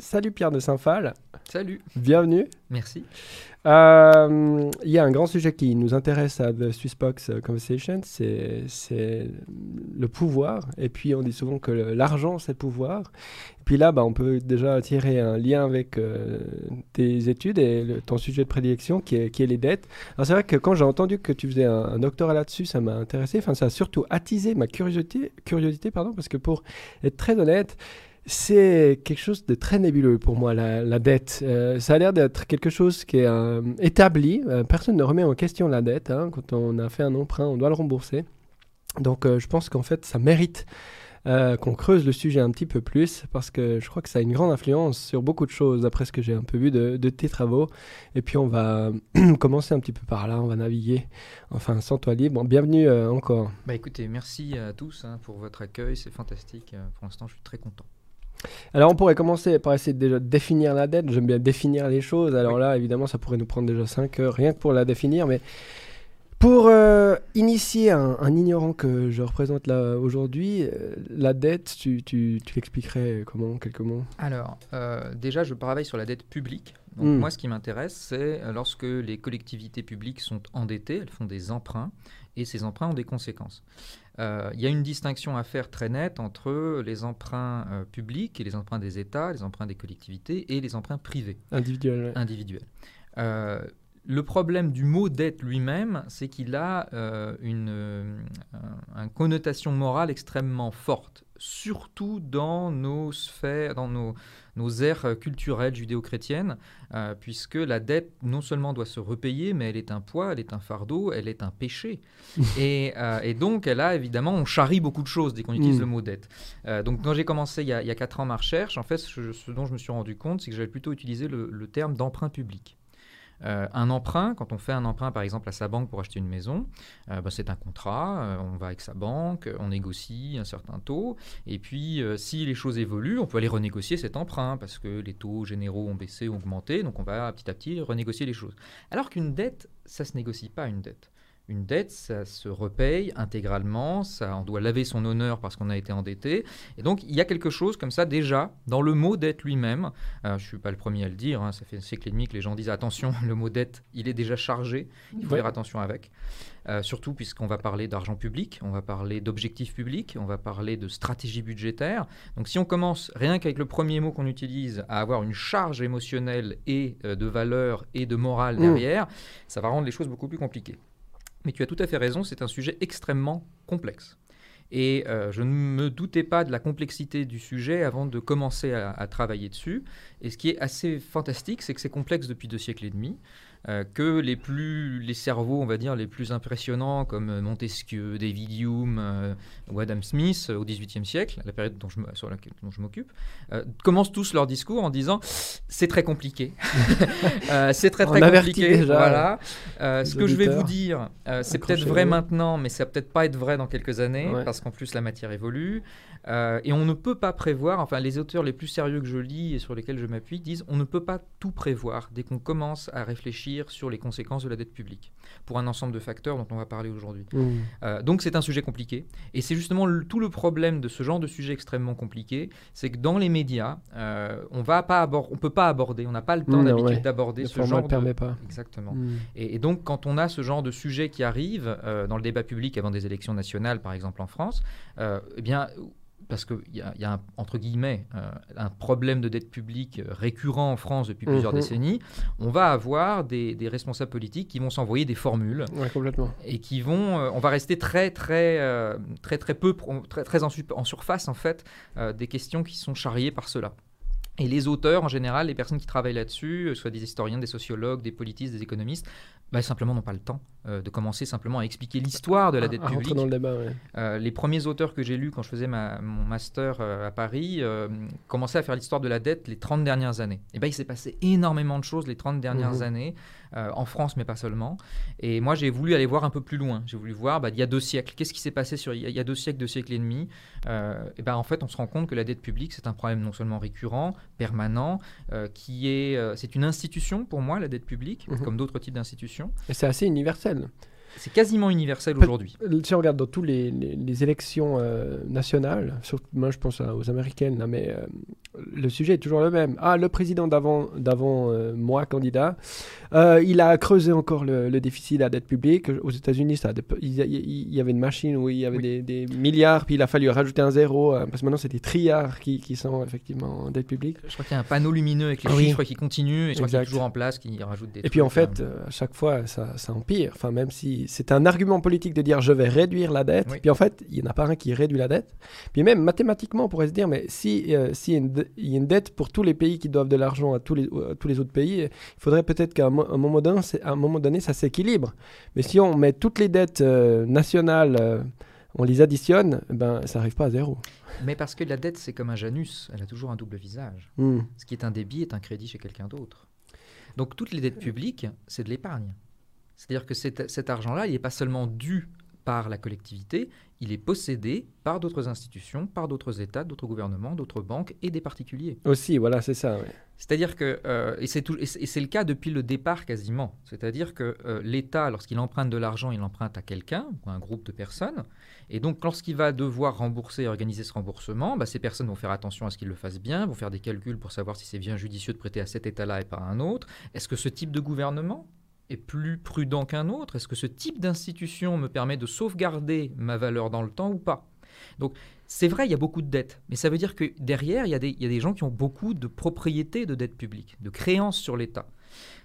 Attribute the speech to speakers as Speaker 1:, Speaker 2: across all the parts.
Speaker 1: Salut Pierre de Saint-Phal.
Speaker 2: Salut.
Speaker 1: Bienvenue.
Speaker 2: Merci.
Speaker 1: Euh, il y a un grand sujet qui nous intéresse à The Swissbox Conversation, c'est le pouvoir. Et puis on dit souvent que l'argent, c'est le pouvoir. Et puis là, bah, on peut déjà tirer un lien avec euh, tes études et ton sujet de prédilection qui est, qui est les dettes. Alors c'est vrai que quand j'ai entendu que tu faisais un, doctorat là-dessus, ça m'a intéressé. Enfin, ça a surtout attisé ma curiosité, curiosité pardon, parce que pour être très honnête, c'est quelque chose de très nébuleux pour moi, la, dette. Euh, ça a l'air d'être quelque chose qui est euh, établi. Euh, personne ne remet en question la dette. Hein. Quand on a fait un emprunt, on doit le rembourser. Donc je pense qu'en fait, ça mérite qu'on creuse le sujet un petit peu plus parce que je crois que ça a une grande influence sur beaucoup de choses, d'après ce que j'ai un peu vu de, tes travaux. Et puis on va commencer un petit peu par là, on va naviguer. Enfin, sans toi libre. bienvenue encore.
Speaker 2: Bah écoutez, merci à tous hein, pour votre accueil, c'est fantastique. Pour l'instant, je suis très content.
Speaker 1: Alors on pourrait commencer par essayer de définir la dette. J'aime bien définir les choses. Alors là, évidemment, ça pourrait nous prendre déjà 5 heures rien que pour la définir. Mais pour euh, initier un, ignorant que je représente là aujourd'hui, euh, la dette, tu, tu, l'expliquerais comment, quelques mots?
Speaker 2: Alors, euh, déjà, je travaille sur la dette publique. Donc, hmm. moi, ce qui m'intéresse, c'est lorsque les collectivités publiques sont endettées, elles font des emprunts, et ces emprunts ont des conséquences. Euh, il y a une distinction à faire très nette entre les emprunts euh, publics et les emprunts des États, les emprunts des collectivités et les emprunts privés.
Speaker 1: Individuels.
Speaker 2: Individuels. Euh, le problème du mot dette lui-même, c'est qu'il a une, une, connotation morale extrêmement forte, surtout dans nos sphères, dans nos, nos aires culturelles judéo-chrétiennes, euh, puisque la dette non seulement doit se repayer, mais elle est un poids, elle est un fardeau, elle est un péché. Euh, et, donc, elle a évidemment, on charrie beaucoup de choses dès qu'on utilise mm. le mot dette. Euh, donc, quand j'ai commencé il y, a, il 4 ans ma recherche, en fait, ce, dont je me suis rendu compte, c'est que j'avais plutôt utilisé le terme d'emprunt public. Euh, un emprunt, quand on fait un emprunt par exemple à sa banque pour acheter une maison, euh, bah, c'est un contrat, euh, on va avec sa banque, on négocie un certain taux, et puis si les choses évoluent, on peut aller renégocier cet emprunt parce que les taux généraux ont baissé, ont augmenté, donc on va petit à petit renégocier les choses. Alors qu'une dette, ça ne se négocie pas une dette. Une dette, ça se repaye intégralement, ça, on doit laver son honneur parce qu'on a été endetté. Et donc, il y a quelque chose comme ça déjà dans le mot dette lui-même. je ne suis pas le premier à le dire, hein, ça fait un siècle et demi que les gens disent attention, le mot dette, il est déjà chargé, il faut faire attention avec. Euh, surtout puisqu'on va parler d'argent public, on va parler d'objectifs publics, on va parler de stratégie budgétaire. Donc si on commence rien qu'avec le premier mot qu'on utilise à avoir une charge émotionnelle et euh, de valeur et de morale mmh. derrière, ça va rendre les choses beaucoup plus compliquées. Mais tu as tout à fait raison, c'est un sujet extrêmement complexe. Et euh, je ne me doutais pas de la complexité du sujet avant de commencer à travailler dessus. Et ce qui est assez fantastique, c'est que c'est complexe depuis deux siècles et demi. Euh, que les plus les cerveaux on va dire les plus impressionnants comme Montesquieu, David Hume euh, ou Adam Smith euh, au XVIIIe siècle, la période dont je, sur laquelle dont je m'occupe, commencent tous leur discours en disant c'est très compliqué, c'est très très compliqué. voilà. ce que je vais vous dire, c'est peut-être vrai maintenant, mais ça va peut-être pas être vrai dans quelques années parce qu'en plus la matière évolue. Euh, et on ne peut pas prévoir, enfin les auteurs les plus sérieux que je lis et sur lesquels je m'appuie disent on ne peut pas tout prévoir dès qu'on commence à réfléchir sur les conséquences de la dette publique, pour un ensemble de facteurs dont on va parler aujourd'hui. Mmh. Euh, donc c'est un sujet compliqué, et c'est justement tout le problème de ce genre de sujet extrêmement compliqué, c'est que dans les médias, euh, on va pas on peut pas aborder, on n'a pas le temps mmh, d'habitude d'aborder ce genre
Speaker 1: de... permet pas.
Speaker 2: Exactement. Mmh. Et, donc quand on a ce genre de sujet qui arrive dans le débat public avant des élections nationales, par exemple en France, eh bien parce qu'il y, y, a, entre guillemets, euh, un problème de dette publique euh, récurrent en France depuis plusieurs mhm. décennies, on va avoir des, responsables politiques qui vont s'envoyer des formules.
Speaker 1: complètement.
Speaker 2: Et qui vont, euh, on va rester très, très, très, très peu, très, très en, en, surface, en fait, des questions qui sont charriées par cela. Et les auteurs, en général, les personnes qui travaillent là-dessus, soit des historiens, des sociologues, des politistes, des économistes, bah, simplement n'ont pas le temps euh, de commencer simplement à expliquer l'histoire de la dette publique.
Speaker 1: Dans le débat,
Speaker 2: euh, les premiers auteurs que j'ai lus quand je faisais ma, mon master euh, à Paris commençaient à faire l'histoire de la dette les 30 dernières années. Et ben, il s'est passé énormément de choses les 30 dernières mhm. années, en France, mais pas seulement. Et moi, j'ai voulu aller voir un peu plus loin. J'ai voulu voir, bah, il y a deux siècles, qu'est-ce qui s'est passé sur, il y a deux siècles, deux siècles et demi. et ben, en fait, on se rend compte que la dette publique, c'est un problème non seulement récurrent, permanent, qui est, c'est une institution pour moi, la dette publique, mhm. comme d'autres types d'institutions
Speaker 1: et c'est assez universel.
Speaker 2: C'est quasiment universel aujourd'hui.
Speaker 1: Si on regarde dans toutes les, les, élections euh, nationales, surtout, moi je pense aux américaines, mais euh, le sujet est toujours le même. Ah, le président d'avant, d'avant euh, moi, candidat, il a creusé encore le, déficit de la dette publique. Aux États-Unis, il, y avait une machine où il y avait des, milliards, puis il a fallu rajouter un zéro, parce que maintenant c'est des trilliards qui, qui, sont effectivement en dette publique.
Speaker 2: Je crois qu'il y a un panneau lumineux avec les chiffres qui continue, et je crois qu'il est toujours en place, qui rajoute des.
Speaker 1: Et puis en fait, à chaque fois, ça, ça empire. Enfin, même si c'est un argument politique de dire je vais réduire la dette. Puis en fait, il n'y en a pas un qui réduit la dette. Puis même mathématiquement, on pourrait se dire, mais si, euh, si il y a une dette pour tous les pays qui doivent de l'argent à tous les, tous les autres pays, il faudrait peut-être qu'à un, moment donné, un moment donné, ça s'équilibre. Mais si on met toutes les dettes euh, nationales, euh, on les additionne, ben, ça n'arrive pas à zéro.
Speaker 2: Mais parce que la dette, c'est comme un Janus, elle a toujours un double visage.
Speaker 1: Hmm.
Speaker 2: Ce qui est un débit est un crédit chez quelqu'un d'autre. Donc toutes les dettes publiques, c'est de l'épargne. C'est-à-dire que cet, argent-là, il n'est pas seulement dû par la collectivité, il est possédé par d'autres institutions, par d'autres États, d'autres gouvernements, d'autres banques et des particuliers.
Speaker 1: Aussi, voilà, c'est ça.
Speaker 2: C'est-à-dire que, euh, et c'est le cas depuis le départ quasiment, c'est-à-dire que euh, l'État, lorsqu'il emprunte de l'argent, il emprunte à quelqu'un ou à un groupe de personnes, et donc lorsqu'il va devoir rembourser et organiser ce remboursement, bah, ces personnes vont faire attention à ce qu'il le fasse bien, vont faire des calculs pour savoir si c'est bien judicieux de prêter à cet État-là et pas à un autre. Est-ce que ce type de gouvernement est plus prudent qu'un autre? Est-ce que ce type d'institution me permet de sauvegarder ma valeur dans le temps ou pas? Donc, c'est vrai, il y a beaucoup de dettes, mais ça veut dire que derrière, il y, a des, il y a des gens qui ont beaucoup de propriétés de dettes publiques, de créances sur l'État.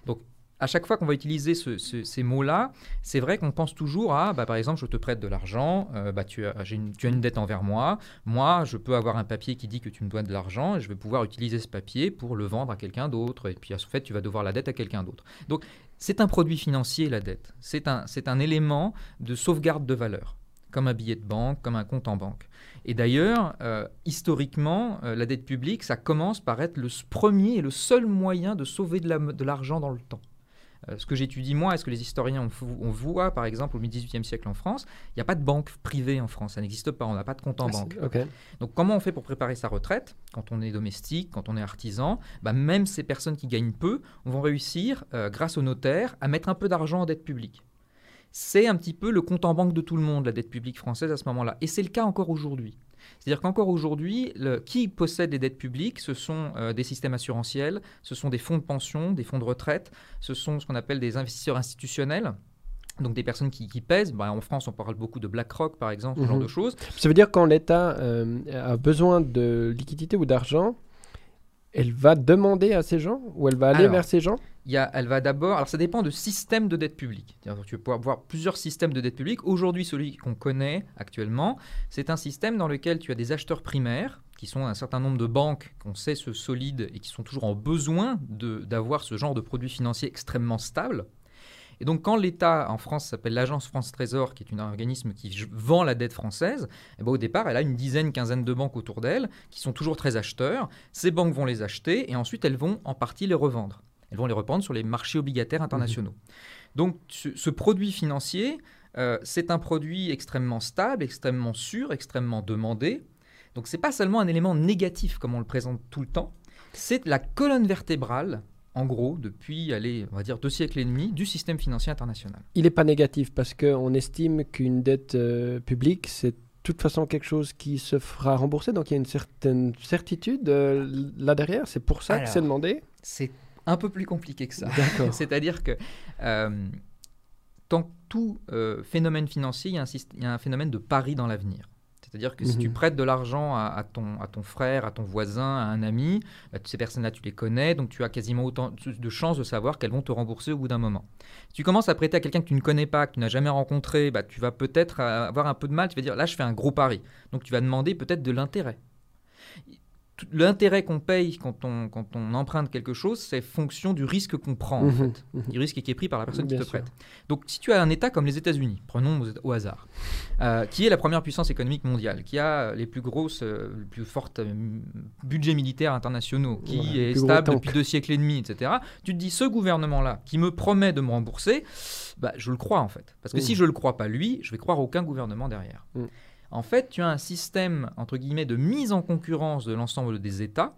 Speaker 2: Donc, à chaque fois qu'on va utiliser ces mots-là, c'est vrai qu'on pense toujours à, bah, par exemple, je te prête de l'argent, euh, bah, tu, as, une, tu, as, une, dette envers moi, moi, je peux avoir un papier qui dit que tu me dois de l'argent, et je vais pouvoir utiliser ce papier pour le vendre à quelqu'un d'autre, et puis en fait, tu vas devoir la dette à quelqu'un d'autre. Donc, c'est un produit financier, la dette. C'est un, un élément de sauvegarde de valeur, comme un billet de banque, comme un compte en banque. Et d'ailleurs, euh, historiquement, euh, la dette publique, ça commence par être le premier et le seul moyen de sauver de l'argent dans le temps. Euh, ce que j'étudie moi et ce que les historiens on, voit, par exemple, au XVIIIe siècle en France, il n'y a pas de banque privée en France, ça n'existe pas, on n'a pas de compte en ah, banque. Donc comment on fait pour préparer sa retraite? Quand on est domestique, quand on est artisan bah, Même ces personnes qui gagnent peu vont réussir, euh, grâce au notaire, à mettre un peu d'argent en dette publique. C'est un petit peu le compte en banque de tout le monde, la dette publique française à ce moment-là. Et c'est le cas encore aujourd'hui. C'est-à-dire qu'encore aujourd'hui, qui possède des dettes publiques Ce sont euh, des systèmes assurantiels, ce sont des fonds de pension, des fonds de retraite, ce sont ce qu'on appelle des investisseurs institutionnels. Donc des personnes qui, pèsent, bah, en France on parle beaucoup de BlackRock par exemple, ce genre mhm. de choses.
Speaker 1: Ça veut dire quand l'État euh, a besoin de liquidité ou d'argent, elle va demander à ces gens ou elle va aller vers ces gens?
Speaker 2: y a, Elle va d'abord. Alors ça dépend de système de dette publique. Tu vas pouvoir voir plusieurs systèmes de dette publique. Aujourd'hui, celui qu'on connaît actuellement, c'est un système dans lequel tu as des acheteurs primaires qui sont un certain nombre de banques qu'on sait se solides et qui sont toujours en besoin d'avoir ce genre de produits financiers extrêmement stables. Et donc, quand l'État, en France, s'appelle l'Agence France Trésor, qui est un organisme qui vend la dette française, eh ben, au départ, elle a une dizaine, quinzaine de banques autour d'elle qui sont toujours très acheteurs. Ces banques vont les acheter et ensuite, elles vont en partie les revendre. Elles vont les revendre sur les marchés obligataires internationaux. Mmh. Donc, ce, produit financier, euh, c'est un produit extrêmement stable, extrêmement sûr, extrêmement demandé. Donc, ce n'est pas seulement un élément négatif comme on le présente tout le temps, c'est la colonne vertébrale en gros, depuis, allez, on va dire deux siècles et demi, du système financier international.
Speaker 1: Il n'est pas négatif parce qu'on estime qu'une dette euh, publique, c'est de toute façon quelque chose qui se fera rembourser, donc il y a une certaine certitude euh, là derrière, c'est pour ça que c'est demandé
Speaker 2: C'est un peu plus compliqué que ça. C'est-à-dire que euh, tant tout phénomène financier, il y a un phénomène de pari dans l'avenir. C'est-à-dire que si tu mhm. prêtes de l'argent à, ton, à ton frère, à ton voisin, à un ami, bah, ces personnes-là, tu les connais, donc tu as quasiment autant de chances de savoir qu'elles vont te rembourser au bout d'un moment. Si tu commences à prêter à quelqu'un que tu ne connais pas, que tu n'as jamais rencontré, bah, tu vas peut-être avoir un peu de mal, tu vas dire là je fais un gros pari. Donc tu vas demander peut-être de l'intérêt l'intérêt qu'on paye quand on, quand on emprunte quelque chose, c'est fonction du risque qu'on prend, en mhm, fait, mhm. du risque qui est pris par la personne qui te prête. Donc, si tu as un État comme les États-Unis, prenons au hasard, euh, qui est la première puissance économique mondiale, qui a les plus grosses, euh, les plus fortes euh, budgets militaires internationaux, qui est stable depuis deux siècles et demi, etc. Tu te dis, ce gouvernement-là, qui me promet de me rembourser, bah, je le crois en fait. Parce que si je ne le crois pas lui, je vais croire aucun gouvernement derrière. En fait, tu as un système, entre guillemets, de mise en concurrence de l'ensemble des États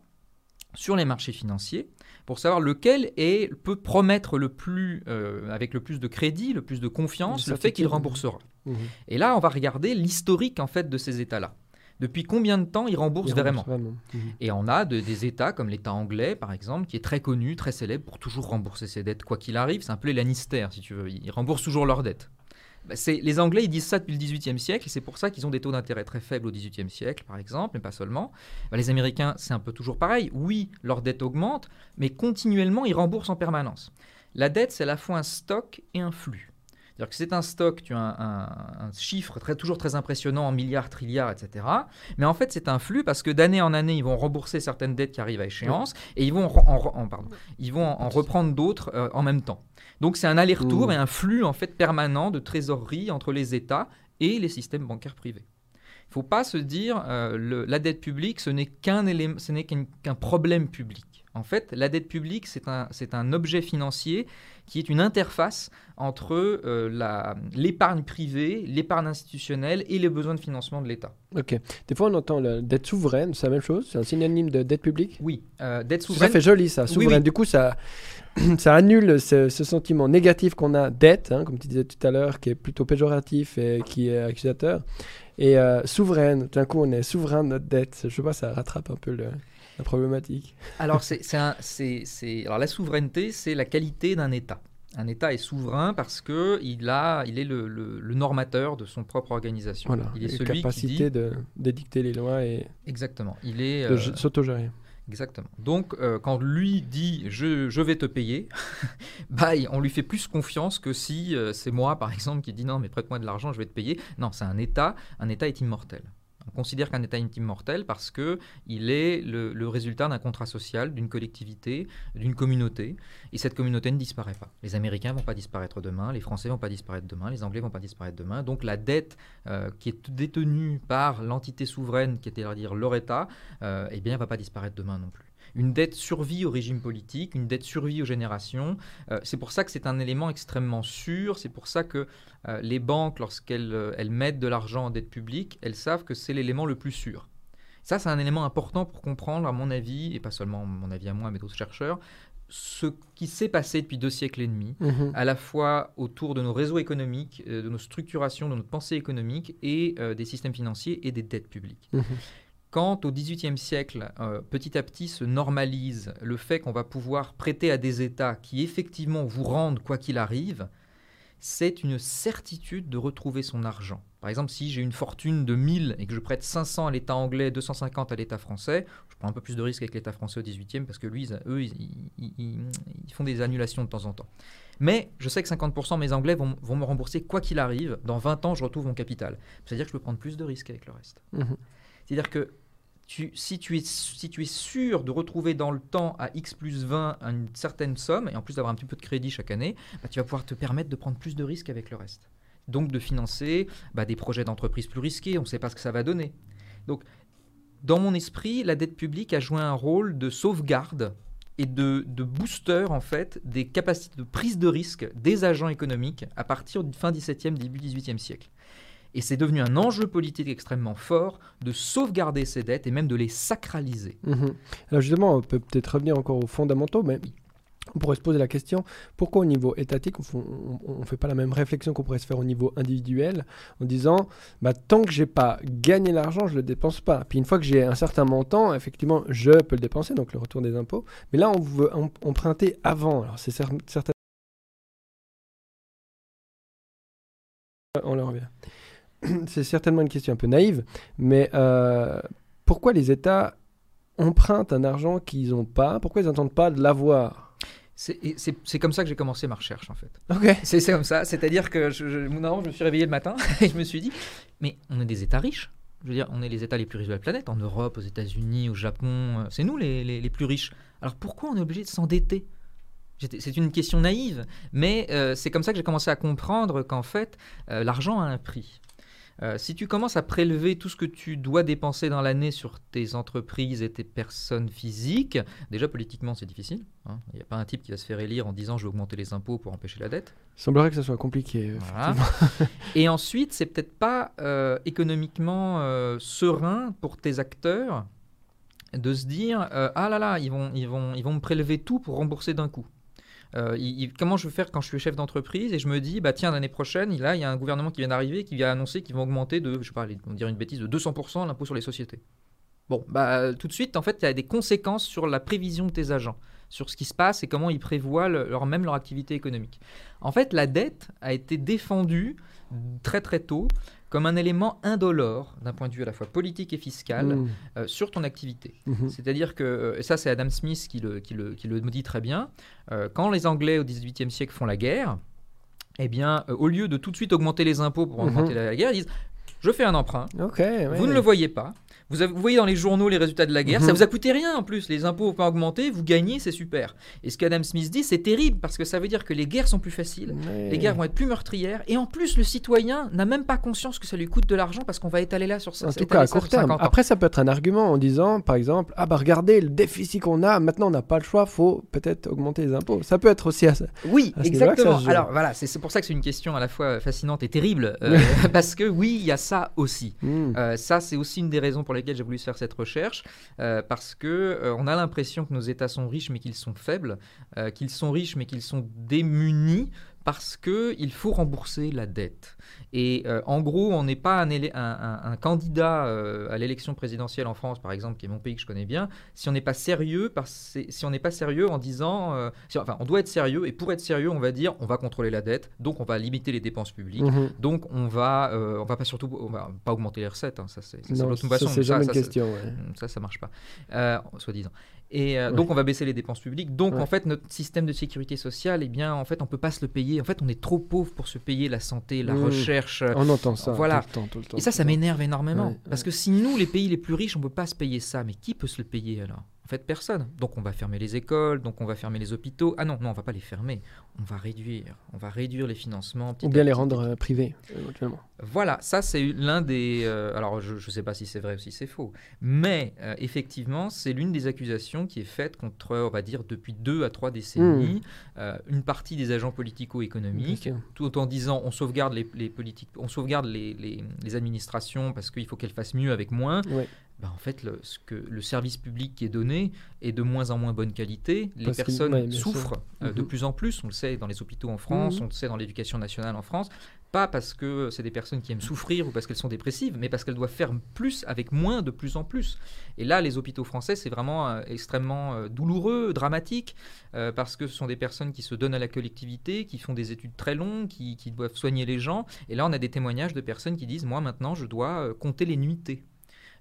Speaker 2: sur les marchés financiers pour savoir lequel est, peut promettre le plus, euh, avec le plus de crédit, le plus de confiance, le fait qu'il remboursera. Mmh. Et là, on va regarder l'historique en fait de ces États-là. Depuis combien de temps ils remboursent vraiment, mmh. Et on a des États comme l'État anglais, par exemple, qui est très connu, très célèbre pour toujours rembourser ses dettes, quoi qu'il arrive. C'est un peu les Lannister, si tu veux. Ils remboursent toujours leurs dettes. Bah, les Anglais, ils disent ça depuis le XVIIIe siècle, et c'est pour ça qu'ils ont des taux d'intérêt très faibles au XVIIIe siècle, par exemple, mais pas seulement. Bah, les Américains, c'est un peu toujours pareil. Oui, leur dette augmente, mais continuellement, ils remboursent en permanence. La dette, c'est à la fois un stock et un flux. C'est-à-dire que c'est un stock, tu as un, chiffre très, toujours très impressionnant en milliards, trilliards, etc. Mais en fait, c'est un flux parce que d'année en année, ils vont rembourser certaines dettes qui arrivent à échéance et ils vont en, pardon, ils vont en, reprendre d'autres euh, en même temps. Donc c'est un aller-retour et un flux en fait permanent de trésorerie entre les États et les systèmes bancaires privés. Il ne faut pas se dire euh, la dette publique, ce n'est qu'un ce n'est qu'un problème public. En fait, la dette publique, c'est un, un objet financier qui est une interface entre euh, l'épargne privée, l'épargne institutionnelle et les besoins de financement de l'État.
Speaker 1: Ok. Des fois, on entend la dette souveraine, c'est la même chose C'est un synonyme de dette publique?
Speaker 2: Oui, euh, dette souveraine.
Speaker 1: Ça fait joli, ça, souveraine. Du coup, ça, ça annule ce, sentiment négatif qu'on a, dette, hein, comme tu disais tout à l'heure, qui est plutôt péjoratif et qui est accusateur. Et euh, souveraine, d'un coup, on est souverain de notre dette. Je sais pas, ça rattrape un peu le la problématique
Speaker 2: Alors, c'est, c'est, alors la souveraineté, c'est la qualité d'un État. Un État est souverain parce que il a, il est le, le, normateur de son propre organisation.
Speaker 1: Voilà. Il est celui capacité qui dit... de d'édicter les lois et
Speaker 2: exactement. Il est
Speaker 1: de euh, s'autogérer.
Speaker 2: Exactement. Donc, euh, quand lui dit je, je vais te payer, bah, on lui fait plus confiance que si euh, c'est moi, par exemple, qui dit non, mais prête-moi de l'argent, je vais te payer. Non, c'est un État. Un État est immortel. On considère qu'un État intime mortel parce qu'il est le, résultat d'un contrat social, d'une collectivité, d'une communauté. Et cette communauté ne disparaît pas. Les Américains ne vont pas disparaître demain, les Français ne vont pas disparaître demain, les Anglais ne vont pas disparaître demain. Donc la dette euh, qui est détenue par l'entité souveraine, qui était à dire leur État, euh, eh bien, va pas disparaître demain non plus une dette survie au régime politique, une dette survie aux générations. Euh, c'est pour ça que c'est un élément extrêmement sûr. C'est pour ça que euh, les banques, lorsqu'elles euh, elles mettent de l'argent en dette publique, elles savent que c'est l'élément le plus sûr. Ça, c'est un élément important pour comprendre, à mon avis, et pas seulement mon avis à moi, mais d'autres chercheurs, ce qui s'est passé depuis deux siècles et demi, mhm. à la fois autour de nos réseaux économiques, de nos structurations, de notre pensée économique et des systèmes financiers et des dettes publiques. Mhm. Quand au XVIIIe siècle, euh, petit à petit se normalise le fait qu'on va pouvoir prêter à des États qui effectivement vous rendent quoi qu'il arrive, c'est une certitude de retrouver son argent. Par exemple, si j'ai une fortune de 1000 et que je prête 500 à l'État anglais, 250 à l'État français, je prends un peu plus de risques avec l'État français au XVIIIe parce que lui, eux, ils, font des annulations de temps en temps. Mais je sais que 50% de mes Anglais vont, me rembourser quoi qu'il arrive. Dans 20 ans, je retrouve mon capital. C'est-à-dire que je peux prendre plus de risques avec le reste. Mmh c'est-à-dire que si, tu es, si tu es sûr de retrouver dans le temps à X plus 20 une certaine somme, et en plus d'avoir un petit peu de crédit chaque année, bah, tu vas pouvoir te permettre de prendre plus de risques avec le reste. Donc de financer bah, des projets d'entreprise plus risqués, on ne sait pas ce que ça va donner. Donc dans mon esprit, la dette publique a joué un rôle de sauvegarde et de, booster en fait des capacités de prise de risque des agents économiques à partir du fin 17e, début 18e siècle. Et c'est devenu un enjeu politique extrêmement fort de sauvegarder ces dettes et même de les sacraliser.
Speaker 1: Mhm. Alors justement, on peut peut-être revenir encore aux fondamentaux, mais on pourrait se poser la question, pourquoi au niveau étatique, on ne fait pas la même réflexion qu'on pourrait se faire au niveau individuel, en disant, bah, tant que j'ai pas gagné l'argent, je ne le dépense pas. Puis une fois que j'ai un certain montant, effectivement, je peux le dépenser, donc le retour des impôts. Mais là, on veut emprunter avant. Alors c'est certain. On le revient. c'est certainement une question un peu naïve, mais euh, pourquoi les États empruntent un argent qu'ils n'ont pas? Pourquoi ils n'entendent pas de l'avoir?
Speaker 2: C'est comme ça que j'ai commencé ma recherche en fait.
Speaker 1: Ok.
Speaker 2: C'est comme ça, c'est-à-dire que je, je, je me suis réveillé le matin et je me suis dit, mais on est des États riches. Je veux dire, on est les États les plus riches de la planète, en Europe, aux États-Unis, au Japon, euh, c'est nous les, les, plus riches. Alors pourquoi on est obligé de s'endetter? C'est une question naïve, mais euh, c'est comme ça que j'ai commencé à comprendre qu'en fait, l'argent a un prix. Euh, si tu commences à prélever tout ce que tu dois dépenser dans l'année sur tes entreprises et tes personnes physiques, déjà politiquement c'est difficile. Hein. Il n'y a pas un type qui va se faire élire en disant je vais augmenter les impôts pour empêcher la dette.
Speaker 1: Il semblerait que ça soit compliqué.
Speaker 2: et ensuite, c'est peut-être pas euh, économiquement euh, serein pour tes acteurs de se dire ah là là, ils vont, ils, vont, ils vont me prélever tout pour rembourser d'un coup. Euh, comment je veux faire quand je suis chef d'entreprise et je me dis bah tiens l'année prochaine là il y a un gouvernement qui vient d'arriver qui vient annoncer qu'ils vont augmenter de je sais pas on une bêtise de 200% l'impôt sur les sociétés. Bon bah tout de suite en fait il a des conséquences sur la prévision de tes agents sur ce qui se passe et comment ils prévoient leur, même leur activité économique. En fait, la dette a été défendue très très tôt comme un élément indolore d'un point de vue à la fois politique et fiscal mmh. euh, sur ton activité. Mmh. C'est-à-dire que, euh, et ça c'est Adam Smith qui le, qui, le, qui le dit très bien, euh, quand les Anglais au XVIIIe siècle font la guerre, eh bien, au lieu de tout de suite augmenter les impôts pour mmh. augmenter la guerre, ils disent, je fais un emprunt, vous ne le voyez pas, vous, voyez dans les journaux les résultats de la guerre, ça mhm. vous a coûté rien en plus. Les impôts ont pas augmenté, vous gagnez, c'est super. Et ce qu'Adam Smith dit, c'est terrible parce que ça veut dire que les guerres sont plus faciles, les guerres vont être plus meurtrières, et en plus le citoyen n'a même pas conscience que ça lui coûte de l'argent parce qu'on va étaler là sur ça.
Speaker 1: En tout cas, à court terme. Après, ça peut être un argument en disant, par exemple, ah bah regardez le déficit qu'on a, maintenant on n'a pas le choix, faut peut-être augmenter les impôts. Ça peut être aussi à,
Speaker 2: Oui, exactement. Alors voilà, c'est pour ça que c'est une question à la fois fascinante et terrible euh, parce que oui, il y a ça aussi. Hmm. Euh, ça, c'est aussi une des raisons pour lesquelles j'ai voulu faire cette recherche, euh, parce que euh, on a l'impression que nos États sont riches mais qu'ils sont faibles, qu'ils sont riches mais qu'ils sont démunis parce qu'il faut rembourser la dette. Et euh, en gros, on n'est pas un, candidat euh, à l'élection présidentielle en France, par exemple, qui est mon pays que je connais bien, si on n'est pas sérieux, si on n'est pas sérieux en disant, euh, enfin, on doit être sérieux. Et pour être sérieux, on va dire, on va contrôler la dette, donc on va limiter les dépenses publiques, mmh donc on va, on va pas surtout, on va pas augmenter les recettes. Hein, ça, c'est
Speaker 1: l'autre façon. C'est jamais une question.
Speaker 2: Ça, ça marche pas, soi-disant. Et euh, donc on va baisser les dépenses publiques. Donc en fait notre système de sécurité sociale, eh bien en fait on peut pas se le payer. En fait on est trop pauvre pour se payer la santé, la mmh. recherche.
Speaker 1: On entend ça.
Speaker 2: Voilà.
Speaker 1: Tout le temps, tout le temps,
Speaker 2: Et ça, ça m'énerve énormément parce que si nous les pays les plus riches on peut pas se payer ça, mais qui peut se le payer alors? En fait, personne. Donc on va fermer les écoles, donc on va fermer les hôpitaux. Ah non, non, on va pas les fermer. On va réduire. On va réduire les financements.
Speaker 1: Ou bien les rendre euh, privés, éventuellement.
Speaker 2: Voilà, ça c'est l'un des... Euh, alors je ne sais pas si c'est vrai ou si c'est faux. Mais euh, effectivement, c'est l'une des accusations qui est faite contre, on va dire, depuis deux à trois décennies, hmm. une partie des agents politico-économiques, tout en disant on sauvegarde les, politiques, on sauvegarde les, les administrations parce qu'il faut qu'elles fassent mieux avec moins. Bah, en fait, le, ce que, le service public qui est donné est de moins en moins bonne qualité. Les personnes souffrent euh, de mhm. plus en plus. On le sait dans les hôpitaux en France, mhm. on le sait dans l'éducation nationale en France. Pas parce que c'est des personnes qui aiment souffrir ou parce qu'elles sont dépressives, mais parce qu'elles doivent faire plus avec moins de plus en plus. Et là, les hôpitaux français, c'est vraiment euh, extrêmement euh, douloureux, dramatique, parce que ce sont des personnes qui se donnent à la collectivité, qui font des études très longues, qui, qui doivent soigner les gens. Et là, on a des témoignages de personnes qui disent, moi maintenant, je dois compter les nuitées.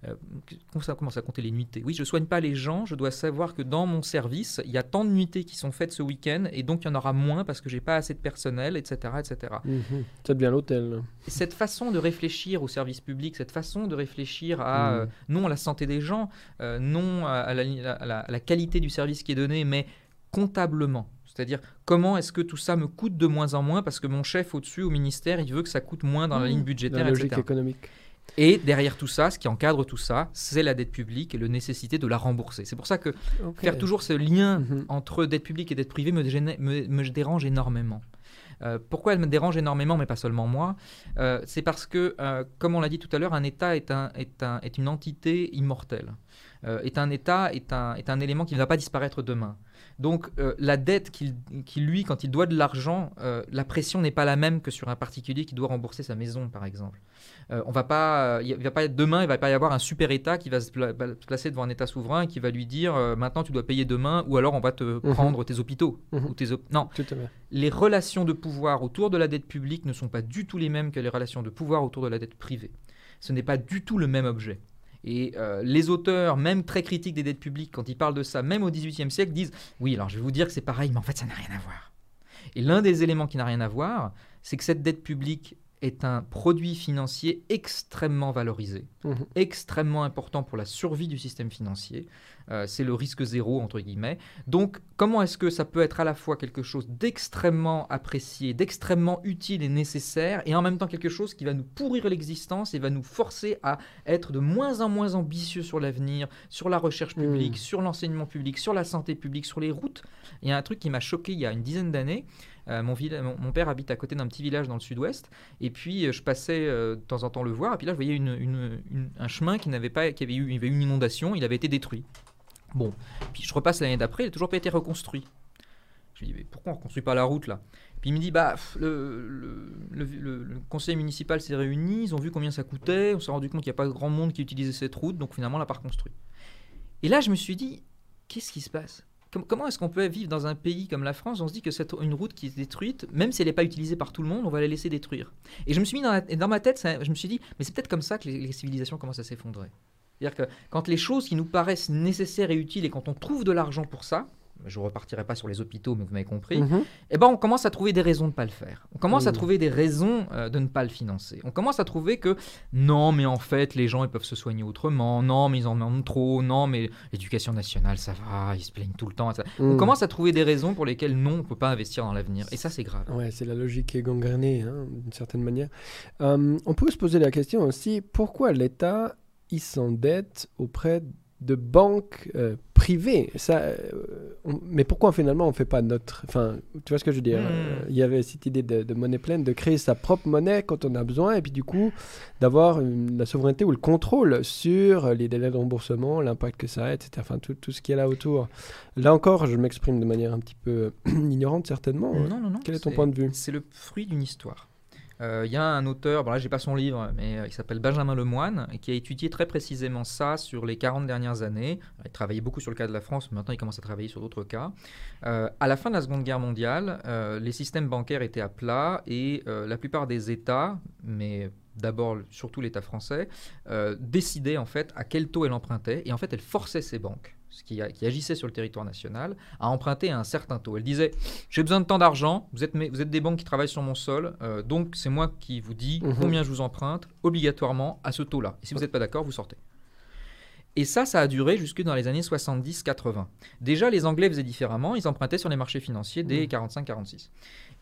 Speaker 2: Euh, comment ça commence à compter les nuitées? Oui, je ne soigne pas les gens, je dois savoir que dans mon service, il y a tant de nuitées qui sont faites ce week-end, et donc il y en aura moins parce que j'ai pas assez de personnel, etc. etc.
Speaker 1: Mmh, ça devient l'hôtel.
Speaker 2: Cette façon de réfléchir au service public, cette façon de réfléchir à, mhm. euh, non à la santé des gens, euh, non à, la, qualité du service qui est donné, mais comptablement. C'est-à-dire, comment est-ce que tout ça me coûte de moins en moins parce que mon chef au-dessus, au ministère, il veut que ça coûte moins dans la mmh. ligne budgétaire,
Speaker 1: la logique économique.
Speaker 2: Et derrière tout ça, ce qui encadre tout ça, c'est la dette publique et la nécessité de la rembourser. C'est pour ça que faire toujours ce lien mhm. entre dette publique et dette privée me, me, dérange énormément. Euh, pourquoi elle me dérange énormément, mais pas seulement moi? Euh, C'est parce que, euh, comme on l'a dit tout à l'heure, un État est, un, est, un, est une entité immortelle. est un État est un, est un élément qui ne va pas disparaître demain. Donc la dette qu'il, lui, quand il doit de l'argent, la pression n'est pas la même que sur un particulier qui doit rembourser sa maison, par exemple. Euh, on va pas, il va pas être demain, il va pas y avoir un super État qui va se placer devant un État souverain et qui va lui dire euh, maintenant tu dois payer demain ou alors on va te mhm. prendre tes hôpitaux mhm. ou tes non. Les relations de pouvoir autour de la dette publique ne sont pas du tout les mêmes que les relations de pouvoir autour de la dette privée. Ce n'est pas du tout le même objet. Et euh, les auteurs, même très critiques des dettes publiques, quand ils parlent de ça, même au XVIIIe siècle, disent oui, alors je vais vous dire que c'est pareil, mais en fait ça n'a rien à voir. Et l'un des éléments qui n'a rien à voir, c'est que cette dette publique est un produit financier extrêmement valorisé, mhm. extrêmement important pour la survie du système financier. c'est le risque zéro, entre guillemets. Donc, comment est-ce que ça peut être à la fois quelque chose d'extrêmement apprécié, d'extrêmement utile et nécessaire, et en même temps quelque chose qui va nous pourrir l'existence et va nous forcer à être de moins en moins ambitieux sur l'avenir, sur la recherche hmm. publique, sur l'enseignement public, sur la santé publique, sur les routes? Il y a un truc qui m'a choqué il y a une dizaine d'années. Euh, mon, père habite à côté d'un petit village dans le sud-ouest, et puis euh, je passais euh, de temps en temps le voir, et puis là je voyais une, un chemin qui n'avait pas, qui avait eu, une inondation, il avait été détruit. Bon, puis je repasse l'année d'après, il n'a toujours pas été reconstruit. Je lui dis, mais pourquoi on ne reconstruit pas la route là? Puis il me dit, bah, le, conseil municipal s'est réuni, ils ont vu combien ça coûtait, on s'est rendu compte qu'il n'y a pas grand monde qui utilisait cette route, donc finalement on l'a pas reconstruit. Et là je me suis dit, qu'est-ce qui se passe? Comment est-ce qu'on peut vivre dans un pays comme la France On se dit que c'est une route qui est détruite, même si elle n'est pas utilisée par tout le monde, on va la laisser détruire. Et je me suis mis dans, ma tête, je me suis dit, mais c'est peut-être comme ça que les, les civilisations commencent à s'effondrer. C'est-à-dire que quand les choses qui nous paraissent nécessaires et utiles et quand on trouve de l'argent pour ça, je ne repartirai pas sur les hôpitaux, mais vous m'avez compris, eh ben on commence à trouver des raisons de ne pas le faire. On commence à trouver des raisons euh, de ne pas le financer. On commence à trouver que non, mais en fait, les gens ils peuvent se soigner autrement, non, mais ils en demandent trop, non, mais l'éducation nationale, ça va, ils se plaignent tout le temps. On mhm. commence à trouver des raisons pour lesquelles non, on ne peut pas investir dans l'avenir. Et ça, c'est grave.
Speaker 1: Ouais, c'est la logique qui est gangrénée, hein, d'une certaine manière. Euh, on peut se poser la question aussi, pourquoi l'État, il s'endette auprès de banques euh, privées. Ça, euh, mais pourquoi finalement on fait pas notre... Enfin, tu vois ce que je veux dire hmm. Il y avait cette idée de, monnaie pleine, de créer sa propre monnaie quand on a besoin, et puis du coup d'avoir la souveraineté ou le contrôle sur les délais de remboursement, l'impact que ça a, etc. Enfin, tout, tout ce qui est là autour. Là encore, je m'exprime de manière un petit peu ignorante certainement.
Speaker 2: Non, non, non.
Speaker 1: Quel est ton point de vue?
Speaker 2: C'est le fruit d'une histoire. Euh, il y a un auteur, bon là j'ai pas son livre, mais euh, il s'appelle Benjamin Lemoine, qui a étudié très précisément ça sur les 40 dernières années. Il travaillait beaucoup sur le cas de la France, mais maintenant il commence à travailler sur d'autres cas. Euh, à la fin de la Seconde Guerre mondiale, les systèmes bancaires étaient à plat et la plupart des États, mais d'abord surtout l'État français, décidaient en fait à quel taux elle empruntait, et en fait elle forçait ces banques qui, agissait sur le territoire national, à emprunter à un certain taux. Elle disait J'ai besoin de tant d'argent, vous êtes, vous êtes des banques qui travaillent sur mon sol, euh, donc c'est moi qui vous dis mhm. combien je vous emprunte, obligatoirement à ce taux-là. Et si vous n'êtes pas d'accord, vous sortez. Et ça, ça a duré jusque dans les années 70-80. Déjà, les Anglais faisaient différemment, ils empruntaient sur les marchés financiers dès 45-46.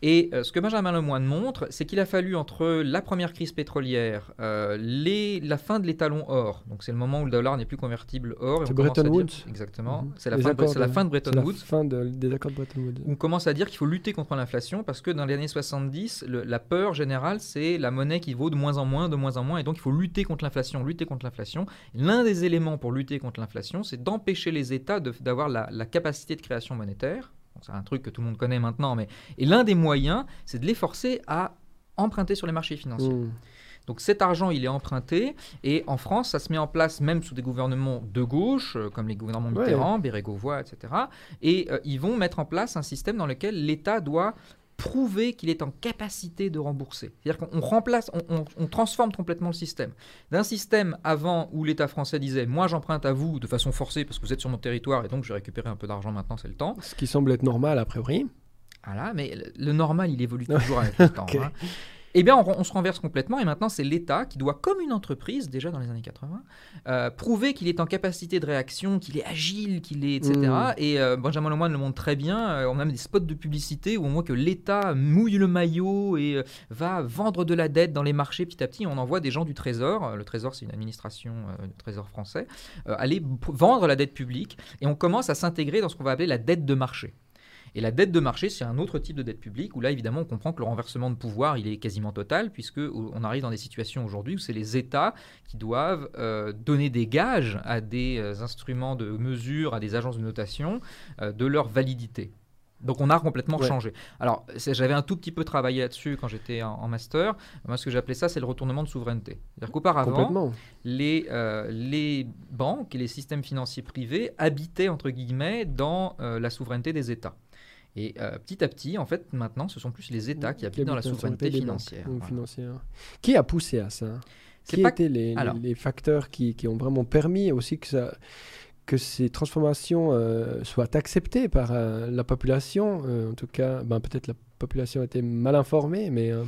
Speaker 2: Et euh, ce que Benjamin Lemoine montre, c'est qu'il a fallu entre la première crise pétrolière, euh, les, la fin de l'étalon or, donc c'est le moment où le dollar n'est plus convertible or.
Speaker 1: C'est Bretton Woods.
Speaker 2: exactement. Mhm. C'est la, fin de, la fin de Bretton Woods.
Speaker 1: fin des accords de Bretton Woods.
Speaker 2: On commence à dire qu'il faut lutter contre l'inflation parce que dans les années 70, la peur générale, c'est la monnaie qui vaut de moins en moins, de moins en moins, et donc il faut lutter contre l'inflation, lutter contre l'inflation. L'un des éléments pour lutter contre l'inflation, c'est d'empêcher les États d'avoir la, la capacité de création monétaire c'est un truc que tout le monde connaît maintenant, mais et l'un des moyens, c'est de les forcer à emprunter sur les marchés financiers. Mmh. Donc cet argent, il est emprunté, et en France, ça se met en place même sous des gouvernements de gauche, euh, comme les gouvernements Mitterrand, ouais. Bérégovoy, etc. Et euh, ils vont mettre en place un système dans lequel l'État doit prouver qu'il est en capacité de rembourser. C'est-à-dire qu'on remplace, on, transforme complètement le système. D'un système avant où l'État français disait Moi, j'emprunte à vous de façon forcée parce que vous êtes sur mon territoire et donc je vais récupérer un peu d'argent maintenant, c'est le temps.
Speaker 1: Ce qui semble être normal a priori.
Speaker 2: Voilà, mais le normal, il évolue toujours avec le temps. Hein eh bien, on, se renverse complètement et maintenant, c'est l'État qui doit, comme une entreprise, déjà dans les années 80, euh, prouver qu'il est en capacité de réaction, qu'il est agile, qu'il est, etc. Et mmh. euh, Benjamin Lemoyne le montre très bien. Euh, on a même des spots de publicité où on voit que l'État mouille le maillot et va vendre de la dette dans les marchés petit à petit. On envoie des gens du Trésor, le Trésor, c'est une administration du Trésor français, aller vendre la dette publique et on commence à s'intégrer dans ce qu'on va appeler la dette de marché. Et la dette de marché, c'est un autre type de dette publique où là, évidemment, on comprend que le renversement de pouvoir, il est quasiment total, puisque on arrive dans des situations aujourd'hui où c'est les États qui doivent euh, donner des gages à des euh, instruments de mesure, à des agences de notation, euh, de leur validité. Donc on a complètement changé. Alors j'avais un tout petit peu travaillé là-dessus quand j'étais en, master. Moi ce que j'appelais ça c'est le retournement de souveraineté. C'est-à-dire qu'auparavant les, les banques et les systèmes financiers privés habitaient entre guillemets dans la souveraineté des États. Et euh, petit à petit, en fait, maintenant, ce sont plus les États qui appliquent dans la souveraineté financière,
Speaker 1: Qui a poussé à ça Qui étaient les, les, facteurs qui, qui, ont vraiment permis aussi que, ça, que ces transformations euh, soient acceptées par euh, la population En tout cas, ben, peut-être la population était mal informée, mais euh,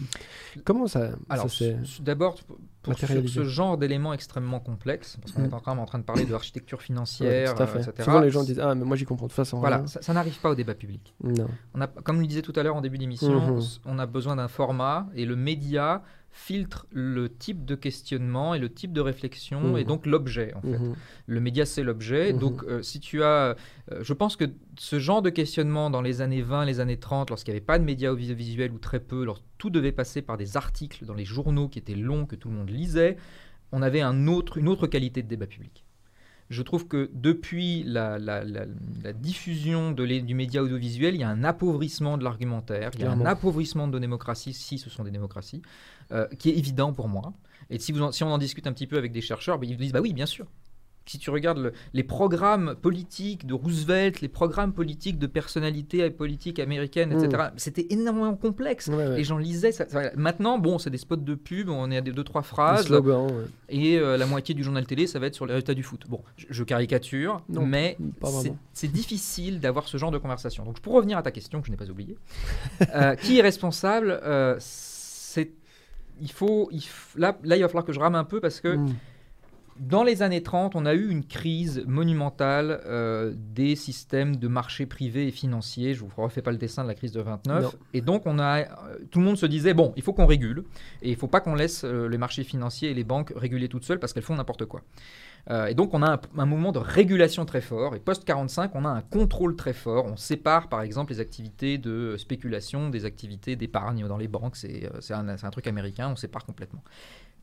Speaker 1: comment ça,
Speaker 2: Alors,
Speaker 1: ça
Speaker 2: d'abord, pour sur ce genre d'éléments extrêmement complexes, parce qu'on
Speaker 1: Mm.
Speaker 2: est quand même en train de parler de l'architecture
Speaker 1: Ouais,
Speaker 2: financière, euh, etc.
Speaker 1: Souvent les gens disent ah mais moi j'y comprends de toute façon
Speaker 2: Voilà,
Speaker 1: rien.
Speaker 2: ça, ça n'arrive pas au débat public.
Speaker 1: Non.
Speaker 2: On a, comme le disait tout à l'heure en début d'émission,
Speaker 1: Mhm.
Speaker 2: s- on a besoin d'un format et le média filtre le type de questionnement et le type de réflexion
Speaker 1: Mhm.
Speaker 2: et donc l'objet en fait.
Speaker 1: Mhm.
Speaker 2: Le média c'est l'objet,
Speaker 1: Mhm.
Speaker 2: donc euh, si tu as, euh, je pense que ce genre de questionnement dans les années 20, les années 30, lorsqu'il n'y avait pas de médias audiovisuels ou très peu, lorsque tout devait passer par des articles dans les journaux qui étaient longs que tout le monde lisait, on avait un autre, une autre qualité de débat public. Je trouve que depuis la, la- la- la diffusion de les- du média audiovisuel, il y a un appauvrissement de l'argumentaire, il y a un appauvrissement de nos démocraties, si ce sont des démocraties, euh, qui est évident pour moi. Et si, vous en- si on en discute un petit peu avec des chercheurs, ben, ils disent bah oui, bien sûr. Si tu regardes le- les programmes politiques de Roosevelt, les programmes politiques de personnalités politiques américaines, etc., c'était énormément complexe.
Speaker 1: Ouais, ouais.
Speaker 2: Les gens lisaient ça. ça- Maintenant, bon, c'est des spots de pub, on est à des deux trois phrases,
Speaker 1: slogans, ouais.
Speaker 2: et euh, la moitié du journal télé, ça va être sur les résultats du foot. Bon, je, je caricature,
Speaker 1: Non,
Speaker 2: mais c'est- difficile d'avoir ce genre de conversation. Donc, pour revenir à ta question, que je n'ai pas oubliée, euh, qui est responsable euh, il faut, il f- là, là, il va falloir que je rame un peu parce que
Speaker 1: Mm.
Speaker 2: dans les années 30, on a eu une crise monumentale euh, des systèmes de marché privés et financiers. Je vous refais pas le dessin de la crise de 29.
Speaker 1: Non.
Speaker 2: Et donc, on a, euh, tout le monde se disait bon, il faut qu'on régule et il faut pas qu'on laisse euh, les marchés financiers et les banques réguler toutes seules parce qu'elles font n'importe quoi. Euh, et donc, on a un, un mouvement de régulation très fort. Et post-45, on a un contrôle très fort. On sépare, par exemple, les activités de spéculation des activités d'épargne dans les banques. C'est euh, un, truc américain. On sépare complètement.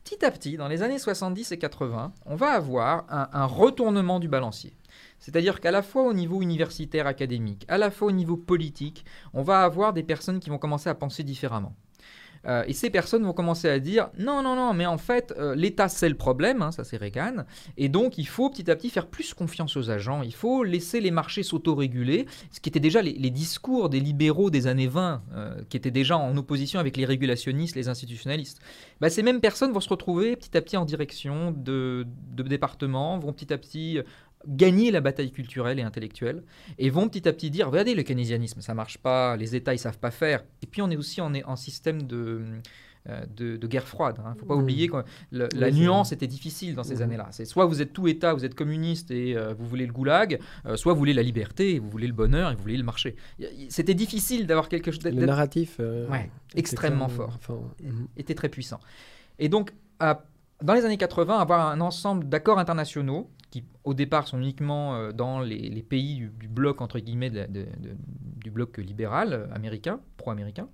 Speaker 2: Petit à petit, dans les années 70 et 80, on va avoir un retournement du balancier. C'est-à-dire qu'à la fois au niveau universitaire académique, à la fois au niveau politique, on va avoir des personnes qui vont commencer à penser différemment. Euh, et ces personnes vont commencer à dire non, non, non, mais en fait, euh, l'État c'est le problème, hein, ça c'est Reagan, et donc il faut petit à petit faire plus confiance aux agents, il faut laisser les marchés s'autoréguler, ce qui était déjà les, discours des libéraux des années 20, euh, qui étaient déjà en opposition avec les régulationnistes, les institutionnalistes. Bah, ces mêmes personnes vont se retrouver petit à petit en direction de, de départements, vont petit à petit gagner la bataille culturelle et intellectuelle et vont petit à petit dire regardez le keynésianisme ça marche pas les états ils savent pas faire et puis on est aussi en, en système de euh, de, de guerre froide. Il ne faut pas
Speaker 1: Mhm.
Speaker 2: oublier que le- la nuance était difficile dans ces
Speaker 1: Mhm.
Speaker 2: années-là. C'est soit vous êtes tout État, vous êtes communiste et euh, vous voulez le goulag, euh, soit vous voulez la liberté, et vous voulez le bonheur et vous voulez le marché. C'était difficile d'avoir quelque chose
Speaker 1: Le narratif euh,
Speaker 2: Ouais, extrêmement fort
Speaker 1: enfin, mhm.
Speaker 2: était très puissant. Et donc, à- dans les années 80, avoir un ensemble d'accords internationaux qui, au départ, sont uniquement euh, dans les, pays du, bloc, entre guillemets, du bloc libéral euh, américain, pro-américain,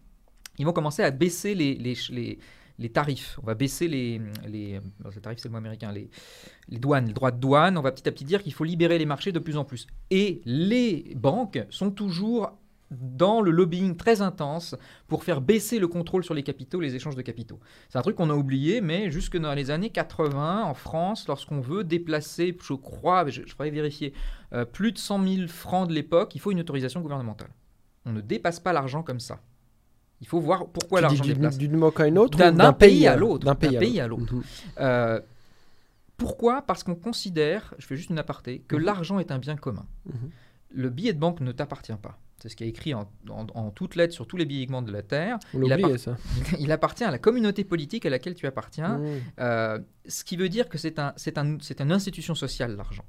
Speaker 2: ils vont commencer à baisser les, les, les- les tarifs. On va baisser les, les, les tarifs, c'est le mot américain, les, les douanes, les droits de douane. On va petit à petit dire qu'il faut libérer les marchés de plus en plus. Et les banques sont toujours dans le lobbying très intense pour faire baisser le contrôle sur les capitaux, les échanges de capitaux. C'est un truc qu'on a oublié, mais jusque dans les années 80, en France, lorsqu'on veut déplacer, je crois, je, je ferai vérifier, euh, plus de 100 000 francs de l'époque, il faut une autorisation gouvernementale. On ne dépasse pas l'argent comme ça. Il faut voir pourquoi l'argent
Speaker 1: d'une-
Speaker 2: déplace.
Speaker 1: D'une banque à une autre
Speaker 2: D'un- pays à l'autre,
Speaker 1: D'un pays, à l'autre. Mhm.
Speaker 2: Euh, pourquoi? Parce qu'on considère, je fais juste une aparté, que
Speaker 1: Mhm.
Speaker 2: l'argent est un bien commun.
Speaker 1: Mhm.
Speaker 2: Le billet de banque ne t'appartient pas. C'est ce qui est écrit en, en- en toutes lettres sur tous les billets de la Terre.
Speaker 1: On
Speaker 2: Il appart-
Speaker 1: ça.
Speaker 2: Il appartient à la communauté politique à laquelle tu appartiens. Euh, ce qui veut dire que c'est un, un, une institution sociale, l'argent.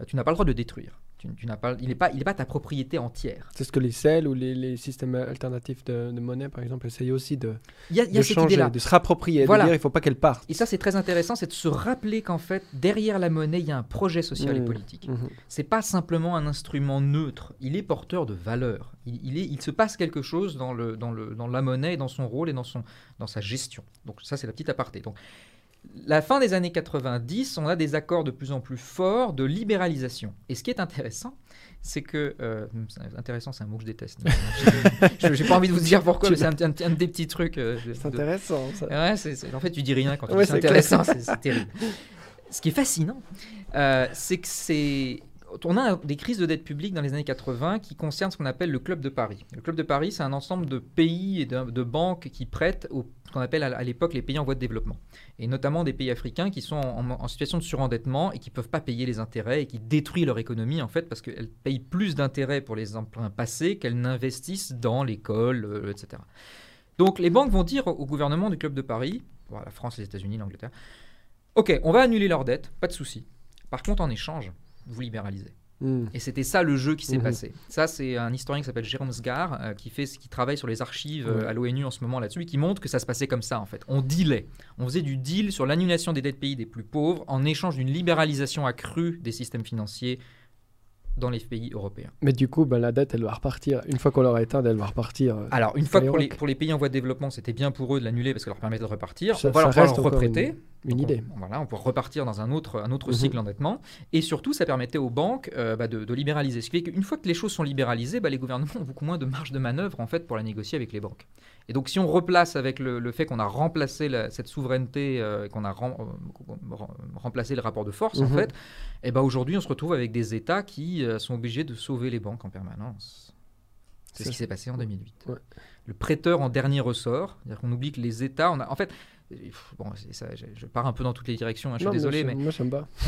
Speaker 2: Euh, tu n'as pas le droit de détruire. Tu, tu n'as pas, il n'est pas, il est pas ta propriété entière.
Speaker 1: C'est ce que les CEL ou les, les systèmes alternatifs de, de monnaie, par exemple, essayent aussi de,
Speaker 2: y a, y a
Speaker 1: de
Speaker 2: cette
Speaker 1: changer, de se rapproprier,
Speaker 2: Voilà.
Speaker 1: de dire il ne faut pas qu'elle parte.
Speaker 2: Et ça, c'est très intéressant, c'est de se rappeler qu'en fait, derrière la monnaie, il y a un projet social et
Speaker 1: Mhm.
Speaker 2: politique.
Speaker 1: Mhm.
Speaker 2: C'est pas simplement un instrument neutre, il est porteur de valeur. Il, il est, il se passe quelque chose dans, le, dans, le, dans la monnaie, dans son rôle et dans, son, dans sa gestion. Donc ça, c'est la petite aparté. Donc, la fin des années 90, on a des accords de plus en plus forts de libéralisation. Et ce qui est intéressant, c'est que... euh, intéressant, c'est un mot que je déteste. Je J'ai pas envie de vous dire pourquoi, mais c'est un, un- un des petits trucs. euh, de-
Speaker 1: C'est
Speaker 2: de-
Speaker 1: intéressant. ça.
Speaker 2: Ouais, c'est- en fait, tu dis rien quand tu
Speaker 1: Ouais,
Speaker 2: dis c'est
Speaker 1: c'est
Speaker 2: intéressant, c'est terrible. Ce qui est fascinant, euh, c'est que c'est on a des crises de dette publique dans les années 80 qui concernent ce qu'on appelle le Club de Paris. Le Club de Paris, c'est un ensemble de pays et de, banques qui prêtent au, ce qu'on appelle à, l'époque les pays en voie de développement. Et notamment des pays africains qui sont en, situation de surendettement et qui ne peuvent pas payer les intérêts et qui détruisent leur économie en fait parce qu'elles payent plus d'intérêts pour les emprunts passés qu'elles n'investissent dans l'école, euh, etc. Donc les banques vont dire au gouvernement du Club de Paris, la France, les États-Unis, l'Angleterre, OK, on va annuler leurs dettes, pas de souci. Par contre, en échange, vous libéralisez. Hmm. Et c'était ça le jeu qui s'est hmm. passé. Ça, c'est un historien qui s'appelle Jérôme Sgar, euh, qui, fait, qui travaille sur les archives euh, à l'ONU en ce moment là-dessus, et qui montre que ça se passait comme ça en fait. On dealait. On faisait du deal sur l'annulation des dettes pays des plus pauvres en échange d'une libéralisation accrue des systèmes financiers dans les pays européens.
Speaker 1: Mais du coup, ben, la dette, elle va repartir. Une fois qu'on l'aura éteinte, elle va repartir. Euh,
Speaker 2: Alors, une fois que pour les, pour les, pays en voie de développement, c'était bien pour eux de l'annuler parce que ça leur permettait de repartir. on va leur, leur reprêter.
Speaker 1: Une, idée.
Speaker 2: On, voilà, on peut repartir dans un autre, un autre mhm. cycle d'endettement. Et surtout, ça permettait aux banques euh, bah, de, libéraliser. Ce qui fait qu'une fois que les choses sont libéralisées, bah, les gouvernements ont beaucoup moins de marge de manœuvre en fait, pour la négocier avec les banques. Et donc, si on replace avec le, fait qu'on a remplacé cette souveraineté, euh, qu'on a remplacé le rapport de force, en mhm. fait, et eh ben aujourd'hui, on se retrouve avec des États qui euh, sont obligés de sauver les banques en permanence. C'est ce qui s'est passé en 2008. Le prêteur en dernier ressort, c'est-à-dire qu'on oublie que les États, on a, en fait, bon, ça, je, pars un peu dans toutes les directions, hein, je suis désolé, mais,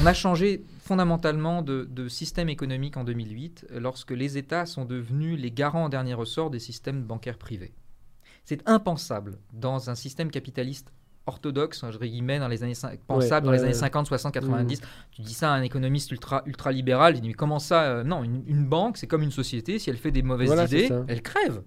Speaker 2: on a changé fondamentalement de, de, système économique en 2008 lorsque les États sont devenus les garants en dernier ressort des systèmes bancaires privés. C'est impensable dans un système capitaliste orthodoxe, je guillemets, dans les années pensable dans les années 50, 60, 90. Tu dis ça à un économiste ultra ultra libéral, il dit mais comment ça euh, Non, une, banque, c'est comme une société. Si elle fait des mauvaises idées, elle crève.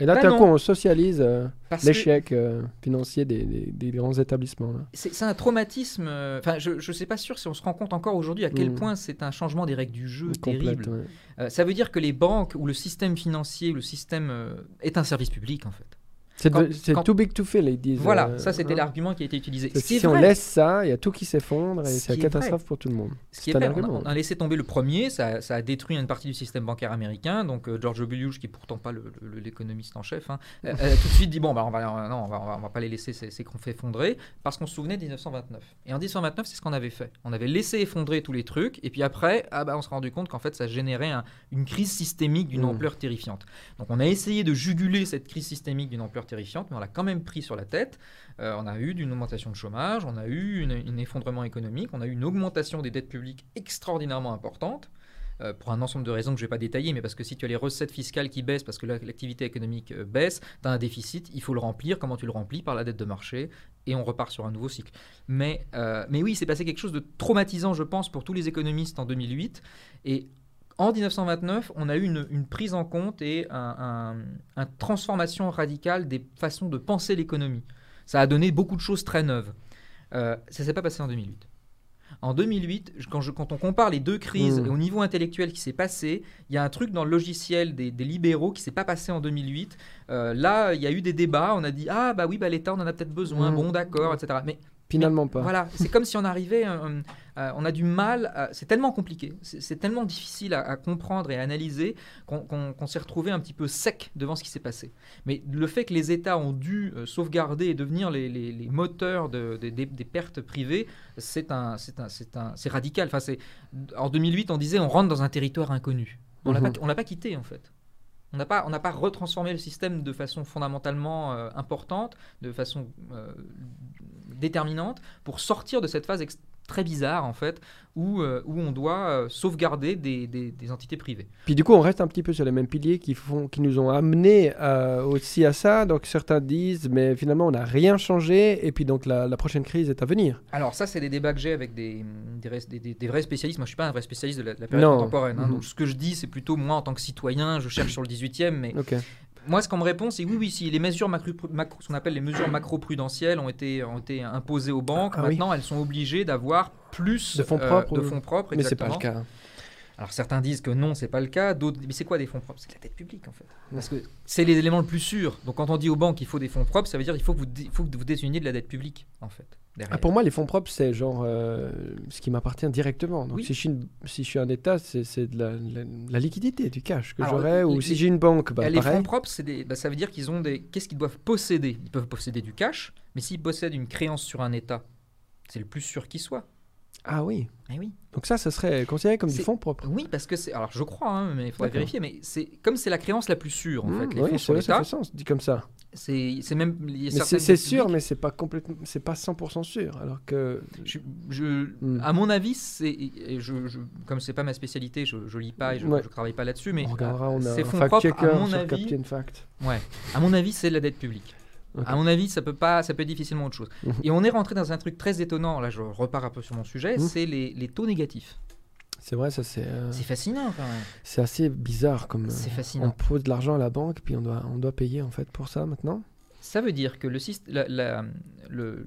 Speaker 1: Et là, d'un coup, on socialise euh, l'échec euh, financier des, des, grands établissements.
Speaker 2: C'est un traumatisme. Enfin, je ne sais pas sûr si on se rend compte encore aujourd'hui à quel mm. point c'est un changement des règles du jeu terrible. ça veut dire que les banques ou le système financier, le système est un service public en fait.
Speaker 1: C'est too big to fail, ils disent.
Speaker 2: Voilà, euh, ça c'était hein. l'argument qui a été utilisé.
Speaker 1: Si on laisse ça, il y a tout qui s'effondre et c'est la catastrophe pour tout le monde.
Speaker 2: Ce qui est vrai, on, a, laissé tomber le premier, ça, ça, a détruit une partie du système bancaire américain. Donc euh, George Bush, qui est pourtant pas l'économiste en chef, hein, euh, tout de suite dit bon, bah, on va, non, on va, on va, pas les laisser c'est qu'on fait effondrer parce qu'on se souvenait de 1929. Et en 1929, c'est ce qu'on avait fait. On avait laissé effondrer tous les trucs et puis après, ah bah, on s'est rendu compte qu'en fait, ça générait une crise systémique d'une mmh. ampleur terrifiante. Donc on a essayé de juguler cette crise systémique d'une ampleur terrifiante, mais on l'a quand même pris sur la tête. Euh, on a eu une augmentation de chômage, on a eu un effondrement économique, on a eu une augmentation des dettes publiques extraordinairement importante. Euh, pour un ensemble de raisons que je ne vais pas détailler, mais parce que si tu as les recettes fiscales qui baissent, parce que l'activité économique euh, baisse, tu as un déficit, il faut le remplir. Comment tu le remplis? Par la dette de marché, et on repart sur un nouveau cycle. Mais, mais oui, c'est passé quelque chose de traumatisant, je pense, pour tous les économistes en 2008. Et en 1929, on a eu une, prise en compte et une transformation radicale des façons de penser l'économie. Ça a donné beaucoup de choses très neuves. Euh, ça ne s'est pas passé en 2008. En 2008, quand, on compare les deux crises mmh. au niveau intellectuel qui s'est passé, il y a un truc dans le logiciel des, libéraux qui s'est pas passé en 2008. Euh, là, il y a eu des débats, on a dit ah bah oui bah l'État on en a peut-être besoin, mmh. bon d'accord, etc. Mais
Speaker 1: Finalement pas.
Speaker 2: Voilà, c'est comme si on arrivait, euh, euh, on a du mal, c'est tellement compliqué, c'est tellement difficile à, comprendre et à analyser qu'on s'est retrouvé un petit peu sec devant ce qui s'est passé. Mais le fait que les États ont dû euh, sauvegarder et devenir les, les, moteurs de, des, pertes privées, c'est un, c'est radical. Enfin, en 2008, on disait on rentre dans un territoire inconnu. On ne l'a pas quitté en fait. On n'a pas, pas retransformé le système de façon fondamentalement importante, de façon déterminante pour sortir de cette phase très bizarre en fait, où, euh, où on doit euh, sauvegarder des, des, entités privées.
Speaker 1: Puis du coup, on reste un petit peu sur les mêmes piliers qui, font, qui nous ont amenés euh, aussi à ça. Donc certains disent, mais finalement, on n'a rien changé, et puis donc la, prochaine crise est à venir.
Speaker 2: Alors ça, c'est des débats que j'ai avec des, des, vrais spécialistes. Moi, je ne suis pas un vrai spécialiste de la, période contemporaine. Hein. Mhm. Donc ce que je dis, c'est plutôt moi en tant que citoyen, je cherche sur le 18e, mais moi, ce qu'on me répond, c'est oui, oui, si les mesures macro, ce qu'on appelle les mesures macro-prudentielles ont été, ont été imposées aux banques, ah maintenant elles sont obligées d'avoir plus
Speaker 1: de fonds propres.
Speaker 2: de fonds propres
Speaker 1: mais c'est pas le cas.
Speaker 2: Alors certains disent que non, c'est pas le cas. D'autres, mais c'est quoi des fonds propres? C'est la dette publique en fait. Parce que c'est l'élément le plus sûr. Donc quand on dit aux banques qu'il faut des fonds propres, ça veut dire qu'il faut que vous, faut que vous désigniez de la dette publique en fait.
Speaker 1: Ah, pour moi, les fonds propres, c'est genre euh, ce qui m'appartient directement. Donc, si, je suis si je suis un État, c'est de la, liquidité, du cash que j'aurais. Ou si j'ai une banque, bah,
Speaker 2: Les fonds propres, des, bah, ça veut dire qu'ils ont des. Qu'est-ce qu'ils doivent posséder? Ils peuvent posséder du cash, mais s'ils possèdent une créance sur un État, c'est le plus sûr qui soit.
Speaker 1: Ah oui.
Speaker 2: Eh oui.
Speaker 1: Donc ça, ce serait considéré comme du fonds propre.
Speaker 2: Oui, parce que c'est. Alors je crois, hein, mais il faudrait vérifier. Mais c'est comme c'est la créance la plus sûre en
Speaker 1: Mmh,
Speaker 2: fait. Les
Speaker 1: oui,
Speaker 2: fonds sur
Speaker 1: vrai, ça fait sens, dit comme ça.
Speaker 2: c'est même.
Speaker 1: c'est sûr, mais c'est pas complètement, c'est pas 100% sûr. Alors que
Speaker 2: Je, je-
Speaker 1: Hmm.
Speaker 2: À mon avis, c'est je, je, comme c'est pas ma spécialité, je, je lis pas et je,
Speaker 1: Ouais.
Speaker 2: je travaille pas là-dessus, mais
Speaker 1: on regardera, on a un fact-checker
Speaker 2: à mon
Speaker 1: sur
Speaker 2: avis,
Speaker 1: Captain Fact.
Speaker 2: ouais, à mon avis, c'est la dette publique. À mon avis, ça peut pas, ça peut être difficilement autre chose.
Speaker 1: Mhm.
Speaker 2: Et on est rentré dans un truc très étonnant. Là, je repars un peu sur mon sujet.
Speaker 1: Mhm.
Speaker 2: C'est les, les taux négatifs.
Speaker 1: C'est vrai, ça c'est euh,
Speaker 2: C'est fascinant quand même.
Speaker 1: c'est assez bizarre comme. euh,
Speaker 2: C'est
Speaker 1: on
Speaker 2: fascinant.
Speaker 1: pose de l'argent à la banque, puis on doit, on doit payer en fait pour ça maintenant.
Speaker 2: Ça veut dire que la- la-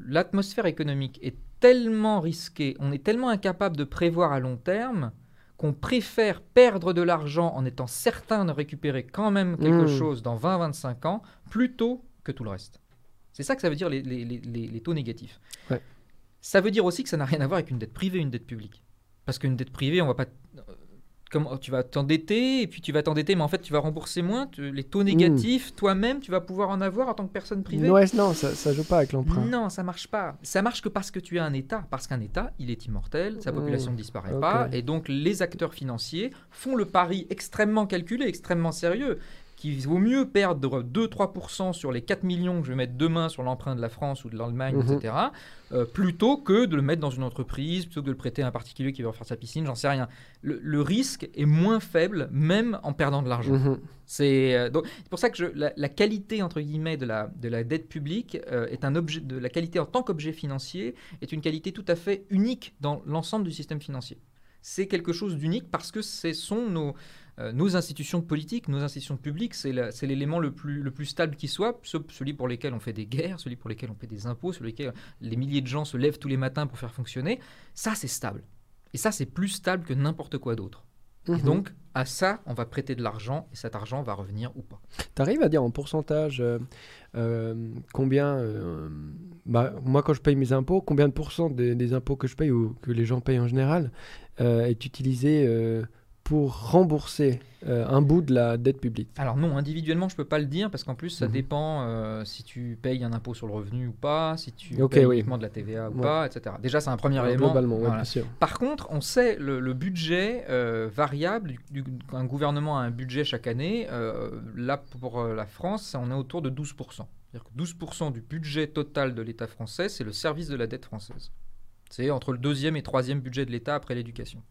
Speaker 2: l'atmosphère économique est tellement risquée, on est tellement incapable de prévoir à long terme qu'on préfère perdre de l'argent en étant certain de récupérer quand même quelque
Speaker 1: Mm.
Speaker 2: chose dans 20-25 ans plutôt que tout le reste. C'est ça que ça veut dire les, les- les- les- les taux négatifs.
Speaker 1: Ouais.
Speaker 2: Ça veut dire aussi que ça n'a rien à voir avec une dette privée et une dette publique. Parce qu'une dette privée, on va pas... Comment, tu vas t'endetter, et puis tu vas t'endetter, mais en fait tu vas rembourser moins. Tu- les taux négatifs, toi-même, tu vas pouvoir en avoir en tant que personne privée.
Speaker 1: Ouais, non, ça, ça joue pas avec l'emprunt.
Speaker 2: Non, ça marche pas. Ça marche que parce que tu as un État. Parce qu'un État, il est immortel, sa population ne disparaît pas. Et donc, les acteurs financiers font le pari extrêmement calculé, extrêmement sérieux, qu'il vaut mieux perdre 2-3% sur les 4 millions que je vais mettre demain sur l'emprunt de la France ou de l'Allemagne,
Speaker 1: Mhm.
Speaker 2: etc., euh, plutôt que de le mettre dans une entreprise, plutôt que de le prêter à un particulier qui va refaire sa piscine, j'en sais rien. Le, le risque est moins faible, même en perdant de l'argent.
Speaker 1: Mhm.
Speaker 2: C'est euh, c'est pour ça que je- la, la qualité entre guillemets de la, de la dette publique euh, est un objet de la qualité en tant qu'objet financier est une qualité tout à fait unique dans l'ensemble du système financier. C'est quelque chose d'unique parce que ce sont nos, euh, nos institutions politiques, nos institutions publiques, c'est l'élément le plus, le plus stable qui soit, ce- celui pour lequel on fait des guerres, celui pour lequel on paie des impôts, celui pour lequel les milliers de gens se lèvent tous les matins pour faire fonctionner. Ça, c'est stable. Et ça, c'est plus stable que n'importe quoi d'autre. Et
Speaker 1: Mhm.
Speaker 2: donc, à ça, on va prêter de l'argent et cet argent va revenir ou pas.
Speaker 1: T'arrives à dire en pourcentage euh, euh, combien, euh, bah, moi quand je paye mes impôts, combien de pourcents des, des impôts que je paye ou que les gens payent en général est utilisé pour rembourser euh, un bout de la dette publique
Speaker 2: Alors non, individuellement, je peux pas le dire parce qu'en plus, ça
Speaker 1: Mhm.
Speaker 2: dépend euh, si tu payes un impôt sur le revenu ou pas, si tu
Speaker 1: Ok,
Speaker 2: payes
Speaker 1: oui.
Speaker 2: uniquement de la TVA ou
Speaker 1: Ouais.
Speaker 2: pas, etc. Déjà, c'est un premier
Speaker 1: Alors,
Speaker 2: élément.
Speaker 1: Globalement, ouais,
Speaker 2: Voilà.
Speaker 1: bien sûr.
Speaker 2: Par contre, on sait le, le budget euh, variable. Du, du- un gouvernement a un budget chaque année. là, pour la France, on est autour de 12%. C'est-à-dire que 12% du budget total de l'État français, c'est le service de la dette française. C'est entre le deuxième et troisième budget de l'État après l'éducation.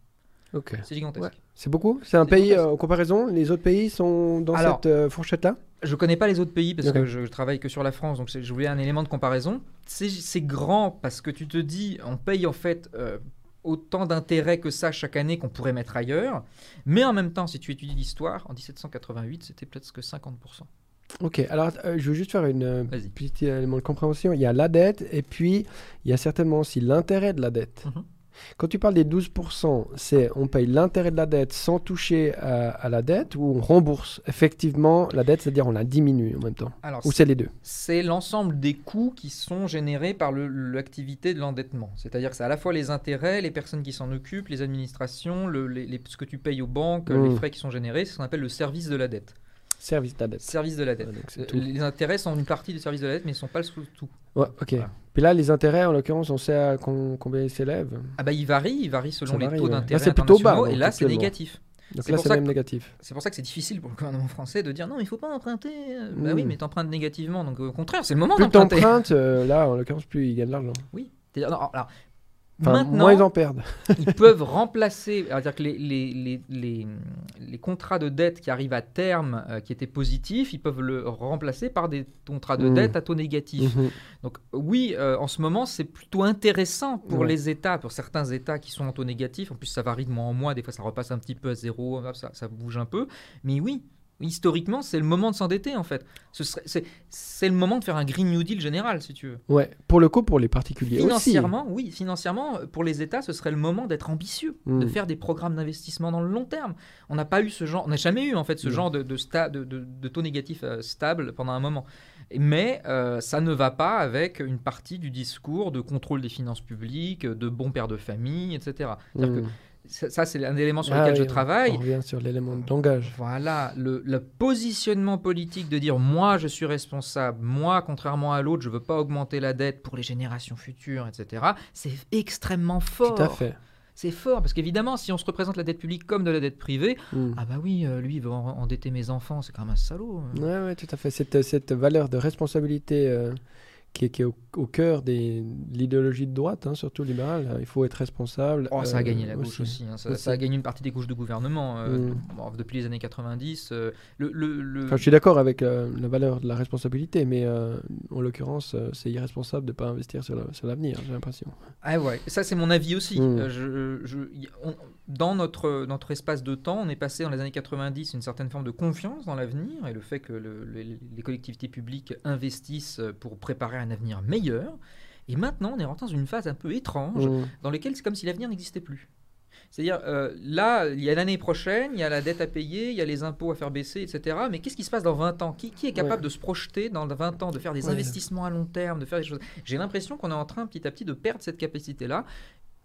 Speaker 2: C'est gigantesque.
Speaker 1: Ouais. C'est beaucoup? C'est un pays, euh, en comparaison, les autres pays sont dans
Speaker 2: Alors,
Speaker 1: cette euh, fourchette-là?
Speaker 2: Je connais pas les autres pays parce que je, je travaille que sur la France, donc je voulais un élément de comparaison. C'est grand parce que tu te dis, on paye en fait euh, autant d'intérêts que ça chaque année qu'on pourrait mettre ailleurs, mais en même temps, si tu étudies l'histoire, en 1788, c'était peut-être que 50%.
Speaker 1: Ok, alors euh, je veux juste faire une euh,
Speaker 2: Vas-y.
Speaker 1: petit élément de compréhension. Il y a la dette et puis il y a certainement aussi l'intérêt de la dette.
Speaker 2: Mhm.
Speaker 1: Quand tu parles des 12%, c'est on paye l'intérêt de la dette sans toucher à, à la dette ou on rembourse effectivement la dette, c'est-à-dire on la diminue en même temps?
Speaker 2: Alors,
Speaker 1: Ou c'est les deux?
Speaker 2: c'est l'ensemble des coûts qui sont générés par l'activité de l'endettement. C'est-à-dire que c'est à la fois les intérêts, les personnes qui s'en occupent, les administrations, le- les- les- ce que tu payes aux banques,
Speaker 1: Mm.
Speaker 2: les frais qui sont générés, c'est ce qu'on appelle le service de la dette.
Speaker 1: Service de la dette.
Speaker 2: Service de la dette.
Speaker 1: Ouais, donc c'est tout.
Speaker 2: Les intérêts sont une partie du service de la dette, mais ils ne sont pas le tout.
Speaker 1: Ouais, ok.
Speaker 2: Voilà.
Speaker 1: Puis là, les intérêts, en l'occurrence, on sait à combien ils s'élèvent.
Speaker 2: Ah bah il varie, il varie selon
Speaker 1: Ça
Speaker 2: les
Speaker 1: varie,
Speaker 2: taux
Speaker 1: ouais.
Speaker 2: D'intérêt
Speaker 1: c'est plutôt bas,
Speaker 2: et là c'est négatif.
Speaker 1: Donc
Speaker 2: C'est
Speaker 1: là, c'est même négatif.
Speaker 2: C'est pour ça que c'est difficile pour le gouvernement français de dire non, il faut pas emprunter. Euh, Bah
Speaker 1: Mm.
Speaker 2: oui, mais t'empruntes négativement, donc au contraire, c'est le moment
Speaker 1: Plus
Speaker 2: d'emprunter.
Speaker 1: t'empruntes, euh, là, en l'occurrence, plus ils gagnent de l'argent.
Speaker 2: Oui. Alors,
Speaker 1: Enfin,
Speaker 2: maintenant,
Speaker 1: moins ils en perdent.
Speaker 2: ils peuvent remplacer, c'est-à-dire que les, les, les, les, les contrats de dette qui arrivent à terme, euh, qui étaient positifs, ils peuvent le remplacer par des contrats de
Speaker 1: Mm.
Speaker 2: dette à taux négatif.
Speaker 1: Mhm.
Speaker 2: Donc oui, euh, en ce moment, c'est plutôt intéressant pour
Speaker 1: Ouais.
Speaker 2: les États, pour certains États qui sont en taux négatif. En plus, ça varie de mois en mois. Des fois, ça repasse un petit peu à zéro, ça bouge un peu. Mais oui, historiquement, c'est le moment de s'endetter, en fait. C'est le moment de faire un Green New Deal général, si tu veux.
Speaker 1: Ouais, pour le coup, pour les particuliers
Speaker 2: Financièrement, oui, financièrement, pour les États, ce serait le moment d'être ambitieux, de
Speaker 1: Mm.
Speaker 2: faire des programmes d'investissement dans le long terme. On n'a pas eu ce genre, on n'a jamais eu en fait ce genre de, de, sta- de, de- de taux négatif euh, stable pendant un moment. Mais euh, ça ne va pas avec une partie du discours de contrôle des finances publiques, de bons pères de famille, etc. C'est-à-dire
Speaker 1: Mhm.
Speaker 2: que ça, c'est un élément sur
Speaker 1: Ah
Speaker 2: lequel
Speaker 1: oui,
Speaker 2: je
Speaker 1: on-
Speaker 2: travaille.
Speaker 1: On revient sur l'élément de langage.
Speaker 2: Voilà, le, le positionnement politique de dire moi je suis responsable, moi contrairement à l'autre je veux pas augmenter la dette pour les générations futures, etc. C'est extrêmement fort.
Speaker 1: Tout à fait.
Speaker 2: C'est fort, parce qu'évidemment, si on se représente la dette publique comme de la dette privée,
Speaker 1: Mm.
Speaker 2: ah bah oui, euh, lui, il veut en- endetter mes enfants, c'est quand même un salaud. euh.
Speaker 1: Ouais, ouais, tout à fait. Cette, cette valeur de responsabilité euh, qui est, qui est au, au cœur de l'idéologie de droite, hein, surtout libérale. Il faut être responsable.
Speaker 2: Oh, ça a
Speaker 1: euh,
Speaker 2: gagné la gauche aussi. hein. Ça,
Speaker 1: Aussi.
Speaker 2: ça a gagné une partie des couches de gouvernement euh,
Speaker 1: Mm.
Speaker 2: bon, depuis les années 90. euh, le, le- le-
Speaker 1: Enfin, je suis d'accord avec euh, la valeur de la responsabilité, mais euh, en l'occurrence, euh, c'est irresponsable de ne pas investir sur la- sur l'avenir, j'ai l'impression.
Speaker 2: Ah ouais, ça c'est mon avis aussi.
Speaker 1: Mm.
Speaker 2: Euh, je- je- y- on- dans notre, notre espace de temps, on est passé dans les années 90 une certaine forme de confiance dans l'avenir et le fait que le- le- les collectivités publiques investissent pour préparer un avenir meilleur. Et maintenant, on est rentré dans une phase un peu étrange
Speaker 1: Mm.
Speaker 2: dans laquelle c'est comme si l'avenir n'existait plus. C'est-à-dire, euh, là, il y a l'année prochaine, il y a la dette à payer, il y a les impôts à faire baisser, etc. Mais qu'est-ce qui se passe dans 20 ans? Qui, qui est capable
Speaker 1: Ouais.
Speaker 2: de se projeter dans 20 ans, de faire des
Speaker 1: Ouais.
Speaker 2: investissements à long terme, de faire des choses? J'ai l'impression qu'on est en train petit à petit de perdre cette capacité-là.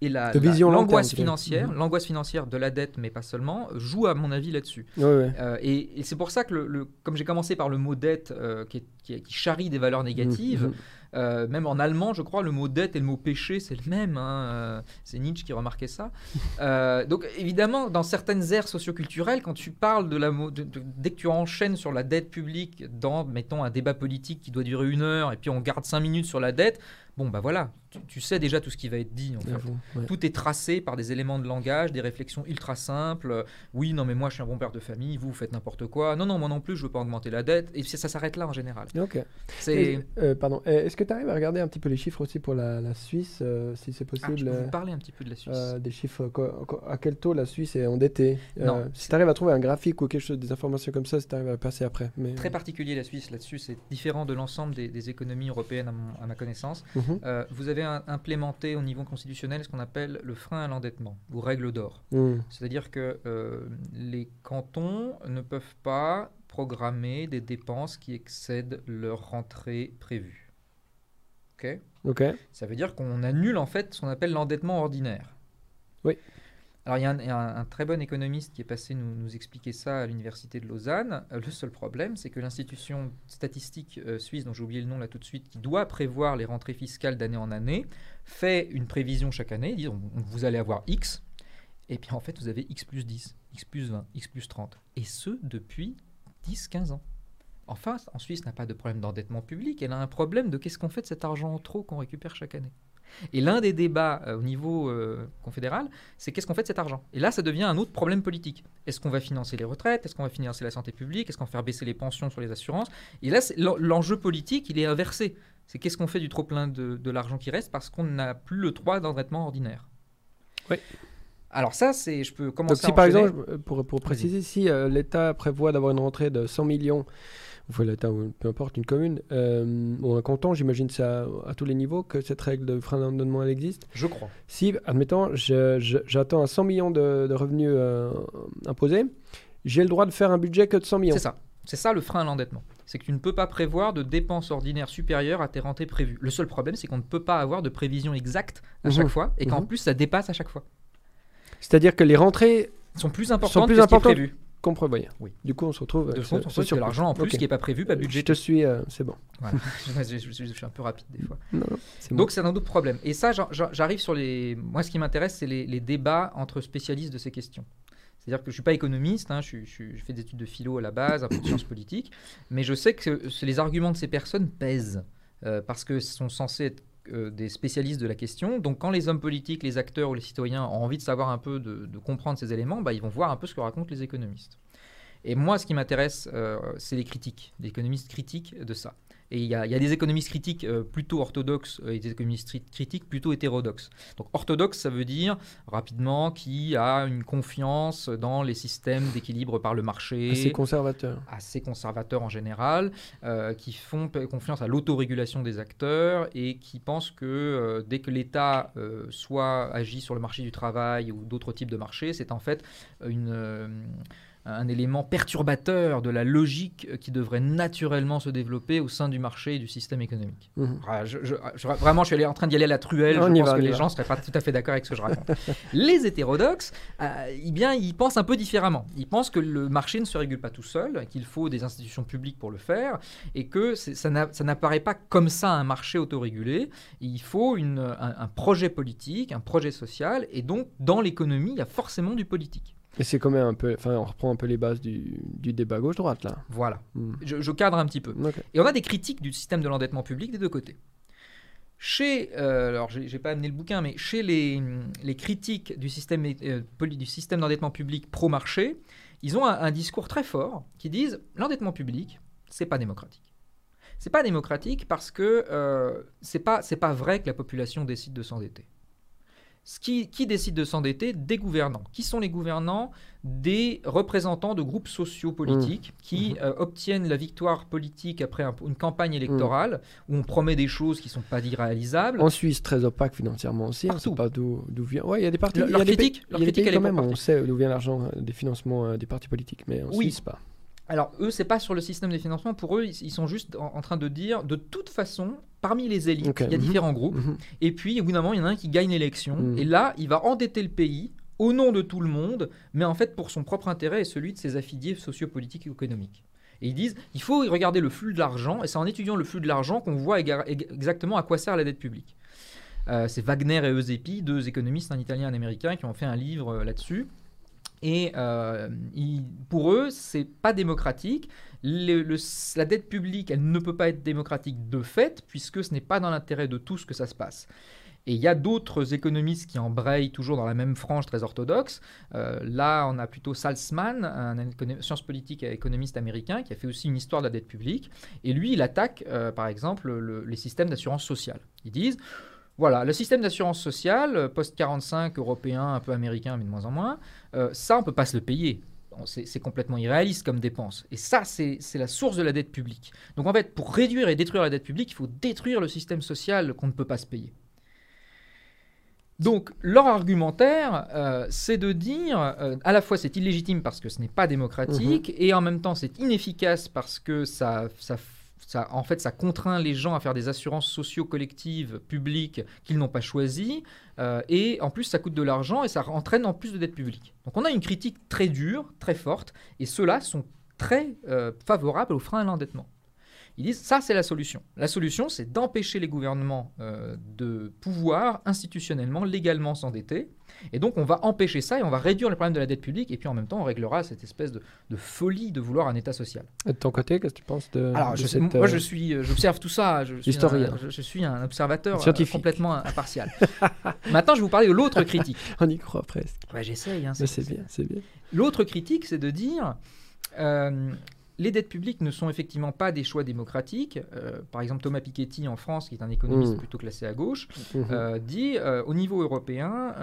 Speaker 2: Et la, l'angoisse financière,
Speaker 1: Mhm.
Speaker 2: l'angoisse financière de la dette, mais pas seulement, joue à mon avis là-dessus.
Speaker 1: Ouais, ouais.
Speaker 2: Euh, et et c'est pour ça que, le, le- comme j'ai commencé par le mot dette, euh, qui, est- qui- qui charrie des valeurs négatives,
Speaker 1: Mhm.
Speaker 2: euh, même en allemand, je crois, le mot dette et le mot péché, c'est le même. hein, C'est Nietzsche qui remarquait ça. Donc, évidemment, dans certaines aires socioculturelles, quand tu parles de la. de- dès que tu enchaînes sur la dette publique dans, mettons, un débat politique qui doit durer une heure, et puis on garde cinq minutes sur la dette, bon, bah voilà, tu, tu sais déjà tout ce qui va être dit, en fait.
Speaker 1: J'avoue, ouais.
Speaker 2: Tout est tracé par des éléments de langage, des réflexions ultra simples. Euh, Oui, non, mais moi, je suis un bon père de famille, vous, vous faites n'importe quoi. Non, non, moi non plus, je veux pas augmenter la dette. Et ça, ça s'arrête là en général.
Speaker 1: Ok.
Speaker 2: C'est.
Speaker 1: Euh, pardon. Euh, Est-ce que tu arrives à regarder un petit peu les chiffres aussi pour la, la Suisse, euh, si c'est
Speaker 2: Ah, je
Speaker 1: possible
Speaker 2: peux
Speaker 1: euh,
Speaker 2: vous parler un petit peu de la Suisse.
Speaker 1: euh, des chiffres, à quel taux la Suisse est endettée
Speaker 2: Non.
Speaker 1: Si tu arrives à trouver un graphique ou quelque chose, des informations comme ça, si tu arrives à passer après. Mais...
Speaker 2: Très particulier la Suisse là-dessus, c'est différent de l'ensemble des, des économies européennes à, mon- à ma connaissance.
Speaker 1: Mhm.
Speaker 2: Euh, vous avez un- implémenté au niveau constitutionnel ce qu'on appelle le frein à l'endettement, ou règle d'or.
Speaker 1: Mm.
Speaker 2: C'est-à-dire que euh, les cantons ne peuvent pas programmer des dépenses qui excèdent leur rentrée prévue. Ok?
Speaker 1: Ok.
Speaker 2: Ça veut dire qu'on annule en fait ce qu'on appelle l'endettement ordinaire.
Speaker 1: Oui.
Speaker 2: Alors il y a un, très bon économiste qui est passé nous, expliquer ça à l'université de Lausanne. Euh, le seul problème, c'est que l'institution statistique euh, suisse, dont j'ai oublié le nom là tout de suite, qui doit prévoir les rentrées fiscales d'année en année, fait une prévision chaque année, dit vous allez avoir X, et puis en fait vous avez X plus 10, X plus 20, X plus 30. Et ce depuis 10-15 ans. Enfin, en Suisse n'a pas de problème d'endettement public, elle a un problème de qu'est-ce qu'on fait de cet argent en trop qu'on récupère chaque année. Et l'un des débats euh, au niveau euh, confédéral, c'est qu'est-ce qu'on fait de cet argent? Et là, ça devient un autre problème politique. Est-ce qu'on va financer les retraites? Est-ce qu'on va financer la santé publique? Est-ce qu'on va faire baisser les pensions sur les assurances? Et là, l'enjeu politique, il est inversé. C'est qu'est-ce qu'on fait du trop-plein de, de l'argent qui reste parce qu'on n'a plus le droit d'endettement ordinaire?
Speaker 1: Oui.
Speaker 2: Alors ça, c'est, je peux
Speaker 1: Donc
Speaker 2: commencer
Speaker 1: si
Speaker 2: à
Speaker 1: par exemple, pour, pour préciser, si euh, l'État prévoit d'avoir une rentrée de 100 millions, ou l'État ou peu importe, une commune, euh, ou un canton, j'imagine c'est à, tous les niveaux que cette règle de frein d'endettement elle existe.
Speaker 2: Je crois.
Speaker 1: Si, admettons, j'attends à 100 millions de, de revenus euh, imposés, j'ai le droit de faire un budget que de 100 millions.
Speaker 2: C'est ça. C'est ça le frein à l'endettement. C'est que tu ne peux pas prévoir de dépenses ordinaires supérieures à tes rentrées prévues. Le seul problème, c'est qu'on ne peut pas avoir de prévision exacte à
Speaker 1: Mhm.
Speaker 2: chaque fois et qu'en
Speaker 1: Mhm.
Speaker 2: plus, ça dépasse à chaque fois.
Speaker 1: C'est-à-dire que les rentrées
Speaker 2: sont plus importantes
Speaker 1: plus
Speaker 2: que ce qui est
Speaker 1: importantes.
Speaker 2: prévu.
Speaker 1: Qu'on prévoyait.
Speaker 2: Oui.
Speaker 1: Du coup, on se retrouve
Speaker 2: De
Speaker 1: ce-
Speaker 2: on se l'argent en plus
Speaker 1: Ok.
Speaker 2: qui n'est pas prévu, pas
Speaker 1: Je
Speaker 2: budgété.
Speaker 1: te suis, euh, c'est bon.
Speaker 2: Voilà. je, je- je- je suis un peu rapide des fois.
Speaker 1: Non, non, c'est bon.
Speaker 2: Donc c'est un autre problème. Et ça, j'arrive sur les. Moi, ce qui m'intéresse, c'est les, les débats entre spécialistes de ces questions. C'est-à-dire que je ne suis pas économiste, hein, je, je je fais des études de philo à la base, un peu de sciences politiques, mais je sais que les arguments de ces personnes pèsent, euh, parce que sont censés être euh, des spécialistes de la question. Donc quand les hommes politiques, les acteurs ou les citoyens ont envie de savoir un peu, de, comprendre ces éléments, bah, ils vont voir un peu ce que racontent les économistes. Et moi, ce qui m'intéresse, euh, c'est les critiques, les économistes critiques de ça. Et il y, a il y a des économistes critiques euh, plutôt orthodoxes euh, et des économistes cri- critiques plutôt hétérodoxes. Donc orthodoxe, ça veut dire rapidement qui a une confiance dans les systèmes d'équilibre par le marché,
Speaker 1: Assez conservateur.
Speaker 2: assez conservateurs en général, euh, qui font confiance à l'autorégulation des acteurs et qui pensent que euh, dès que l'État euh, soit agit sur le marché du travail ou d'autres types de marchés, c'est en fait une, un élément perturbateur de la logique qui devrait naturellement se développer au sein du marché et du système économique.
Speaker 1: Mhm.
Speaker 2: Ah, je- je- je- vraiment, je suis allé en train d'y aller à la truelle.
Speaker 1: On
Speaker 2: je pense
Speaker 1: va,
Speaker 2: que les
Speaker 1: va.
Speaker 2: gens ne seraient pas tout à fait d'accord avec ce que je raconte. les hétérodoxes, euh, eh bien, ils pensent un peu différemment. Ils pensent que le marché ne se régule pas tout seul, qu'il faut des institutions publiques pour le faire, et que ça n'a- ça n'apparaît pas comme ça un marché autorégulé. Il faut une- un, un projet politique, un projet social, et donc dans l'économie, il y a forcément du politique.
Speaker 1: Et c'est quand même un peu. Enfin, on reprend un peu les bases du, du débat gauche-droite, là.
Speaker 2: Voilà.
Speaker 1: Hmm.
Speaker 2: Je, je cadre un petit peu. Et on a des critiques du système de l'endettement public des deux côtés. Chez, euh, alors j'ai pas amené le bouquin, mais chez les, les critiques du système, euh, du système d'endettement public pro-marché, ils ont un, un discours très fort qui disent l'endettement public, c'est pas démocratique. C'est pas démocratique parce que euh, c'est pas c'est pas vrai que la population décide de s'endetter. Qui, qui décide de s'endetter Des gouvernants. Qui sont les gouvernants? Des représentants de groupes sociaux politiques qui euh, obtiennent la victoire politique après un- une campagne électorale où on promet des choses qui ne sont pas irréalisables.
Speaker 1: En Suisse, très opaque financièrement aussi. On
Speaker 2: Partout.
Speaker 1: sait pas d'où vient. Ouais, il y a des partis.
Speaker 2: Leur-
Speaker 1: y a des pays-
Speaker 2: leur
Speaker 1: y a des pays quand même. On sait d'où vient l'argent euh, des financements euh, des partis politiques, mais en
Speaker 2: Oui.
Speaker 1: Suisse, pas.
Speaker 2: Alors, eux, c'est pas sur le système de financement. Pour eux, ils, sont juste en, en train de dire, de toute façon, parmi les élites, il y a
Speaker 1: Mhm.
Speaker 2: différents groupes.
Speaker 1: Mhm.
Speaker 2: Et puis, au bout d'un moment, il y en a un qui gagne l'élection.
Speaker 1: Mhm.
Speaker 2: Et là, il va endetter le pays au nom de tout le monde, mais en fait pour son propre intérêt et celui de ses affiliés sociopolitiques et économiques. Et ils disent, il faut regarder le flux de l'argent, et c'est en étudiant le flux de l'argent qu'on voit exactement à quoi sert la dette publique. Euh, c'est Wagner et Eusepi, deux économistes, un italien et un américain, qui ont fait un livre euh, là-dessus. Et euh, pour eux, c'est pas démocratique. La dette publique, elle ne peut pas être démocratique de fait, puisque ce n'est pas dans l'intérêt de tous que ça se passe. Et il y a d'autres économistes qui embrayent toujours dans la même frange très orthodoxe. Euh, là, on a plutôt Salzman, un sciences politiques et économiste américain, qui a fait aussi une histoire de la dette publique. Et lui, il attaque, euh, par exemple, le- les systèmes d'assurance sociale. Ils disent, voilà, le système d'assurance sociale, euh, post-45, européen, un peu américain, mais de moins en moins, euh, ça, on ne peut pas se le payer. C'est complètement irréaliste comme dépense. Et ça, c'est la source de la dette publique. Donc en fait, pour réduire et détruire la dette publique, il faut détruire le système social qu'on ne peut pas se payer. Donc leur argumentaire, euh, c'est de dire, euh, à la fois c'est illégitime parce que ce n'est pas démocratique, et en même temps c'est inefficace parce que ça, ça, en fait, ça contraint les gens à faire des assurances socio-collectives publiques qu'ils n'ont pas choisies, euh, et en plus ça coûte de l'argent et ça entraîne en plus de dette publique. Donc on a une critique très dure, très forte, et ceux-là sont très euh, favorables au frein à l'endettement. Ils disent ça c'est la solution. La solution c'est d'empêcher les gouvernements euh, de pouvoir institutionnellement, légalement s'endetter. Et donc on va empêcher ça et on va réduire le problème de la dette publique et puis en même temps on réglera cette espèce de, de folie de vouloir un État social.
Speaker 1: Et de ton côté, qu'est-ce que tu penses de.
Speaker 2: Alors
Speaker 1: de
Speaker 2: je
Speaker 1: cette,
Speaker 2: moi
Speaker 1: euh,
Speaker 2: je suis, euh, j'observe tout ça, je suis,
Speaker 1: Historien.
Speaker 2: un, je, je suis un observateur euh,
Speaker 1: Scientifique.
Speaker 2: complètement impartial. Maintenant je vais vous parler de l'autre critique.
Speaker 1: On y croit presque.
Speaker 2: Ouais, J'essaye. hein,
Speaker 1: c'est bien, c'est bien.
Speaker 2: L'autre critique, c'est de dire euh, les dettes publiques ne sont effectivement pas des choix démocratiques. Euh, par exemple, Thomas Piketty en France, qui est un économiste
Speaker 1: Mm.
Speaker 2: plutôt classé à gauche,
Speaker 1: Mhm.
Speaker 2: euh, dit euh, au niveau européen,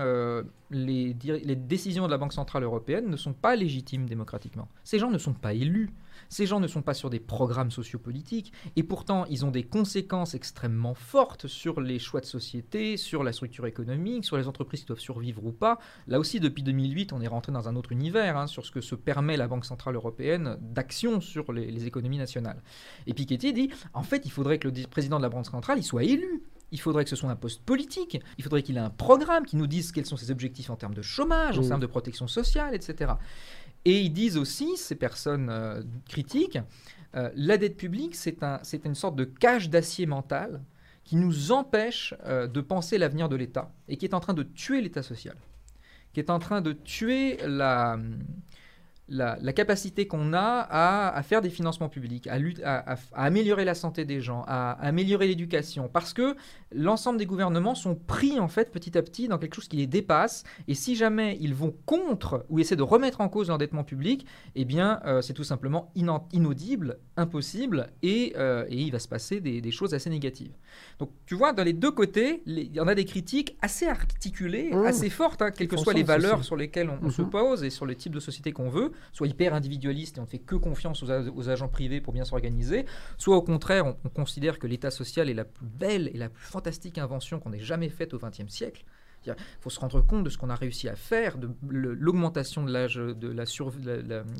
Speaker 2: les décisions de la Banque centrale européenne ne sont pas légitimes démocratiquement. Ces gens ne sont pas élus. Ces gens ne sont pas sur des programmes sociopolitiques et pourtant ils ont des conséquences extrêmement fortes sur les choix de société, sur la structure économique, sur les entreprises qui doivent survivre ou pas. Là aussi, depuis 2008, on est rentré dans un autre univers hein, sur ce que se permet la Banque centrale européenne d'action sur les, les économies nationales. Et Piketty dit, en fait, il faudrait que le président de la Banque centrale il soit élu. Il faudrait que ce soit un poste politique. Il faudrait qu'il ait un programme qui nous dise quels sont ses objectifs en termes de chômage, en
Speaker 1: Mm.
Speaker 2: termes de protection sociale, etc. Et ils disent aussi, ces personnes euh, critiques, euh, la dette publique, c'est un, une sorte de cage d'acier mental qui nous empêche euh, de penser l'avenir de l'État et qui est en train de tuer l'État social, qui est en train de tuer la, la, la capacité qu'on a à, à faire des financements publics, à, lutte- à- améliorer la santé des gens, à, améliorer l'éducation, parce que l'ensemble des gouvernements sont pris en fait petit à petit dans quelque chose qui les dépasse, et si jamais ils vont contre ou essaient de remettre en cause l'endettement public, eh bien euh, c'est tout simplement inaudible, impossible, et, euh, et il va se passer des, des choses assez négatives. Donc tu vois, dans les deux côtés, il y en a des critiques assez articulées,
Speaker 1: Mmh.
Speaker 2: assez fortes, hein, quelles que soient les valeurs
Speaker 1: aussi.
Speaker 2: sur lesquelles on, on se pose et sur les types de société qu'on veut, soit hyper individualiste et on ne fait que confiance aux, agents privés pour bien s'organiser, soit au contraire, on, on considère que l'État social est la plus belle et la plus fantastique invention qu'on ait jamais faite au XXe siècle. Il faut se rendre compte de ce qu'on a réussi à faire, de l'augmentation de l'âge, de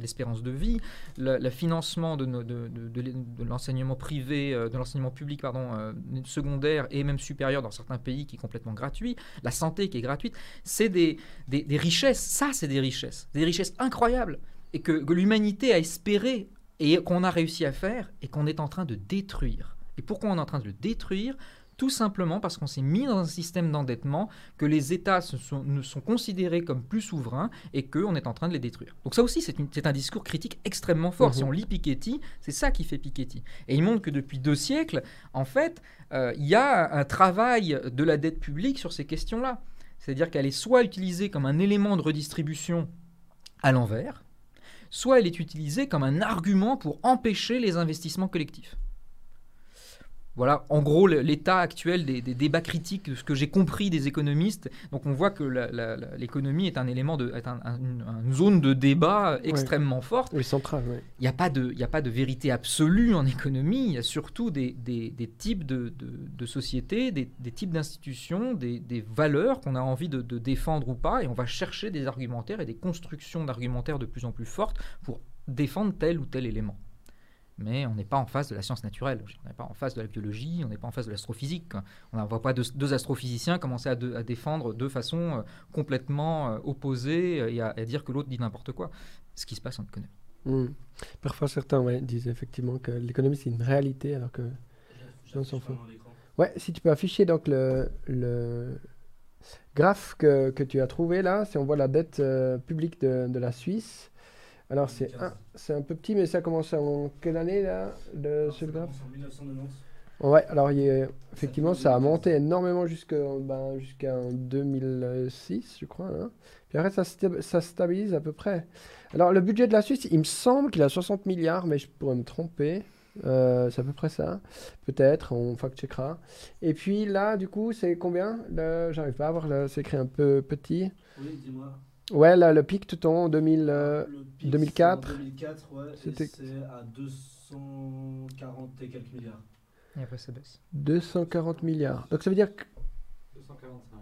Speaker 2: l'espérance de vie, le financement de, de, l'enseignement privé, euh, de l'enseignement public pardon, euh, secondaire et même supérieur dans certains pays qui est complètement gratuit, la santé qui est gratuite, c'est des, des, richesses. Ça, c'est des richesses, des richesses incroyables et que, que l'humanité a espéré et qu'on a réussi à faire et qu'on est en train de détruire. Et pourquoi on est en train de le détruire? Tout simplement parce qu'on s'est mis dans un système d'endettement, que les États sont, ne sont considérés comme plus souverains et qu'on est en train de les détruire. Donc ça aussi, c'est un discours critique extrêmement fort. Si mhm. on lit Piketty, c'est ça qui fait Piketty. Et il montre que depuis deux siècles, en fait, euh, il y a un travail de la dette publique sur ces questions-là. C'est-à-dire qu'elle est soit utilisée comme un élément de redistribution à l'envers, soit elle est utilisée comme un argument pour empêcher les investissements collectifs. Voilà, en gros, l'état actuel des, débats critiques, de ce que j'ai compris des économistes. Donc, on voit que l'économie est un élément de, est une, zone de débat extrêmement forte.
Speaker 1: Oui, centrale.
Speaker 2: Il n'y a pas de, a pas de vérité absolue en économie. Il y a surtout des, types de, sociétés, des, types d'institutions, des, valeurs qu'on a envie de, défendre ou pas, et on va chercher des argumentaires et des constructions d'argumentaires de plus en plus fortes pour défendre tel ou tel élément mais on n'est pas en face de la science naturelle, on n'est pas en face de la biologie, on n'est pas en face de l'astrophysique. On ne voit pas deux, astrophysiciens commencer à, défendre de façon euh, complètement euh, opposée et à, dire que l'autre dit n'importe quoi. Ce qui se passe en économie.
Speaker 1: Hmm. Parfois, certains disent effectivement que l'économie c'est une réalité, alors que s'en. Ouais, si tu peux afficher donc le, le graphe que, que, tu as trouvé là, si on voit la dette euh, publique de, de la Suisse. Alors, c'est un, c'est un peu petit, mais ça commence en quelle année, là, le, ce graphe En 1990. Ouais, alors il effectivement, ça a monté énormément jusqu'en ben, jusqu'à 2006, je crois. Hein. Puis après, ça, ça stabilise à peu près. Alors, le budget de la Suisse, il me semble qu'il a 60 milliards, mais je pourrais me tromper. Euh, c'est à peu près ça. Peut-être, on fact-checkera. Et puis là, du coup, c'est combien? J'arrive pas à voir, c'est écrit un peu petit.
Speaker 3: Oui, dis-moi.
Speaker 1: Ouais, là, le pic tout en 2000, 2004.
Speaker 3: 2004, ouais, c'est à 240 et quelques milliards.
Speaker 2: Et après, ça baisse.
Speaker 1: 240 milliards. Donc ça veut dire que. 245.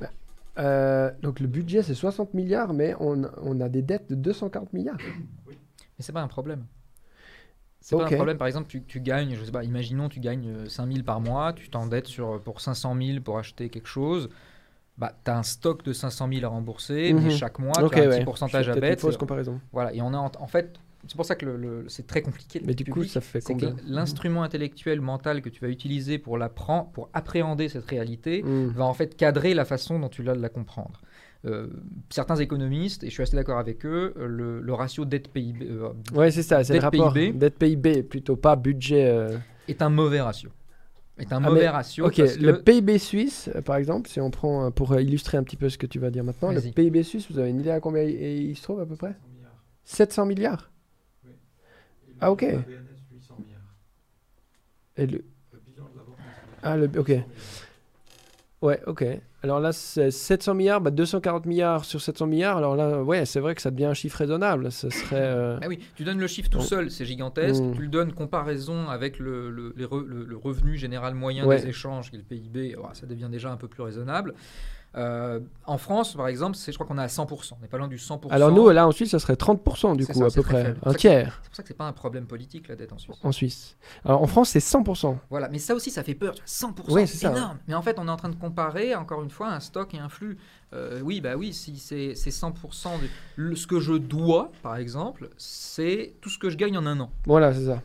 Speaker 1: Bah, euh, donc le budget c'est 60 milliards, mais on, on, a des dettes de 240 milliards.
Speaker 2: Oui. Mais c'est pas un problème. C'est pas un problème. Par exemple, tu, tu, gagnes, je sais pas, imaginons tu gagnes 5000 par mois, tu t'endettes sur, pour 500 000 pour acheter quelque chose bah, tu as un stock de 500 000 à rembourser, mais mhm. chaque mois, tu as un petit pourcentage à baisse.
Speaker 1: Fausse comparaison.
Speaker 2: Voilà, et on a en, fait, c'est pour ça que le, c'est très compliqué.
Speaker 1: Mais du coup, ça fait combien?
Speaker 2: L'instrument intellectuel, mental que tu vas utiliser pour, pour appréhender cette réalité mhm. va en fait cadrer la façon dont tu vas la comprendre. Euh, certains économistes, et je suis assez d'accord avec eux, le, le ratio dette PIB.
Speaker 1: Euh, ouais, c'est ça, c'est le rapport dette PIB, plutôt pas budget. Euh.
Speaker 2: Est un mauvais ratio est un ah, mauvais ratio.
Speaker 1: Ok, le PIB suisse, euh, par exemple, si on prend euh, pour euh, illustrer un petit peu ce que tu vas dire maintenant, le PIB suisse, vous avez une idée à combien il, se trouve à peu près? 700 milliards. Oui. Ah ok. Et le... Ah le ok. Ouais, ok. Alors là, c'est 700 milliards, bah 240 milliards sur 700 milliards. Alors là, ouais, c'est vrai que ça devient un chiffre raisonnable. Ce serait. Euh,
Speaker 2: ah oui, tu donnes le chiffre tout seul, c'est gigantesque. Mm. Tu le donnes comparaison avec le, le, le, revenu général moyen des échanges, qui est le PIB, ça devient déjà un peu plus raisonnable. Euh, en France, par exemple, je crois qu'on est à 100%. On n'est pas loin du 100%.
Speaker 1: Alors nous, là, en Suisse, ça serait 30% du coup, à peu près. Un tiers.
Speaker 2: C'est pour ça que c'est pas un problème politique, la dette en Suisse.
Speaker 1: En Suisse. Alors en France, c'est 100%.
Speaker 2: Voilà, mais ça aussi, ça fait peur. 100%, c'est énorme. Mais en fait, on est en train de comparer, encore une fois, un stock et un flux. Euh, oui, bah oui, si c'est 100% de ce que je dois, par exemple, c'est tout ce que je gagne en un an.
Speaker 1: Voilà, c'est ça.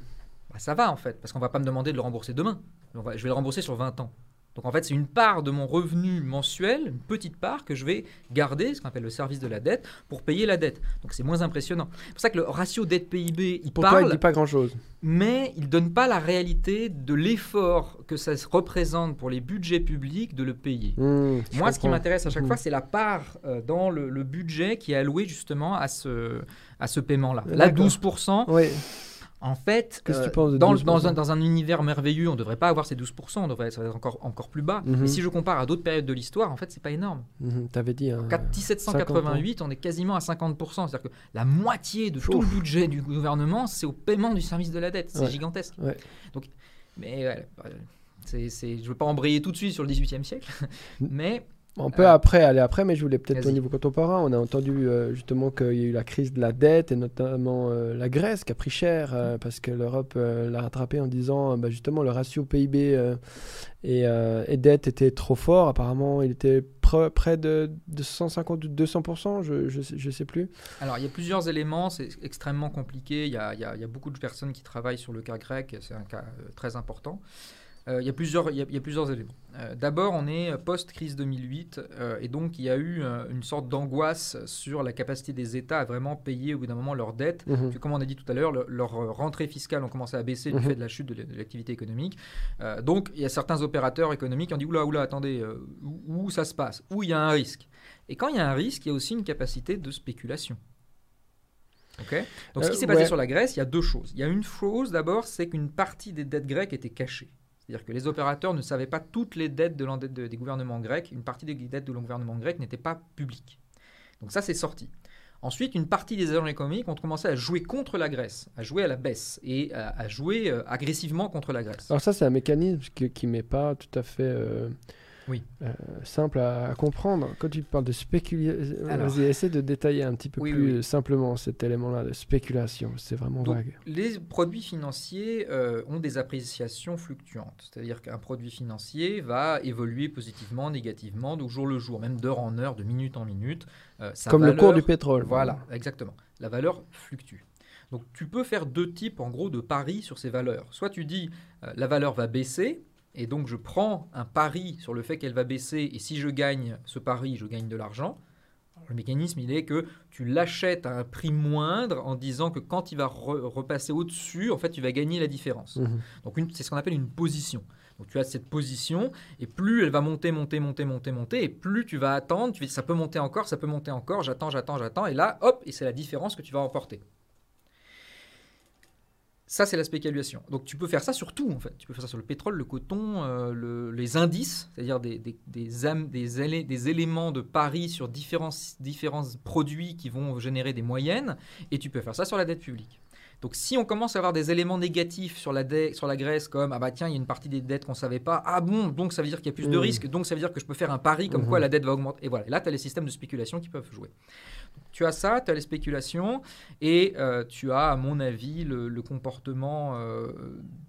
Speaker 2: Bah, ça va, en fait, parce qu'on va pas me demander de le rembourser demain. je vais le rembourser sur 20 ans. Donc en fait, c'est une part de mon revenu mensuel, une petite part que je vais garder, ce qu'on appelle le service de la dette, pour payer la dette. Donc c'est moins impressionnant. C'est pour ça que le ratio dette-PIB, il parle.
Speaker 1: il dit pas grand-chose.
Speaker 2: Mais il donne pas la réalité de l'effort que ça représente pour les budgets publics de le payer. Mmh, Moi, ce qui m'intéresse à chaque mmh. fois, c'est la part euh, dans le, budget qui est allouée justement à ce, à ce paiement-là. Là, 12%. Oui. En fait, euh, dans, dans, un, dans, un, univers merveilleux, on ne devrait pas avoir ces 12%, on devrait être encore, encore plus bas. Mais mhm. si je compare à d'autres périodes de l'histoire, en fait, c'est pas énorme.
Speaker 1: Mhm, tu avais dit.
Speaker 2: En 1788, on est quasiment à 50%. C'est-à-dire que la moitié de tout le budget du gouvernement, c'est au paiement du service de la dette. C'est gigantesque. Donc, mais c'est, je ne veux pas embrayer tout de suite sur le 18e siècle, mais
Speaker 1: On peut après aller après, mais je voulais peut-être au niveau contemporain. On a entendu euh, justement qu'il y a eu la crise de la dette et notamment euh, la Grèce qui a pris cher euh, parce que l'Europe l'a rattrapé en disant bah, justement le ratio PIB et, et, dette était trop fort. Apparemment, il était près de, de 150 ou 200%, je ne sais, plus.
Speaker 2: Alors, il y a plusieurs éléments, c'est extrêmement compliqué. Il y, a, il y a, beaucoup de personnes qui travaillent sur le cas grec, c'est un cas très important. Euh, il, y a plusieurs, il, y a, plusieurs éléments. Euh, d'abord, on est post-crise 2008, euh, et donc il y a eu une sorte d'angoisse sur la capacité des États à vraiment payer au bout d'un moment leurs dettes. Mhm. Comme on a dit tout à l'heure, leurs rentrées fiscales ont commencé à baisser du mhm. fait de la chute de l'activité économique. donc il y a certains opérateurs économiques qui ont dit Oula, oula, attendez, où, où ça se passe? Où il y a un risque? Et quand il y a un risque, il y a aussi une capacité de spéculation. Donc, ce qui s'est passé sur la Grèce, il y a deux choses. Il y a une chose d'abord, c'est qu'une partie des dettes grecques était cachée. C'est-à-dire que les opérateurs ne savaient pas toutes les dettes de des gouvernements grecs. Une partie des dettes de le gouvernement grec n'était pas publique. Donc ça, c'est sorti. Ensuite, une partie des agents économiques ont commencé à jouer contre la Grèce, à jouer à la baisse et à, jouer euh, agressivement contre la Grèce.
Speaker 1: Alors ça, c'est un mécanisme qui n'est pas tout à fait... Euh, oui. Euh, simple à, comprendre. Quand tu parles de spéculation, vas-y, essaie de détailler un petit peu plus simplement cet élément-là de spéculation. C'est vraiment vague.
Speaker 2: Les produits financiers euh, ont des appréciations fluctuantes. C'est-à-dire qu'un produit financier va évoluer positivement, négativement, de jour le jour, même d'heure en heure, de minute en minute.
Speaker 1: Euh, Comme le cours du pétrole.
Speaker 2: Voilà, exactement. La valeur fluctue. Donc tu peux faire deux types en gros de paris sur ces valeurs. Soit tu dis la valeur va baisser, et donc je prends un pari sur le fait qu'elle va baisser, et si je gagne ce pari, je gagne de l'argent. Le mécanisme, il est que tu l'achètes à un prix moindre en disant que quand il va repasser au-dessus, en fait, tu vas gagner la différence. Mhm. Donc c'est ce qu'on appelle une position. Donc tu as cette position, et plus elle va monter, monter, monter, monter, monter, et plus tu vas attendre, tu ça peut monter encore, ça peut monter encore, j'attends, j'attends, j'attends, et là, hop, et c'est la différence que tu vas remporter. Ça, c'est la spéculation. Donc tu peux faire ça sur tout, en fait. Tu peux faire ça sur le pétrole, le coton, euh, les indices, c'est-à-dire des, des, des, des, éléments de pari sur différents, différents produits qui vont générer des moyennes. Et tu peux faire ça sur la dette publique. Donc si on commence à avoir des éléments négatifs sur la, sur la Grèce, comme ah bah tiens, il y a une partie des dettes qu'on ne savait pas, ah bon, donc ça veut dire qu'il y a plus de mmh. risques, donc ça veut dire que je peux faire un pari comme quoi mmh. la dette va augmenter. Et voilà, là, tu as les systèmes de spéculation qui peuvent jouer. Tu as ça, tu as les spéculations, et euh, tu as, à mon avis, le, comportement euh,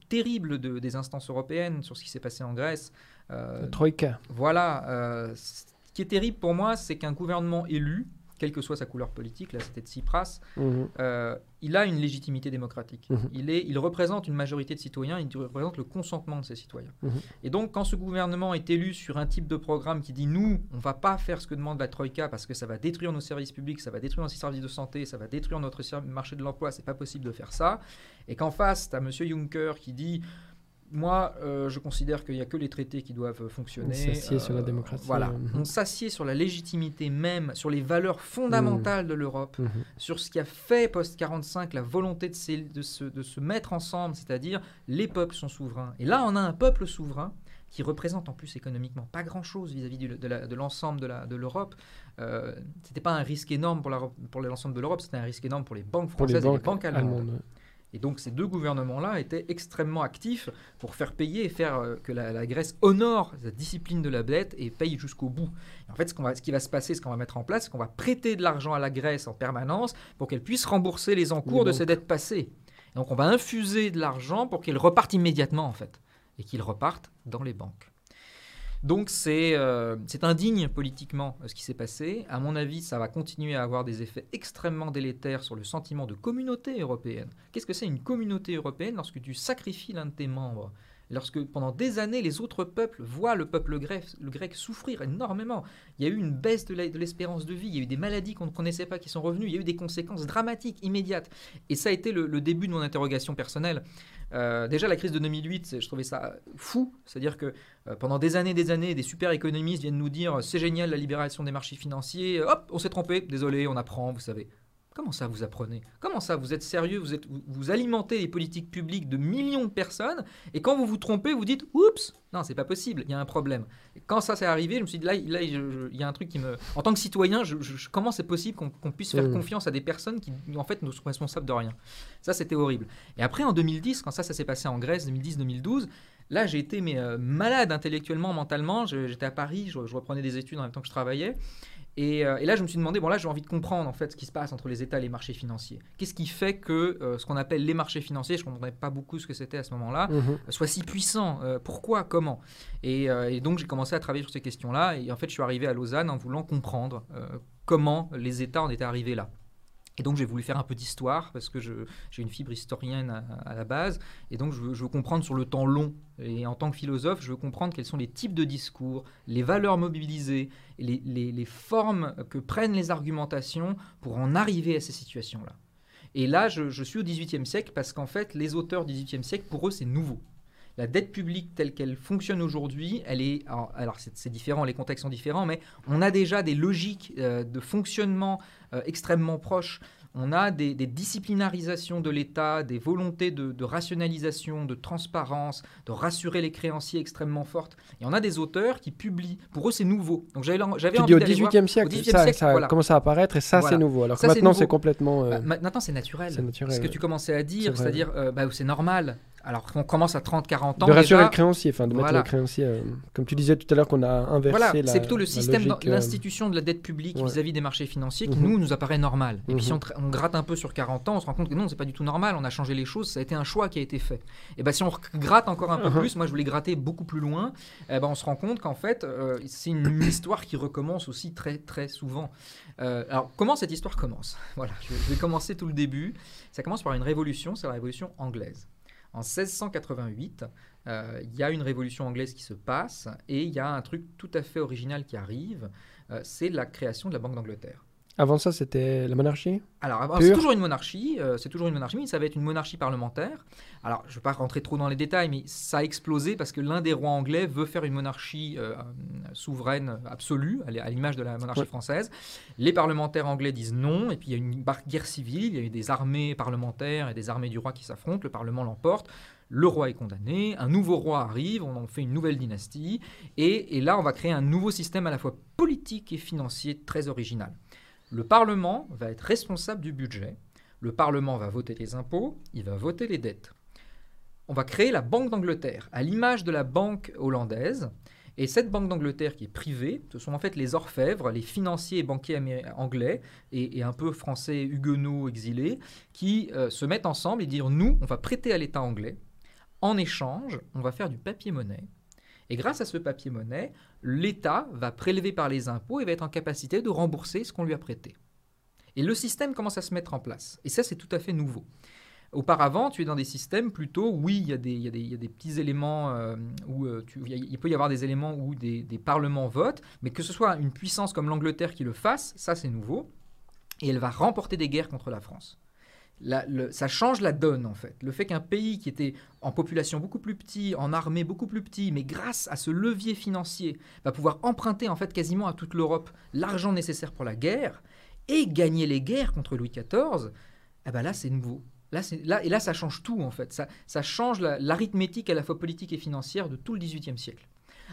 Speaker 2: terrible de, des instances européennes sur ce qui s'est passé en Grèce.
Speaker 1: Euh, Troïka.
Speaker 2: Voilà. ce qui est terrible pour moi, c'est qu'un gouvernement élu, quelle que soit sa couleur politique, là c'était Tsipras, euh, il a une légitimité démocratique. Mhm. Il, est, il représente une majorité de citoyens, il représente le consentement de ces citoyens. Mhm. Et donc quand ce gouvernement est élu sur un type de programme qui dit nous, on va pas faire ce que demande la Troïka parce que ça va détruire nos services publics, ça va détruire nos services de santé, ça va détruire notre marché de l'emploi, c'est pas possible de faire ça. Et qu'en face, tu as M. Juncker qui dit moi, euh, je considère qu'il n'y a que les traités qui doivent fonctionner.
Speaker 1: On s'assied sur la euh, démocratie.
Speaker 2: Voilà. Euh, On s'assied sur la légitimité même, sur les valeurs fondamentales de l'Europe, mhm. sur ce qui a fait post-45 la volonté de, se, de se mettre ensemble, c'est-à-dire les peuples sont souverains. Et là, on a un peuple souverain qui représente en plus économiquement pas grand-chose vis-à-vis de l'ensemble de l'Europe. Euh, c'était pas un risque énorme pour l'ensemble pour de l'Europe, c'était un risque énorme pour les banques françaises et les banques allemandes. Et donc ces deux gouvernements-là étaient extrêmement actifs pour faire payer et faire euh, que la, Grèce honore la discipline de la dette et paye jusqu'au bout. en fait, ce, va, ce, qui va se passer, ce qu'on va mettre en place, c'est qu'on va prêter de l'argent à la Grèce en permanence pour qu'elle puisse rembourser les encours de ses dettes passées. donc on va infuser de l'argent pour qu'il reparte immédiatement en fait et qu'il reparte dans les banques. Donc euh, c'est indigne politiquement euh, ce qui s'est passé. À mon avis, ça va continuer à avoir des effets extrêmement délétères sur le sentiment de communauté européenne. Qu'est-ce que c'est une communauté européenne lorsque tu sacrifies l'un de tes membres? Lorsque pendant des années, les autres peuples voient le peuple grec, souffrir énormément. Il y a eu une baisse de l'espérance de vie, il y a eu des maladies qu'on ne connaissait pas qui sont revenues, il y a eu des conséquences dramatiques, immédiates. Et ça a été le début de mon interrogation personnelle. Euh, déjà, la crise de 2008, je trouvais ça fou. C'est-à-dire que euh, pendant des années des années, des super économistes viennent nous dire c'est génial la libération des marchés financiers. Hop, on s'est trompé. Désolé, on apprend, vous savez. Comment ça, vous apprenez? Comment ça, vous êtes sérieux? Vous, êtes, vous, alimentez les politiques publiques de millions de personnes, et quand vous vous trompez, vous dites Oups Non, c'est pas possible, il y a un problème. Et quand ça s'est arrivé, je me suis dit Là, là il y a un truc qui me. En tant que citoyen, je, comment c'est possible qu'on puisse faire mmh. confiance à des personnes qui, en fait, ne sont responsables de rien? Ça, c'était horrible. Et après, en 2010, quand ça, ça s'est passé en Grèce, 2010-2012, Là, j'ai été mais, euh, malade intellectuellement, mentalement. J'étais à Paris, je, reprenais des études en même temps que je travaillais. Euh, et, là, je me suis demandé, bon là, j'ai envie de comprendre en fait ce qui se passe entre les États et les marchés financiers. Qu'est-ce qui fait que euh, ce qu'on appelle les marchés financiers, je ne comprenais pas beaucoup ce que c'était à ce moment-là, mhm. soit si puissant Pourquoi Comment? Et, et, donc, j'ai commencé à travailler sur ces questions-là. Et en fait, je suis arrivé à Lausanne en voulant comprendre comment les États en étaient arrivés là. Et donc j'ai voulu faire un peu d'histoire parce que j'ai une fibre historienne à, la base. Et donc je veux, comprendre sur le temps long. Et en tant que philosophe, je veux comprendre quels sont les types de discours, les valeurs mobilisées, les, les, formes que prennent les argumentations pour en arriver à ces situations-là. Et là, je, je suis au XVIIIe siècle parce qu'en fait, les auteurs du XVIIIe siècle, pour eux, c'est nouveau. La dette publique telle qu'elle fonctionne aujourd'hui, elle est alors, c'est différent, les contextes sont différents, mais on a déjà des logiques euh, de fonctionnement euh, extrêmement proches. On a des, disciplinarisations de l'État, des volontés de, rationalisation, de transparence, de rassurer les créanciers extrêmement fortes. Et on a des auteurs qui publient. Pour eux, c'est nouveau.
Speaker 1: Donc j'avais envie au XVIIIe siècle, ça, ça commence à apparaître et ça, c'est nouveau. Alors que maintenant, c'est complètement.
Speaker 2: Euh, bah, maintenant, c'est naturel. naturel. Ce que tu commençais à dire, c'est-à-dire, bah, c'est normal. Alors qu'on commence à 30-40 ans.
Speaker 1: De rassurer le créancier, enfin de mettre le créancier. Euh, comme tu disais tout à l'heure qu'on a inversé
Speaker 2: voilà, c'est plutôt le système, euh, l'institution de la dette publique vis-à-vis des marchés financiers qui, mhm. nous, nous apparaît normal. Et puis si mhm. on, gratte un peu sur 40 ans, on se rend compte que non, c'est pas du tout normal, on a changé les choses, ça a été un choix qui a été fait. Et bien si on gratte encore un peu mhm. plus, moi je voulais gratter beaucoup plus loin, eh ben, on se rend compte qu'en fait, euh, c'est une histoire qui recommence aussi très très souvent. alors comment cette histoire commence? Voilà, je vais commencer tout le début. Ça commence par une révolution, c'est la révolution anglaise. En 1688, euh, il y a une révolution anglaise qui se passe et il y a un truc tout à fait original qui arrive, euh, c'est la création de la Banque d'Angleterre.
Speaker 1: Avant ça, c'était la monarchie?
Speaker 2: Alors, c'est toujours une monarchie, euh, c'est toujours une monarchie, mais ça va être une monarchie parlementaire. Alors, je ne vais pas rentrer trop dans les détails, mais ça a explosé parce que l'un des rois anglais veut faire une monarchie souveraine absolue, à l'image de la monarchie française. Les parlementaires anglais disent non, et puis il y a une guerre civile, il y a eu des armées parlementaires et des armées du roi qui s'affrontent, le Parlement l'emporte. Le roi est condamné, un nouveau roi arrive, on en fait une nouvelle dynastie, et, là on va créer un nouveau système à la fois politique et financier très original. Le Parlement va être responsable du budget, le Parlement va voter les impôts, il va voter les dettes. On va créer la Banque d'Angleterre, à l'image de la banque hollandaise, et cette Banque d'Angleterre qui est privée, ce sont en fait les orfèvres, les financiers et banquiers anglais et, un peu français huguenots exilés qui euh, se mettent ensemble et disent nous, on va prêter à l'État anglais en échange, on va faire du papier-monnaie. Et grâce à ce papier-monnaie, l'État va prélever par les impôts et va être en capacité de rembourser ce qu'on lui a prêté. Et le système commence à se mettre en place. Et ça, c'est tout à fait nouveau. Auparavant, tu es dans des systèmes plutôt, oui, il y, a des, petits éléments euh, où euh, il peut y avoir des éléments où des, parlements votent, mais que ce soit une puissance comme l'Angleterre qui le fasse, ça c'est nouveau. Et elle va remporter des guerres contre la France ça change la donne en fait. Le fait qu'un pays qui était en population beaucoup plus petit, en armée beaucoup plus petit, mais grâce à ce levier financier, va pouvoir emprunter en fait quasiment à toute l'Europe l'argent nécessaire pour la guerre et gagner les guerres contre Louis XIV, eh ben là c'est nouveau. Là, et là, ça change tout en fait. Ça, ça change l'arithmétique à la fois politique et financière de tout le XVIIIe siècle.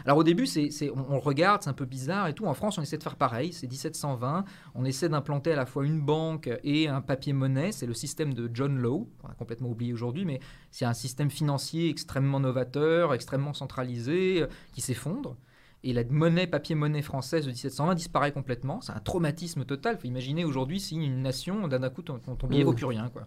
Speaker 2: Alors au début, c'est, on, regarde, c'est un peu bizarre et tout. En France, on essaie de faire pareil. C'est 1720. On essaie d'implanter à la fois une banque et un papier-monnaie. C'est le système de John Law. On a complètement oublié aujourd'hui, mais c'est un système financier extrêmement novateur, extrêmement centralisé, euh, qui s'effondre. Et la monnaie, papier-monnaie française de 1720 disparaît complètement. C'est un traumatisme total. Il faut imaginer aujourd'hui si une nation, d'un coup, ton, ton billet vaut plus rien. Quoi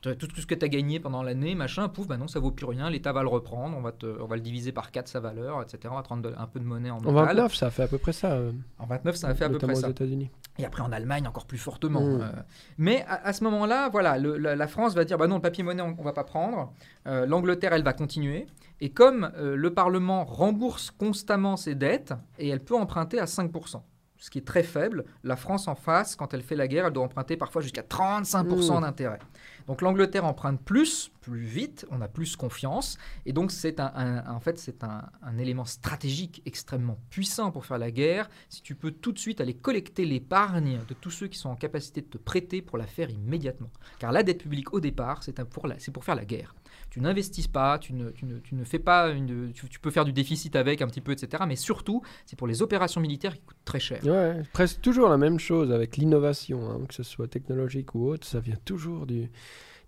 Speaker 2: tout, ce que tu as gagné pendant l'année, machin, pouf, bah non, ça vaut plus rien, l'État va le reprendre, on va, te, on va le diviser par 4 sa valeur, etc. On va te rendre un peu de monnaie en
Speaker 1: En 29, ça a fait à peu près ça. Euh,
Speaker 2: en 29, ça a fait à peu près ça.
Speaker 1: États-Unis.
Speaker 2: Et après en Allemagne, encore plus fortement. Mmh. Euh. mais à, ce moment-là, voilà, la, France va dire, bah non, le papier-monnaie, on, ne va pas prendre. Euh, L'Angleterre, elle va continuer. Et comme le Parlement rembourse constamment ses dettes, et elle peut emprunter à 5% ce qui est très faible. La France en face, quand elle fait la guerre, elle doit emprunter parfois jusqu'à 35% mmh. d'intérêt. Donc l'Angleterre emprunte plus, plus vite, on a plus confiance, et donc c'est un, en fait c'est un, élément stratégique extrêmement puissant pour faire la guerre. Si tu peux tout de suite aller collecter l'épargne de tous ceux qui sont en capacité de te prêter pour la faire immédiatement, car la dette publique au départ c'est pour, pour faire la guerre tu n'investis pas, tu ne, tu, ne, tu ne, fais pas une, tu, peux faire du déficit avec un petit peu, etc. Mais surtout, c'est pour les opérations militaires qui coûtent très cher.
Speaker 1: Ouais, presque toujours la même chose avec l'innovation, hein, que ce soit technologique ou autre, ça vient toujours du,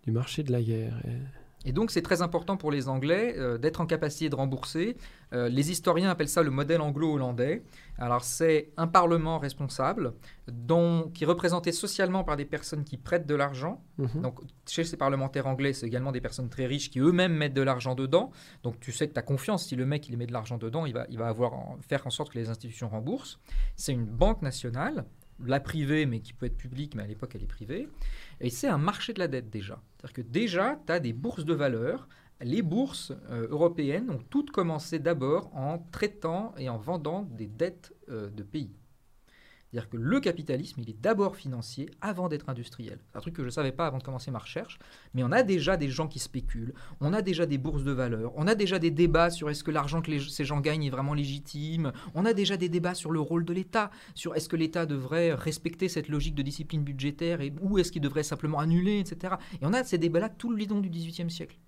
Speaker 1: du marché de la guerre.
Speaker 2: Donc c'est très important pour les Anglais euh, d'être en capacité de rembourser. Euh, les historiens appellent ça le modèle anglo-hollandais. Alors c'est un parlement responsable dont, qui est représenté socialement par des personnes qui prêtent de l'argent. Mhm. Donc chez ces parlementaires anglais, c'est également des personnes très riches qui eux-mêmes mettent de l'argent dedans. Donc tu sais que tu as confiance, si le mec il met de l'argent dedans, il va, il va avoir faire en sorte que les institutions remboursent. C'est une banque nationale la privée, mais qui peut être publique, mais à l'époque elle est privée. Et c'est un marché de la dette déjà. C'est-à-dire que déjà, tu as des bourses de valeur. Les bourses euh, européennes ont toutes commencé d'abord en traitant et en vendant des dettes euh, de pays. C'est-à-dire que le capitalisme, il est d'abord financier avant d'être industriel. C'est un truc que je ne savais pas avant de commencer ma recherche, mais on a déjà des gens qui spéculent, on a déjà des bourses de valeur, on a déjà des débats sur est-ce que l'argent que ces gens gagnent est vraiment légitime, on a déjà des débats sur le rôle de l'État, sur est-ce que l'État devrait respecter cette logique de discipline budgétaire et, ou est-ce qu'il devrait simplement annuler, etc. Et on a ces débats-là tout le long du XVIIIe siècle.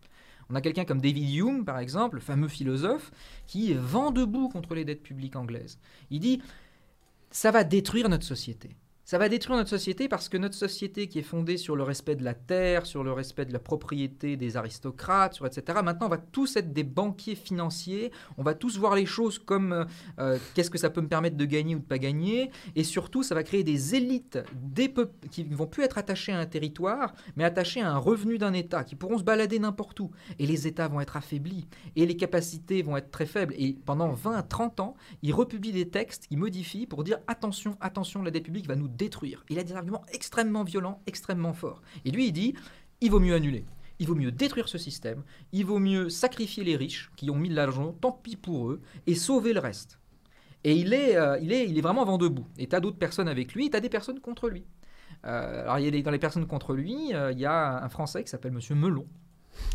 Speaker 2: On a quelqu'un comme David Hume, par exemple, le fameux philosophe, qui vend debout contre les dettes publiques anglaises. Il dit ça va détruire notre société. Ça va détruire notre société parce que notre société qui est fondée sur le respect de la terre, sur le respect de la propriété des aristocrates, sur etc. Maintenant, on va tous être des banquiers financiers. On va tous voir les choses comme euh, euh, qu'est-ce que ça peut me permettre de gagner ou de pas gagner. Et surtout, ça va créer des élites qui ne vont plus être attachées à un territoire, mais attachées à un revenu d'un État, qui pourront se balader n'importe où. Et les États vont être affaiblis. Et les capacités vont être très faibles. Et pendant 20 à 30 ans, ils republient des textes, ils modifient pour dire attention, attention, la dette publique va nous détruire. Il a des arguments extrêmement violents, extrêmement forts. Et lui, il dit, il vaut mieux annuler. Il vaut mieux détruire ce système, il vaut mieux sacrifier les riches qui ont mis de l'argent, tant pis pour eux, et sauver le reste. Et il est, euh, il est, il est vraiment vent debout. Et tu as d'autres personnes avec lui, tu as des personnes contre lui. Euh, alors, il dans les personnes contre lui, euh, il y a un Français qui s'appelle Monsieur Melon,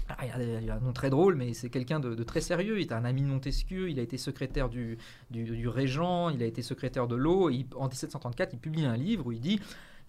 Speaker 2: ah, il a un nom très drôle, mais c'est quelqu'un de, très sérieux. Il est un ami de Montesquieu, il a été secrétaire du, du, régent, il a été secrétaire de l'eau. En 1734, il publie un livre où il dit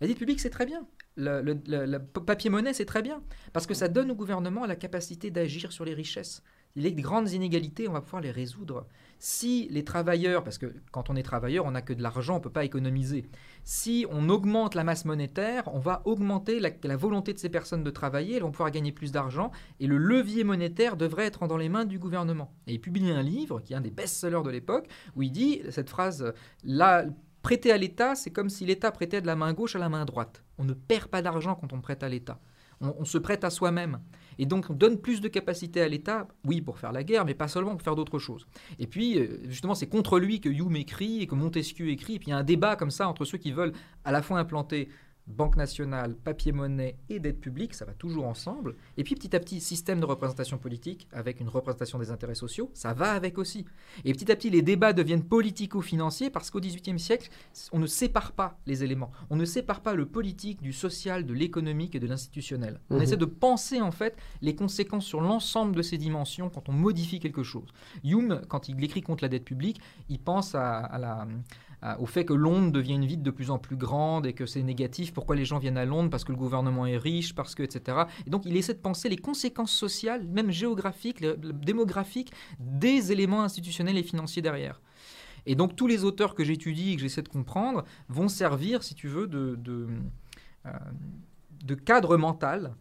Speaker 2: La dette publique, c'est très bien. Le, papier-monnaie, c'est très bien. Parce que ça donne au gouvernement la capacité d'agir sur les richesses. Les grandes inégalités, on va pouvoir les résoudre. Si les travailleurs, parce que quand on est travailleur, on n'a que de l'argent, on ne peut pas économiser. Si on augmente la masse monétaire, on va augmenter la, volonté de ces personnes de travailler, elles vont pouvoir gagner plus d'argent, et le levier monétaire devrait être dans les mains du gouvernement. Et il publie un livre, qui est un des best-sellers de l'époque, où il dit cette phrase, là, prêter à l'État, c'est comme si l'État prêtait de la main gauche à la main droite. On ne perd pas d'argent quand on prête à l'État. on se prête à soi-même. Et donc on donne plus de capacité à l'État, oui, pour faire la guerre, mais pas seulement pour faire d'autres choses. Et puis, euh, justement, c'est contre lui que Hume écrit et que Montesquieu écrit. Et puis il y a un débat comme ça entre ceux qui veulent à la fois implanter banque nationale, papier-monnaie et dette publique, ça va toujours ensemble. Et puis petit à petit, système de représentation politique avec une représentation des intérêts sociaux, ça va avec aussi. Et petit à petit, les débats deviennent politico-financiers parce qu'au XVIIIe siècle, on ne sépare pas les éléments. On ne sépare pas le politique du social, de l'économique et de l'institutionnel. On mhm. essaie de penser en fait les conséquences sur l'ensemble de ces dimensions quand on modifie quelque chose. Hume, quand il écrit contre la dette publique, il pense à la au fait que Londres devient une ville de plus en plus grande et que c'est négatif. Pourquoi les gens viennent à Londres? Parce que le gouvernement est riche, parce que, etc. Et donc il essaie de penser les conséquences sociales, même géographiques, démographiques, des éléments institutionnels et financiers derrière. Et donc tous les auteurs que j'étudie et que j'essaie de comprendre vont servir, si tu veux, de, euh, de cadre mental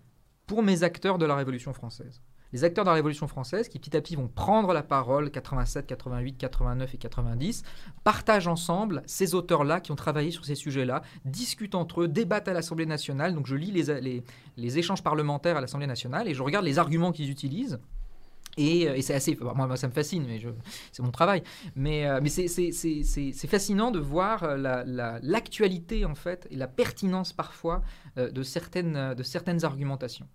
Speaker 2: pour mes acteurs de la Révolution française les acteurs de la Révolution française qui petit à petit vont prendre la parole, 87, 88, 89 et 90, partagent ensemble ces auteurs-là qui ont travaillé sur ces sujets-là, discutent entre eux, débattent à l'Assemblée nationale. Donc je lis les, les, échanges parlementaires à l'Assemblée nationale et je regarde les arguments qu'ils utilisent. Et, euh, c'est assez. Moi, ça me fascine, mais c'est mon travail. Mais, euh, c'est fascinant de voir euh, l'actualité, en fait, et la pertinence parfois de certaines argumentations.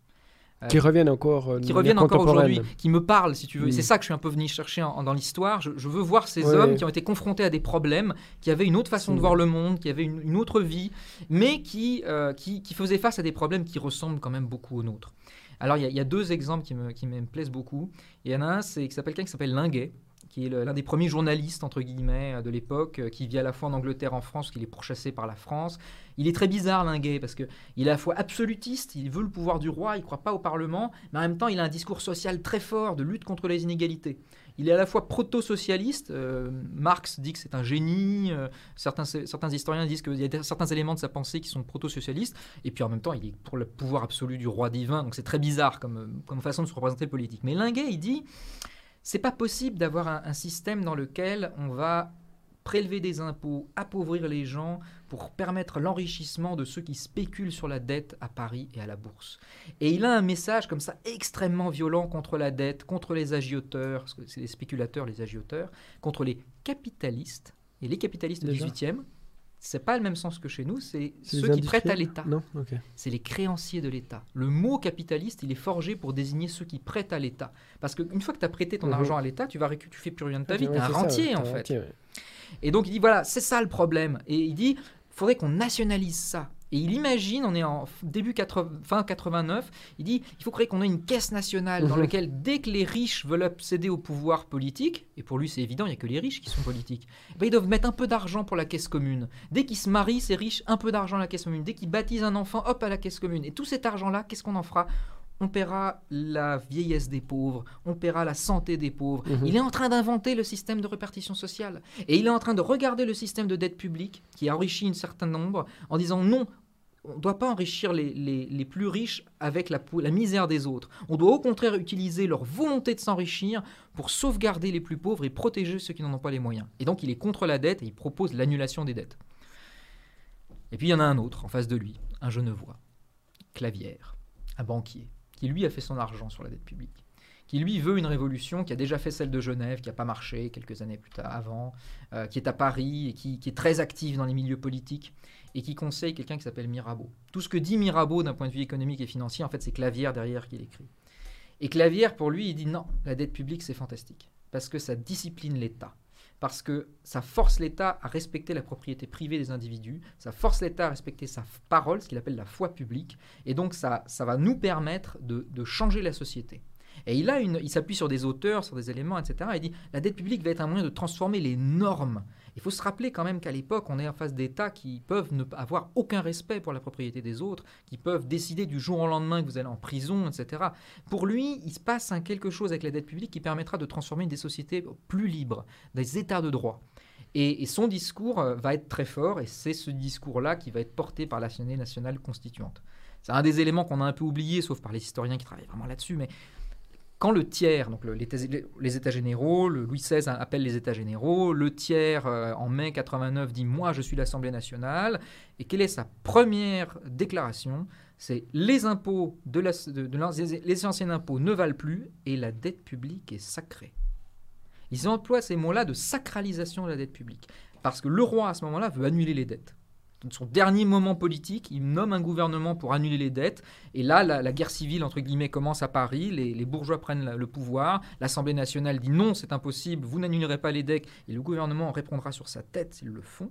Speaker 1: Qui reviennent encore,
Speaker 2: euh, qui reviennent encore aujourd'hui, qui me parlent, si tu veux. C'est ça que je suis un peu venu chercher dans l'histoire. Je, veux voir ces hommes qui ont été confrontés à des problèmes, qui avaient une autre façon de voir le monde, qui avaient une, autre vie, mais qui, euh, qui, qui, faisaient face à des problèmes qui ressemblent quand même beaucoup aux nôtres. Alors, il y, a deux exemples qui me, qui me plaisent beaucoup. Il y en a un, c'est qui s'appelle quelqu'un qui s'appelle Linguet, qui est l'un des premiers journalistes, entre guillemets, euh, de l'époque, euh, qui vit à la fois en Angleterre, en France, qu'il est pourchassé par la France. Il est très bizarre, Linguet, parce qu'il est à la fois absolutiste, il veut le pouvoir du roi, il ne croit pas au Parlement, mais en même temps, il a un discours social très fort de lutte contre les inégalités. Il est à la fois proto-socialiste, euh, Marx dit que c'est un génie, certains, certains historiens disent qu'il y a certains éléments de sa pensée qui sont proto-socialistes, et puis en même temps, il est pour le pouvoir absolu du roi divin, donc c'est très bizarre comme, comme façon de se représenter politique. Mais Linguet, il dit c'est pas possible d'avoir un, système dans lequel on va prélever des impôts, appauvrir les gens pour permettre l'enrichissement de ceux qui spéculent sur la dette à Paris et à la bourse. Et il a un message comme ça extrêmement violent contre la dette, contre les agioteurs, parce que c'est les spéculateurs, les agioteurs, contre les capitalistes. Et les capitalistes du 18e, c'est pas le même sens que chez nous, c'est ceux qui prêtent à l'État.
Speaker 1: Non,
Speaker 2: C'est les créanciers de l'État. Le mot capitaliste, il est forgé pour désigner ceux qui prêtent à l'État. Parce qu'une fois que tu as prêté ton mhm. argent à l'État, tu vas tu fais plus rien de ta vie, tu es un rentier en fait. Et donc il dit voilà, c'est ça le problème. Et il dit faudrait qu'on nationalise ça. Et il imagine, on est en début 80, fin 89, il dit il faut créer qu'on ait une caisse nationale dans mhm. laquelle dès que les riches veulent accéder au pouvoir politique, et pour lui c'est évident, il n'y a que les riches qui sont politiques, eh ben, ils doivent mettre un peu d'argent pour la caisse commune. Dès qu'ils se marient, ces riches, un peu d'argent à la caisse commune. Dès qu'ils baptisent un enfant, hop à la caisse commune. Et tout cet argent-là, qu'est-ce qu'on en fera? On paiera la vieillesse des pauvres, on paiera la santé des pauvres. Mhm. Il est en train d'inventer le système de répartition sociale. Et il est en train de regarder le système de dette publique, qui a enrichi un certain nombre, en disant non, on ne doit pas enrichir les, plus riches avec la, la, misère des autres. On doit au contraire utiliser leur volonté de s'enrichir pour sauvegarder les plus pauvres et protéger ceux qui n'en ont pas les moyens. Et donc il est contre la dette et il propose l'annulation des dettes. Et puis il y en a un autre en face de lui, un genevois, Clavière, un banquier, qui lui a fait son argent sur la dette publique qui lui veut une révolution, qui a déjà fait celle de Genève, qui n'a pas marché quelques années plus tard avant, euh, qui est à Paris et qui, est très active dans les milieux politiques et qui conseille quelqu'un qui s'appelle Mirabeau. Tout ce que dit Mirabeau d'un point de vue économique et financier, en fait, c'est Clavière derrière qui l'écrit. Et Clavière, pour lui, il dit non, la dette publique, c'est fantastique, parce que ça discipline l'État parce que ça force l'État à respecter la propriété privée des individus, ça force l'État à respecter sa parole, ce qu'il appelle la foi publique, et donc ça, va nous permettre de changer la société. Et il, il s'appuie sur des auteurs, sur des éléments, etc. Et il dit la dette publique va être un moyen de transformer les normes. Il faut se rappeler quand même qu'à l'époque, on est en face d'États qui peuvent ne avoir aucun respect pour la propriété des autres, qui peuvent décider du jour au lendemain que vous allez en prison, etc. Pour lui, il se passe quelque chose avec la dette publique qui permettra de transformer des sociétés plus libres, des États de droit. Et, son discours euh, va être très fort, et c'est ce discours-là qui va être porté par l'Assemblée nationale constituante. C'est un des éléments qu'on a un peu oublié, sauf par les historiens qui travaillent vraiment là-dessus, mais quand le tiers, donc les, États généraux, le Louis XVI appelle les États généraux, le tiers euh, en mai 89 dit Moi je suis l'Assemblée nationale, et quelle est sa première déclaration? C'est les impôts de, les anciens impôts ne valent plus et la dette publique est sacrée. Ils emploient ces mots-là de sacralisation de la dette publique, parce que le roi à ce moment-là veut annuler les dettes son dernier moment politique, il nomme un gouvernement pour annuler les dettes. Et là, la, guerre civile, entre guillemets, commence à Paris. Les, bourgeois prennent le pouvoir. L'Assemblée nationale dit non, c'est impossible, vous n'annulerez pas les dettes. Et le gouvernement répondra sur sa tête s'ils le font.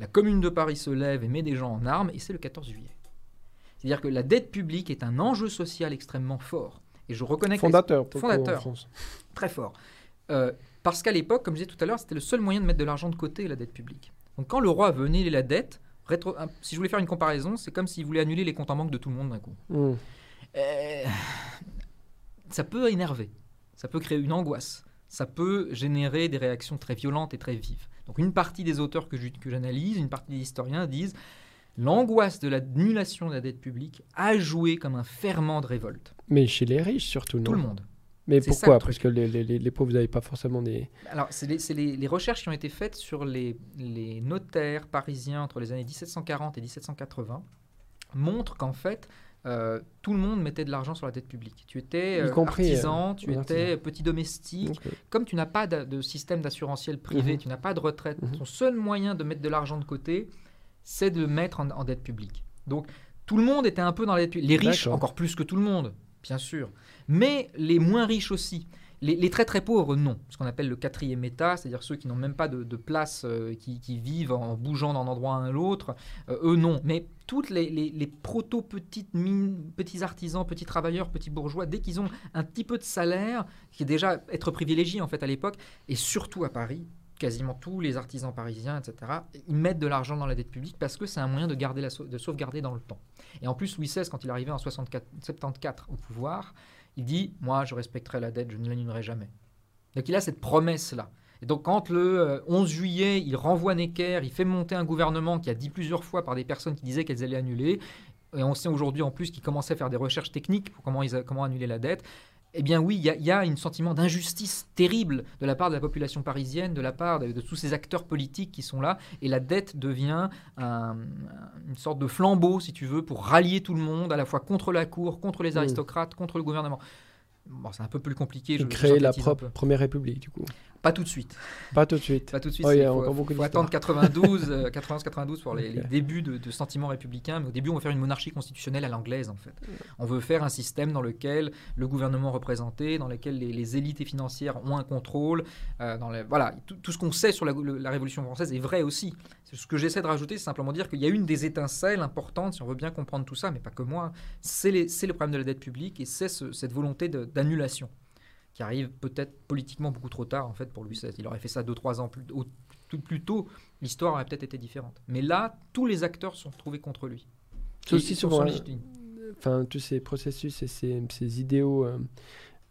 Speaker 2: La commune de Paris se lève et met des gens en armes. Et c'est le 14 juillet. C'est-à-dire que la dette publique est un enjeu social extrêmement fort. Et je reconnais
Speaker 1: fondateur,
Speaker 2: que fondateur, très fort. Euh, parce qu'à l'époque, comme je disais tout à l'heure, c'était le seul moyen de mettre de l'argent de côté, la dette publique. Donc quand le roi veut annuler la dette, si je voulais faire une comparaison, c'est comme s'il voulait annuler les comptes en banque de tout le monde d'un coup. Hmm. Euh, ça peut énerver, ça peut créer une angoisse, ça peut générer des réactions très violentes et très vives. Donc une partie des auteurs que j'analyse, une partie des historiens disent l'angoisse de l'annulation de la dette publique a joué comme un ferment de révolte.
Speaker 1: Mais chez les riches surtout, non
Speaker 2: Tout le monde.
Speaker 1: Mais pourquoi? Parce que les, les, les pauvres, vous n'avez pas forcément des...
Speaker 2: Alors, c'est les, les, recherches qui ont été faites sur les, notaires parisiens entre les années 1740 et 1780 montrent qu'en fait, euh, tout le monde mettait de l'argent sur la dette publique. Tu étais euh, artisan, euh, tu étais petit domestique. Comme tu n'as pas de, système d'assurantiel privé, mhm. tu n'as pas de retraite, mhm. ton seul moyen de mettre de l'argent de côté, c'est de mettre en, en, dette publique. Donc, tout le monde était un peu dans la dette publique. Les riches, encore plus que tout le monde bien sûr. Mais les moins riches aussi. Les, très très pauvres, non. Ce qu'on appelle le quatrième état, c'est-à-dire ceux qui n'ont même pas de, place, euh, qui, vivent en bougeant d'un endroit à un autre, euh, eux non. Mais toutes les, proto-petites petits artisans, petits travailleurs, petits bourgeois, dès qu'ils ont un petit peu de salaire, qui est déjà être privilégié en fait à l'époque, et surtout à Paris, quasiment tous les artisans parisiens, etc., ils mettent de l'argent dans la dette publique parce que c'est un moyen de, garder de sauvegarder dans le temps. Et en plus, Louis XVI, quand il arrivait en 64, 74 au pouvoir, il dit Moi, je respecterai la dette, je ne l'annulerai jamais. Donc il a cette promesse-là. Et donc quand le 11 euh, juillet, il renvoie Necker, il fait monter un gouvernement qui a dit plusieurs fois par des personnes qui disaient qu'elles allaient annuler, et on sait aujourd'hui en plus qu'il commençait à faire des recherches techniques pour comment annuler la dette, eh bien oui, il y, a un sentiment d'injustice terrible de la part de la population parisienne, de la part de, tous ces acteurs politiques qui sont là, et la dette devient une sorte de flambeau, si tu veux, pour rallier tout le monde, à la fois contre la cour, contre les aristocrates, contre le gouvernement. Bon, c'est un peu plus compliqué.
Speaker 1: Je, créer la propre première république, du coup.
Speaker 2: Pas tout de suite.
Speaker 1: Pas tout de suite.
Speaker 2: Pas tout de suite. Oh, il faut, attendre 92, 91, 92 pour les, débuts de, sentiments républicains. Mais au début, on veut faire une monarchie constitutionnelle à l'anglaise, en fait. On veut faire un système dans lequel le gouvernement représenté, dans lequel les, élites financières ont un contrôle. Euh, dans voilà, tout, ce qu'on sait sur la, la, Révolution française est vrai aussi. Ce que j'essaie de rajouter, c'est simplement dire qu'il y a une des étincelles importantes, si on veut bien comprendre tout ça, mais pas que moi, c'est le problème de la dette publique et c'est cette volonté d'annulation qui arrive peut-être politiquement beaucoup trop tard en fait pour Louis XVI. Il aurait fait ça deux trois ans plus, plus tôt, l'histoire aurait peut-être été différente. Mais là, tous les acteurs sont trouvés contre lui.
Speaker 1: C'est aussi sur, enfin tous ces processus et ces, ces idéaux euh,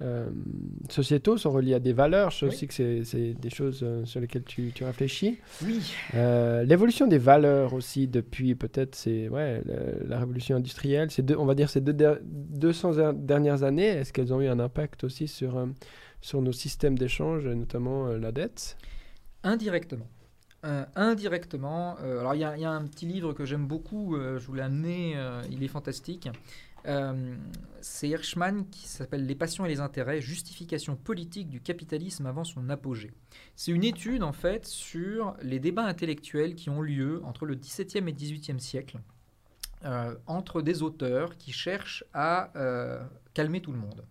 Speaker 1: euh, sociétaux sont reliés à des valeurs. Je sais aussi que c'est des choses euh, sur lesquelles tu, tu réfléchis.
Speaker 2: Oui.
Speaker 1: Euh, l'évolution des valeurs aussi depuis peut-être c'est ouais, la, révolution industrielle. C'est on va dire ces deux 200 dernières années. Est-ce qu'elles ont eu un impact aussi sur, sur nos systèmes d'échange, notamment la dette?
Speaker 2: Indirectement. indirectement. alors il y, y, a un petit livre que j'aime beaucoup, je vous l'ai amené, il est fantastique. Euh, c'est Hirschman qui s'appelle Les passions et les intérêts, justification politique du capitalisme avant son apogée. C'est une étude en fait sur les débats intellectuels qui ont lieu entre le XVIIe et XVIIIe siècle, euh, entre des auteurs qui cherchent à euh, calmer tout le monde.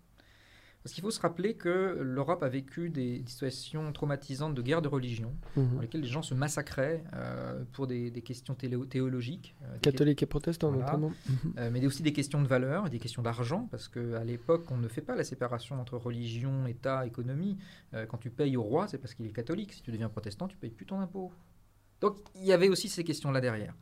Speaker 2: Parce qu'il faut se rappeler que l'Europe a vécu des situations traumatisantes de guerre de religion, mhm. dans lesquelles les gens se massacraient euh, pour des, questions théologiques.
Speaker 1: Euh, Catholiques et protestants notamment.
Speaker 2: Euh, mais aussi des questions de valeur, des questions d'argent, parce qu'à l'époque, on ne fait pas la séparation entre religion, État, économie. quand tu payes au roi, c'est parce qu'il est catholique. Si tu deviens protestant, tu payes plus ton impôt. Donc il y avait aussi ces questions-là derrière.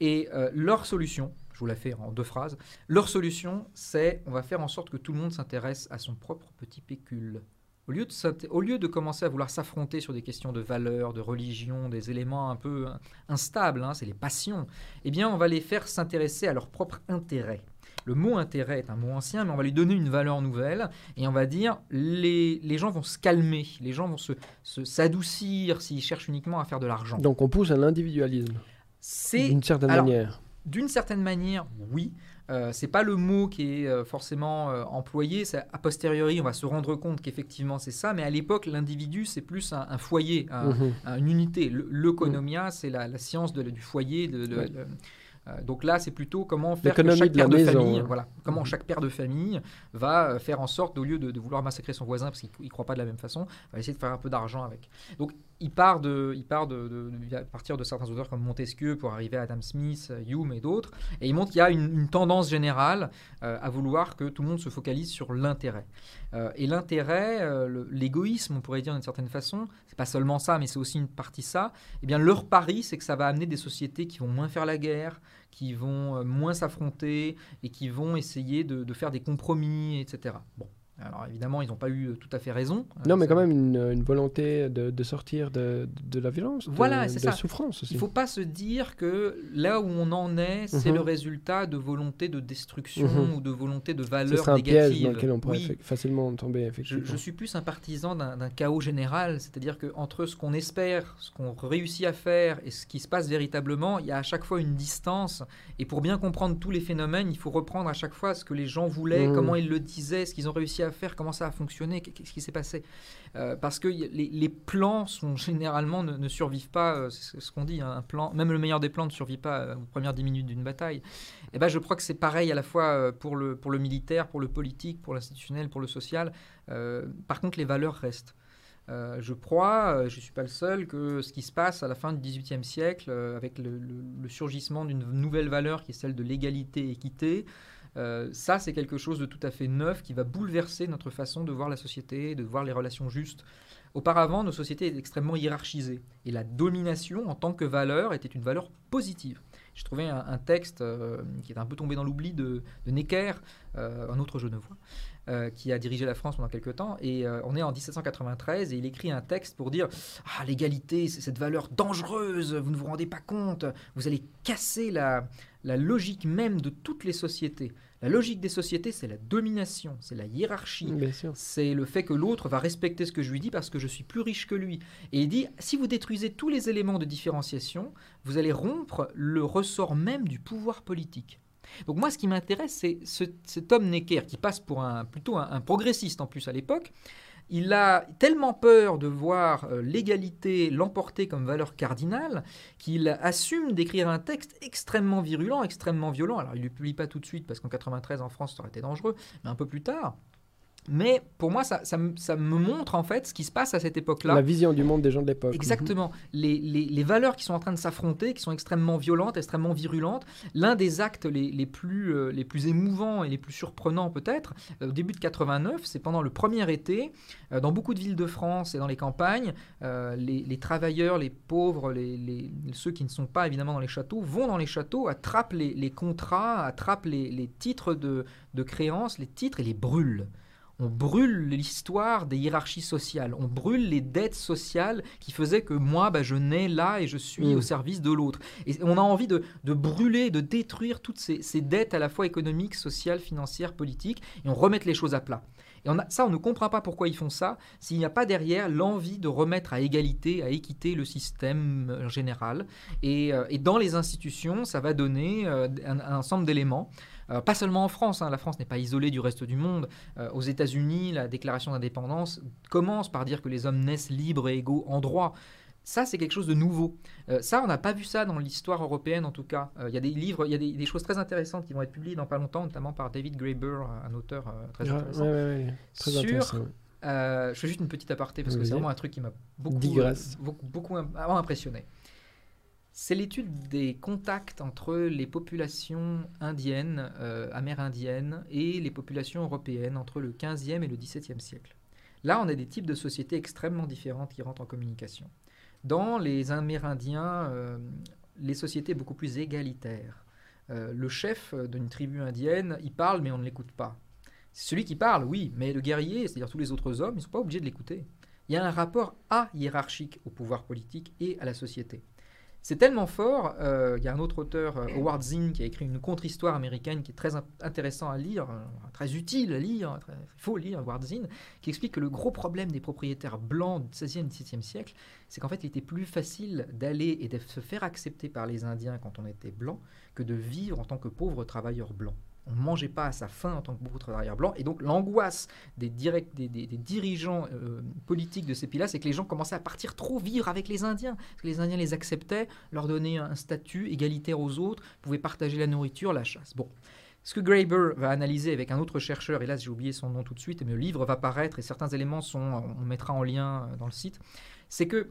Speaker 2: Et leur solution, je vous la fais en deux phrases. Leur solution, c'est on va faire en sorte que tout le monde s'intéresse à son propre petit pécule. Au lieu, de, au lieu de commencer à vouloir s'affronter sur des questions de valeur, de religion, des éléments un peu instables, hein, c'est les passions, eh bien on va les faire s'intéresser à leur propre intérêt. Le mot intérêt est un mot ancien, mais on va lui donner une valeur nouvelle et on va dire les, les gens vont se calmer, les gens vont se, s'adoucir s'ils cherchent uniquement à faire de l'argent.
Speaker 1: Donc on pousse à l'individualisme. C'est d'une certaine manière.
Speaker 2: D'une certaine manière, oui. Euh, c'est pas le mot qui est euh, forcément euh, employé. A posteriori, on va se rendre compte qu'effectivement c'est ça. Mais à l'époque, l'individu, c'est plus un, foyer, mhm. une unité. L'economia, c'est la, science du foyer, de, euh, donc là, c'est plutôt comment faire que chaque père de famille, voilà, comment mhm. chaque père de famille va faire en sorte, au lieu de, vouloir massacrer son voisin parce qu'il ne croit pas de la même façon, va essayer de faire un peu d'argent avec. Donc il part de, il de, partir de certains auteurs comme Montesquieu pour arriver à Adam Smith, Hume et d'autres, et il montre qu'il y a une, tendance générale euh, à vouloir que tout le monde se focalise sur l'intérêt. et l'intérêt, l'égoïsme, on pourrait dire d'une certaine façon, c'est pas seulement ça, mais c'est aussi une partie ça. Eh bien, leur pari, c'est que ça va amener des sociétés qui vont moins faire la guerre, qui vont euh, moins s'affronter et qui vont essayer de, de, faire des compromis, etc. Bon, alors évidemment, ils n'ont pas eu tout à fait raison.
Speaker 1: Non, mais quand même une, volonté de, sortir de, la violence,
Speaker 2: voilà,
Speaker 1: de, la souffrance aussi.
Speaker 2: Il ne faut pas se dire que là où on en est, c'est le mhm. résultat de volonté de destruction mhm. ou de volonté de valeur
Speaker 1: C'est un
Speaker 2: piège
Speaker 1: dans lequel on pourrait facilement tomber. Effectivement.
Speaker 2: Je, suis plus un partisan d'un chaos général, c'est-à-dire qu'entre ce qu'on espère, ce qu'on réussit à faire et ce qui se passe véritablement, il y a à chaque fois une distance. Et pour bien comprendre tous les phénomènes, il faut reprendre à chaque fois ce que les gens voulaient, mhm. comment ils le disaient, ce qu'ils ont réussi à à faire, comment ça a fonctionné, qu'est-ce qui s'est passé. Euh, parce que les, plans sont généralement ne, survivent pas, euh, c'est ce qu'on dit, hein, un plan, même le meilleur des plans ne survit pas aux premières 10 minutes d'une bataille. Et eh ben, je crois que c'est pareil à la fois pour le, pour le militaire, pour le politique, pour l'institutionnel, pour le social. par contre, les valeurs restent. Euh, je crois, euh, je ne suis pas le seul, que ce qui se passe à la fin du XVIIIe siècle, euh, avec le, surgissement d'une nouvelle valeur qui est celle de l'égalité équité, ça c'est quelque chose de tout à fait neuf qui va bouleverser notre façon de voir la société, de voir les relations justes. Auparavant, nos sociétés étaient extrêmement hiérarchisées et la domination en tant que valeur était une valeur positive. J'ai trouvé un, texte qui est un peu tombé dans l'oubli de, Necker, un autre genevois, euh, qui a dirigé la France pendant quelques temps. Et euh, on est en 1793 et il écrit un texte pour dire Ah, l'égalité, c'est cette valeur dangereuse, vous ne vous rendez pas compte, vous allez casser la, la logique même de toutes les sociétés. La logique des sociétés, c'est la domination, c'est la hiérarchie, c'est le fait que l'autre va respecter ce que je lui dis parce que je suis plus riche que lui. Et il dit, si vous détruisez tous les éléments de différenciation, vous allez rompre le ressort même du pouvoir politique. Donc moi, ce qui m'intéresse, c'est cet homme Necker qui passe pour un, plutôt un, progressiste en plus à l'époque. Il a tellement peur de voir euh, l'égalité l'emporter comme valeur cardinale qu'il assume d'écrire un texte extrêmement virulent, extrêmement violent. Alors il ne le publie pas tout de suite parce qu'en 93 en France ça aurait été dangereux, mais un peu plus tard. Mais pour moi, ça, ça, me montre en fait ce qui se passe à cette époque-là.
Speaker 1: La vision du monde des gens de l'époque.
Speaker 2: Exactement. les, les, les, valeurs qui sont en train de s'affronter, qui sont extrêmement violentes, extrêmement virulentes. L'un des actes les, les plus, euh, les plus émouvants et les plus surprenants peut-être, euh, au début de 89, c'est pendant le premier été, euh, dans beaucoup de villes de France et dans les campagnes, les, travailleurs, les pauvres, ceux qui ne sont pas évidemment dans les châteaux, vont dans les châteaux, attrapent les, contrats, attrapent les, titres de, de créances, les titres et les brûlent on brûle l'histoire des hiérarchies sociales, on brûle les dettes sociales qui faisaient que moi, bah, je nais là et je suis au mm. service de l'autre. Et on a envie de, brûler, de détruire toutes ces, dettes à la fois économiques, sociales, financières, politiques, et on remet les choses à plat. Et on a, ça, on ne comprend pas pourquoi ils font ça s'il n'y a pas derrière l'envie de remettre à égalité, à équité le système euh, général. Euh, et, dans les institutions, ça va donner euh, un ensemble d'éléments. Euh, pas seulement en France, hein, la France n'est pas isolée du reste du monde. Euh, aux États-Unis, la déclaration d'indépendance commence par dire que les hommes naissent libres et égaux en droit. Ça, c'est quelque chose de nouveau. Euh, ça, on n'a pas vu ça dans l'histoire européenne, en tout cas. Il y a des livres, il y a des, choses très intéressantes qui vont être publiées dans pas longtemps, notamment par David Graeber, un auteur très intéressant.
Speaker 1: très sur, intéressant.
Speaker 2: je fais juste une petite aparté parce que c'est vraiment un truc qui m'a beaucoup, beaucoup, beaucoup, impressionné. C'est l'étude des contacts entre les populations indiennes, euh, amérindiennes, et les populations européennes entre le 15e et le 17e siècle. Là, on a des types de sociétés extrêmement différentes qui rentrent en communication. Dans les Amérindiens, euh, les sociétés sont beaucoup plus égalitaires. Euh, le chef d'une tribu indienne, il parle, mais on ne l'écoute pas. C'est celui qui parle, oui, mais le guerrier, c'est-à-dire tous les autres hommes, ils ne sont pas obligés de l'écouter. Il y a un rapport a-hiérarchique au pouvoir politique et à la société. C'est tellement fort, euh, il y a un autre auteur, euh, Howard Zinn, qui a écrit une contre-histoire américaine qui est très intéressant à lire, euh, très utile à lire, il faut lire, Howard Zinn, qui explique que le gros problème des propriétaires blancs du XVIe et XVIIe siècle, c'est qu'en fait, il était plus facile d'aller et de se faire accepter par les Indiens quand on était blanc que de vivre en tant que pauvre travailleur blanc on ne mangeait pas à sa faim en tant que beaucoup de travailleurs blancs. Et donc l'angoisse des, des, dirigeants euh, politiques de ces pays-là, c'est que les gens commençaient à partir trop vivre avec les Indiens. Parce que les Indiens les acceptaient, leur donnaient un statut égalitaire aux autres, pouvaient partager la nourriture, la chasse. Bon. Ce que Graeber va analyser avec un autre chercheur, hélas j'ai oublié son nom tout de suite, mais le livre va paraître et certains éléments sont, on mettra en lien euh, dans le site, c'est que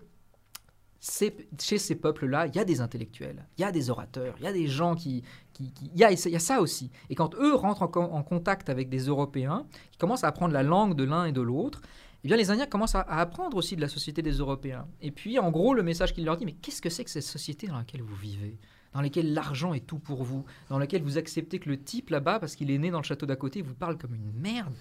Speaker 2: chez ces peuples-là, il y a des intellectuels, il y a des orateurs, il y a des gens qui... il, y a, ça aussi. Et quand eux rentrent en, contact avec des Européens, qui commencent à apprendre la langue de l'un et de l'autre, eh bien les Indiens commencent à, apprendre aussi de la société des Européens. Et puis, en gros, le message qu'il leur dit, mais qu'est-ce que c'est que cette société dans laquelle vous vivez? Dans laquelle l'argent est tout pour vous, dans laquelle vous acceptez que le type là-bas, parce qu'il est né dans le château d'à côté, vous parle comme une merde?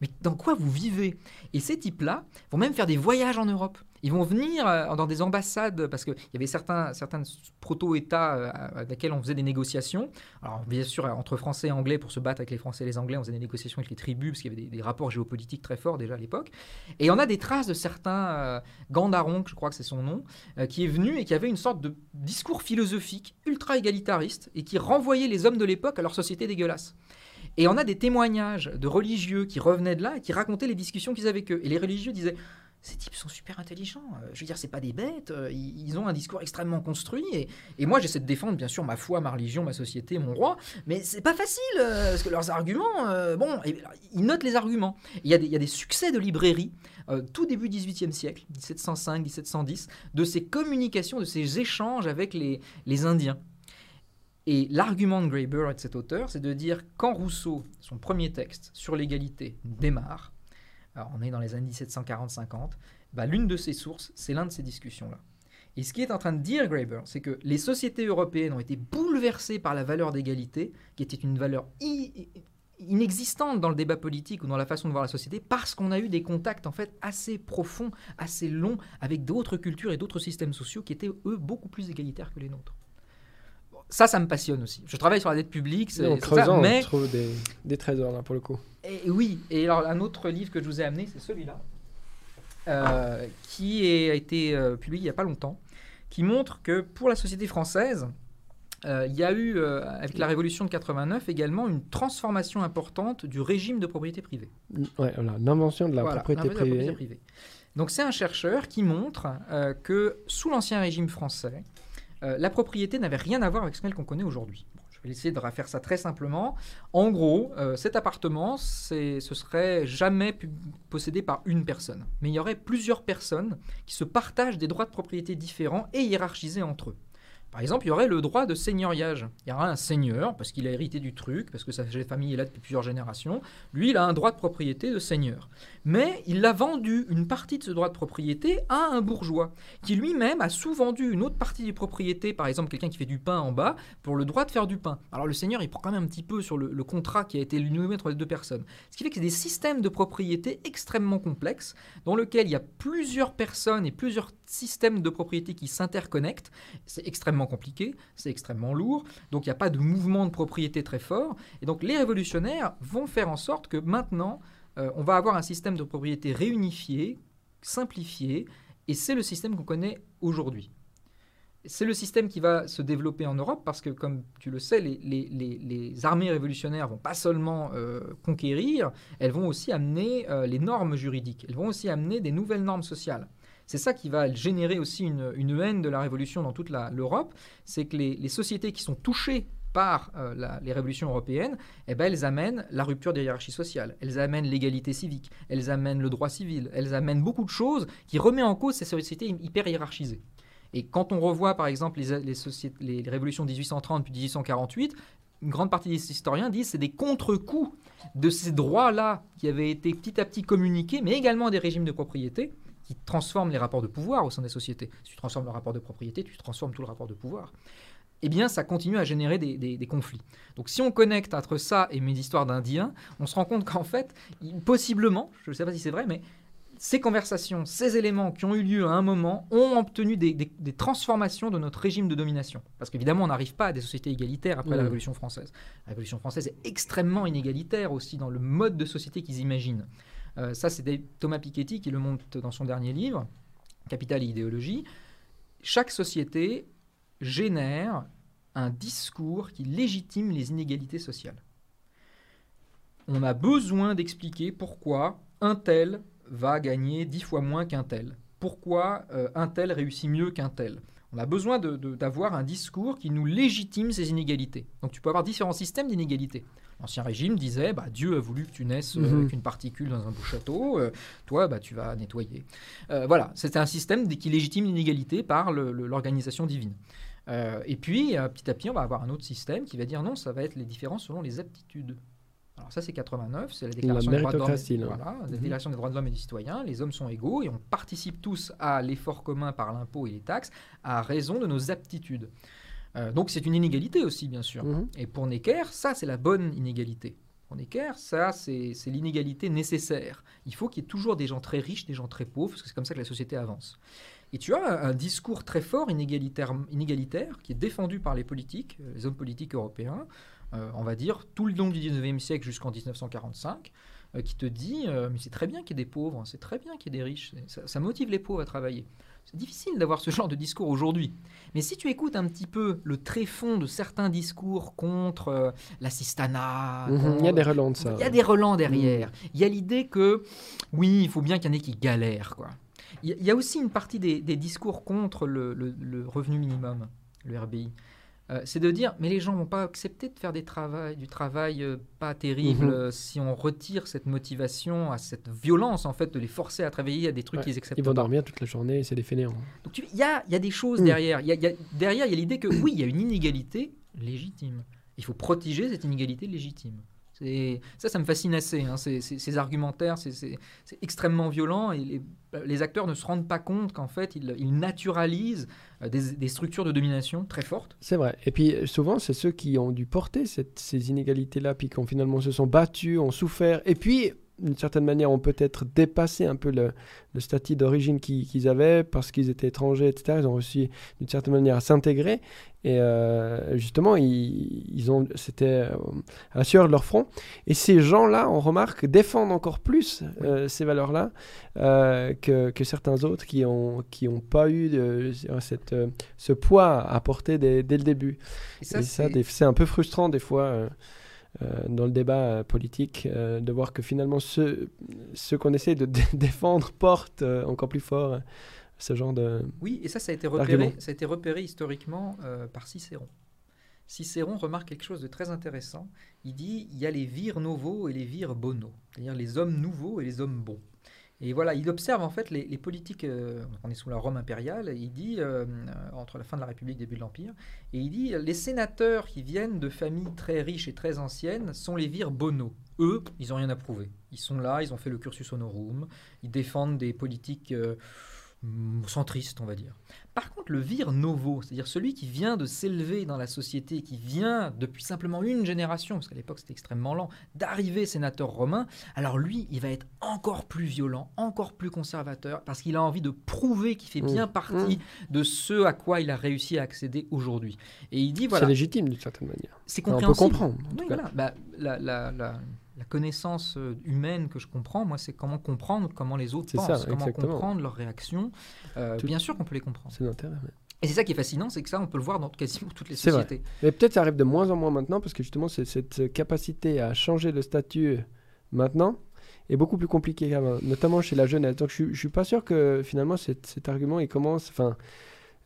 Speaker 2: Mais dans quoi vous vivez? Et ces types-là vont même faire des voyages en Europe. Ils vont venir euh, dans des ambassades, parce qu'il y avait certains, certains proto-États euh, avec lesquels on faisait des négociations. Alors, bien sûr, entre Français et Anglais, pour se battre avec les Français et les Anglais, on faisait des négociations avec les tribus, parce qu'il y avait des, rapports géopolitiques très forts déjà à l'époque. Et on a des traces de certains, euh, Gandaron, je crois que c'est son nom, qui est venu et qui avait une sorte de discours philosophique ultra égalitariste et qui renvoyait les hommes de l'époque à leur société dégueulasse. Et on a des témoignages de religieux qui revenaient de là et qui racontaient les discussions qu'ils avaient avec eux. Et les religieux disaient ces types sont super intelligents. Euh, Je veux dire, c'est pas des bêtes. euh, Ils ont un discours extrêmement construit. Et, moi, j'essaie de défendre, bien sûr, ma foi, ma religion, ma société, mon roi. Mais c'est pas facile, euh, parce que leurs arguments, bon, ils notent les arguments. Il y, a des- succès de librairie, tout début 18e siècle, 1705, 1710, de ces communications, de ces échanges avec les, les Indiens. Et l'argument de Graeber et de cet auteur, c'est de dire quand Rousseau, son premier texte sur l'égalité, démarre, on est dans les années 1740-50, bah, l'une de ses sources, c'est l'un de ces discussions-là. Et ce qui est en train de dire Graeber, c'est que les sociétés européennes ont été bouleversées par la valeur d'égalité, qui était une valeur inexistante dans le débat politique ou dans la façon de voir la société, parce qu'on a eu des contacts en fait assez profonds, assez longs, avec d'autres cultures et d'autres systèmes sociaux qui étaient eux beaucoup plus égalitaires que les nôtres. Ça, ça me passionne aussi. Je travaille sur la dette publique, c'est
Speaker 1: En
Speaker 2: c'est ça,
Speaker 1: creusant,
Speaker 2: mais
Speaker 1: on trouve des, des trésors là pour le coup.
Speaker 2: et oui, et alors un autre livre que je vous ai amené, c'est celui-là, euh, qui est- a été euh, publié il n'y a pas longtemps, qui montre que pour la société française, euh, il y a eu, avec la Révolution de 89, également une transformation importante du régime de propriété privée.
Speaker 1: Ouais, voilà, l'invention de la
Speaker 2: Voilà,
Speaker 1: propriété
Speaker 2: l'invention de la
Speaker 1: privée.
Speaker 2: propriété privée. Donc c'est un chercheur qui montre que sous l'Ancien Régime français, euh, la propriété n'avait rien à voir avec celle qu'on connaît aujourd'hui. Je vais essayer de refaire ça très simplement. En gros, euh, cet appartement, ce serait jamais possédé par une personne, mais il y aurait plusieurs personnes qui se partagent des droits de propriété différents et hiérarchisés entre eux. Par exemple, il y aurait le droit de seigneuriage. Il y aura un seigneur, parce qu'il a hérité du truc, parce que sa famille est là depuis plusieurs générations. Lui, il a un droit de propriété de seigneur. Mais il a vendu une partie de ce droit de propriété à un bourgeois, qui lui-même a sous-vendu une autre partie de propriété, par exemple quelqu'un qui fait du pain en bas, pour le droit de faire du pain. Alors le seigneur, il prend quand même un petit peu sur le, contrat qui a été noué entre les deux personnes. Ce qui fait que c'est des systèmes de propriété extrêmement complexes, dans lesquels il y a plusieurs personnes et plusieurs systèmes de propriété qui s'interconnectent. C'est extrêmement compliqué, c'est extrêmement lourd, donc il n'y a pas de mouvement de propriété très fort. Et donc les révolutionnaires vont faire en sorte que maintenant, euh, on va avoir un système de propriété réunifié, simplifié, et c'est le système qu'on connaît aujourd'hui. C'est le système qui va se développer en Europe parce que, comme tu le sais, les, armées révolutionnaires vont pas seulement euh, conquérir, elles vont aussi amener euh, les normes juridiques, elles vont aussi amener des nouvelles normes sociales. C'est ça qui va générer aussi une, haine de la révolution dans toute l'Europe, c'est que les sociétés qui sont touchées par euh, les révolutions européennes, eh ben, elles amènent la rupture des hiérarchies sociales, elles amènent l'égalité civique, elles amènent le droit civil, elles amènent beaucoup de choses qui remet en cause ces sociétés hyper hiérarchisées. Et quand on revoit par exemple les, les, révolutions de 1830 puis 1848, une grande partie des historiens disent que c'est des contre-coups de ces droits-là qui avaient été petit à petit communiqués, mais également des régimes de propriété qui transforment les rapports de pouvoir au sein des sociétés. Si tu transformes le rapport de propriété, tu transformes tout le rapport de pouvoir. Eh bien, ça continue à générer des, des- des conflits. Donc, si on connecte entre ça et mes histoires d'Indiens, on se rend compte qu'en fait, possiblement, je ne sais pas si c'est vrai, mais ces conversations, ces éléments qui ont eu lieu à un moment ont obtenu des, des- des transformations de notre régime de domination. Parce qu'évidemment, on n'arrive pas à des sociétés égalitaires après la
Speaker 1: Mhm.
Speaker 2: Révolution française. La Révolution française est extrêmement inégalitaire aussi dans le mode de société qu'ils imaginent. Euh, ça, c'est Thomas Piketty qui le montre dans son dernier livre, Capital et idéologie. Chaque société génère un discours qui légitime les inégalités sociales. On a besoin d'expliquer pourquoi un tel va gagner dix fois moins qu'un tel. Pourquoi euh, un tel réussit mieux qu'un tel. On a besoin d'avoir un discours qui nous légitime ces inégalités. Donc tu peux avoir différents systèmes d'inégalités. L'Ancien Régime disait bah, Dieu a voulu que tu naisses euh,
Speaker 1: Mhm.
Speaker 2: avec une particule dans un beau château, euh, toi bah, tu vas nettoyer. Euh, voilà, c'était un système qui légitime l'inégalité par l'organisation divine. Euh, et puis, euh, petit à petit, on va avoir un autre système qui va dire non, ça va être les différences selon les aptitudes. Alors ça, c'est 89, c'est la déclaration des droits de l'homme. Voilà, la
Speaker 1: Mhm.
Speaker 2: déclaration des droits de l'homme et du citoyen. Les hommes sont égaux et on participe tous à l'effort commun par l'impôt et les taxes à raison de nos aptitudes. Euh, donc c'est une inégalité aussi, bien sûr.
Speaker 1: Mhm.
Speaker 2: Et pour Necker, ça, c'est la bonne inégalité. Pour Necker, ça, c'est l'inégalité nécessaire. Il faut qu'il y ait toujours des gens très riches, des gens très pauvres, parce que c'est comme ça que la société avance. Et tu as un, un discours très fort inégalitaire, inégalitaire qui est défendu par les politiques, euh, les hommes politiques européens, euh, on va dire tout le long du 19e siècle jusqu'en 1945. euh, qui te dit euh, Mais c'est très bien qu'il y ait des pauvres, c'est très bien qu'il y ait des riches, ça, ça motive les pauvres à travailler. C'est difficile d'avoir ce genre de discours aujourd'hui. Mais si tu écoutes un petit peu le tréfond de certains discours contre l'assistanat,
Speaker 1: Mhm, Il y a des relents de ça.
Speaker 2: il y a des relents derrière. Il y a l'idée que, oui, il faut bien qu'il y en ait qui galèrent. Quoi. Il y a- il y a aussi une partie des, des discours contre le, le- le revenu minimum, le RBI. Euh, c'est de dire, mais les gens vont pas accepter de faire des travail, du travail euh, pas terrible
Speaker 1: Mhm.
Speaker 2: euh, si on retire cette motivation, à cette violence, en fait, de les forcer à travailler à des trucs
Speaker 1: Ouais,
Speaker 2: qu'ils acceptent
Speaker 1: Ils vont
Speaker 2: pas.
Speaker 1: dormir toute la journée, c'est des fainéants.
Speaker 2: Donc tu- il y a, il y a des choses
Speaker 1: Mm.
Speaker 2: derrière. Il y a- il y a- derrière, il y a l'idée que oui, il y a une inégalité légitime. Il faut protéger cette inégalité légitime. Ça, ça me fascine assez. hein, ces, argumentaires, c'est- extrêmement violent et les, acteurs ne se rendent pas compte qu'en fait, ils, naturalisent euh, des, structures de domination très fortes.
Speaker 1: C'est vrai. Et puis euh, souvent, c'est ceux qui ont dû porter ces inégalités-là, puis qui ont finalement se sont battus, ont souffert, et puis d'une certaine manière ont peut-être dépassé un peu le, le statut d'origine qu'ils avaient parce qu'ils étaient étrangers, etc. Ils ont réussi d'une certaine manière à s'intégrer. Et euh, justement, ils, ils ont, c'était à la sueur de leur front. Et ces gens-là, on remarque, défendent encore plus euh, ces valeurs-là euh, que, que certains autres qui n'ont qui ont pas eu de- cette, ce poids à porter dès, dès le début.
Speaker 2: Et ça, c'est-
Speaker 1: un peu frustrant des fois dans le débat euh, politique euh, de voir que finalement ceux, ceux qu'on essaie de dé- défendre portent euh, encore plus fort euh, ce genre de...
Speaker 2: Oui, et ça, ça a été repéré, ça a été repéré historiquement euh, par Cicéron. Cicéron remarque quelque chose de très intéressant. Il dit il y a les vires novos et les vires bono, c'est-à-dire les hommes nouveaux et les hommes bons. Et voilà, il observe en fait les, politiques. euh, on est sous la Rome impériale. Il dit euh, euh, entre la fin de la République et le début de l'Empire, et il dit les sénateurs qui viennent de familles très riches et très anciennes sont les vires bono. Eux, ils n'ont rien à prouver. Ils sont là, ils ont fait le cursus honorum, ils défendent des politiques mm, centristes, on va dire. Par contre, le vir novo, c'est-à-dire celui qui vient de s'élever dans la société, qui vient depuis simplement une génération, parce qu'à l'époque c'était extrêmement lent, d'arriver sénateur romain, alors lui, il va être encore plus violent, encore plus conservateur, parce qu'il a envie de prouver qu'il fait
Speaker 1: Mmh.
Speaker 2: bien partie de ce à quoi il a réussi à accéder aujourd'hui. Et il dit,
Speaker 1: C'est
Speaker 2: voilà,
Speaker 1: légitime d'une certaine manière.
Speaker 2: c'est
Speaker 1: Enfin, on peut
Speaker 2: compréhensible.
Speaker 1: comprendre.
Speaker 2: Oui, voilà. Bah, la, la- la- la connaissance euh, humaine que je comprends, moi, c'est comment comprendre comment les autres pensent,
Speaker 1: ça,
Speaker 2: comment
Speaker 1: exactement.
Speaker 2: comprendre leurs réactions. Euh,
Speaker 1: Tout-
Speaker 2: Bien sûr qu'on peut les comprendre.
Speaker 1: C'est l'intérêt.
Speaker 2: Et c'est ça qui est fascinant, c'est que ça, on peut le voir dans quasiment toutes les
Speaker 1: vrai.
Speaker 2: sociétés.
Speaker 1: Mais peut-être ça arrive de moins en moins maintenant parce que justement cette capacité à changer le statut maintenant est beaucoup plus compliquée qu'avant, notamment chez la jeunesse. Donc je, je suis pas sûr que finalement cet, cet argument il commence. Enfin,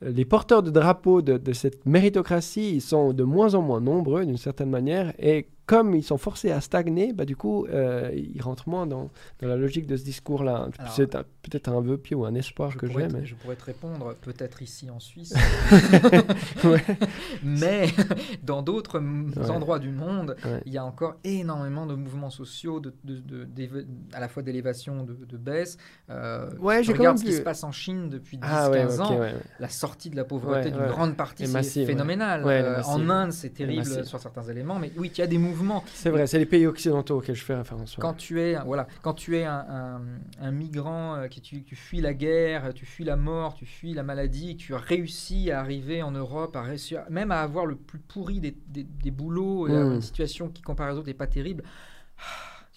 Speaker 1: les porteurs de drapeaux de, de cette méritocratie ils sont de moins en moins nombreux d'une certaine manière et comme ils sont forcés à stagner, bah, du coup, euh, ils rentrent moins dans, dans la logique de ce discours-là. C'est peut-être un vœu pieux ou un espoir
Speaker 2: Je
Speaker 1: que j'ai, mais...
Speaker 2: je pourrais te répondre, peut-être ici en Suisse, mais dans d'autres
Speaker 1: Ouais.
Speaker 2: endroits du monde,
Speaker 1: Ouais.
Speaker 2: il y a encore énormément de mouvements sociaux, de, de- de- d'éve- à la fois d'élévation, de, de baisse. Euh,
Speaker 1: Ouais,
Speaker 2: regardes
Speaker 1: même
Speaker 2: ce qui se passe en Chine depuis 10-15
Speaker 1: Ah ouais,
Speaker 2: ans. la sortie de la pauvreté d'une grande partie, c'est phénoménal. Euh, en. Inde, c'est terrible sur certains éléments, mais oui, il y a des mouvements.
Speaker 1: C'est vrai, c'est les pays occidentaux auxquels je fais référence.
Speaker 2: Quand tu es, voilà, quand tu es un, un- un migrant, euh, qui tu, tu fuis la guerre, tu fuis la mort, tu fuis la maladie, et que tu as réussi à arriver en Europe, à réussir, même à avoir le plus pourri des, des- des boulots, et à
Speaker 1: Mm.
Speaker 2: une situation qui, comparée aux autres, n'est pas terrible, ah,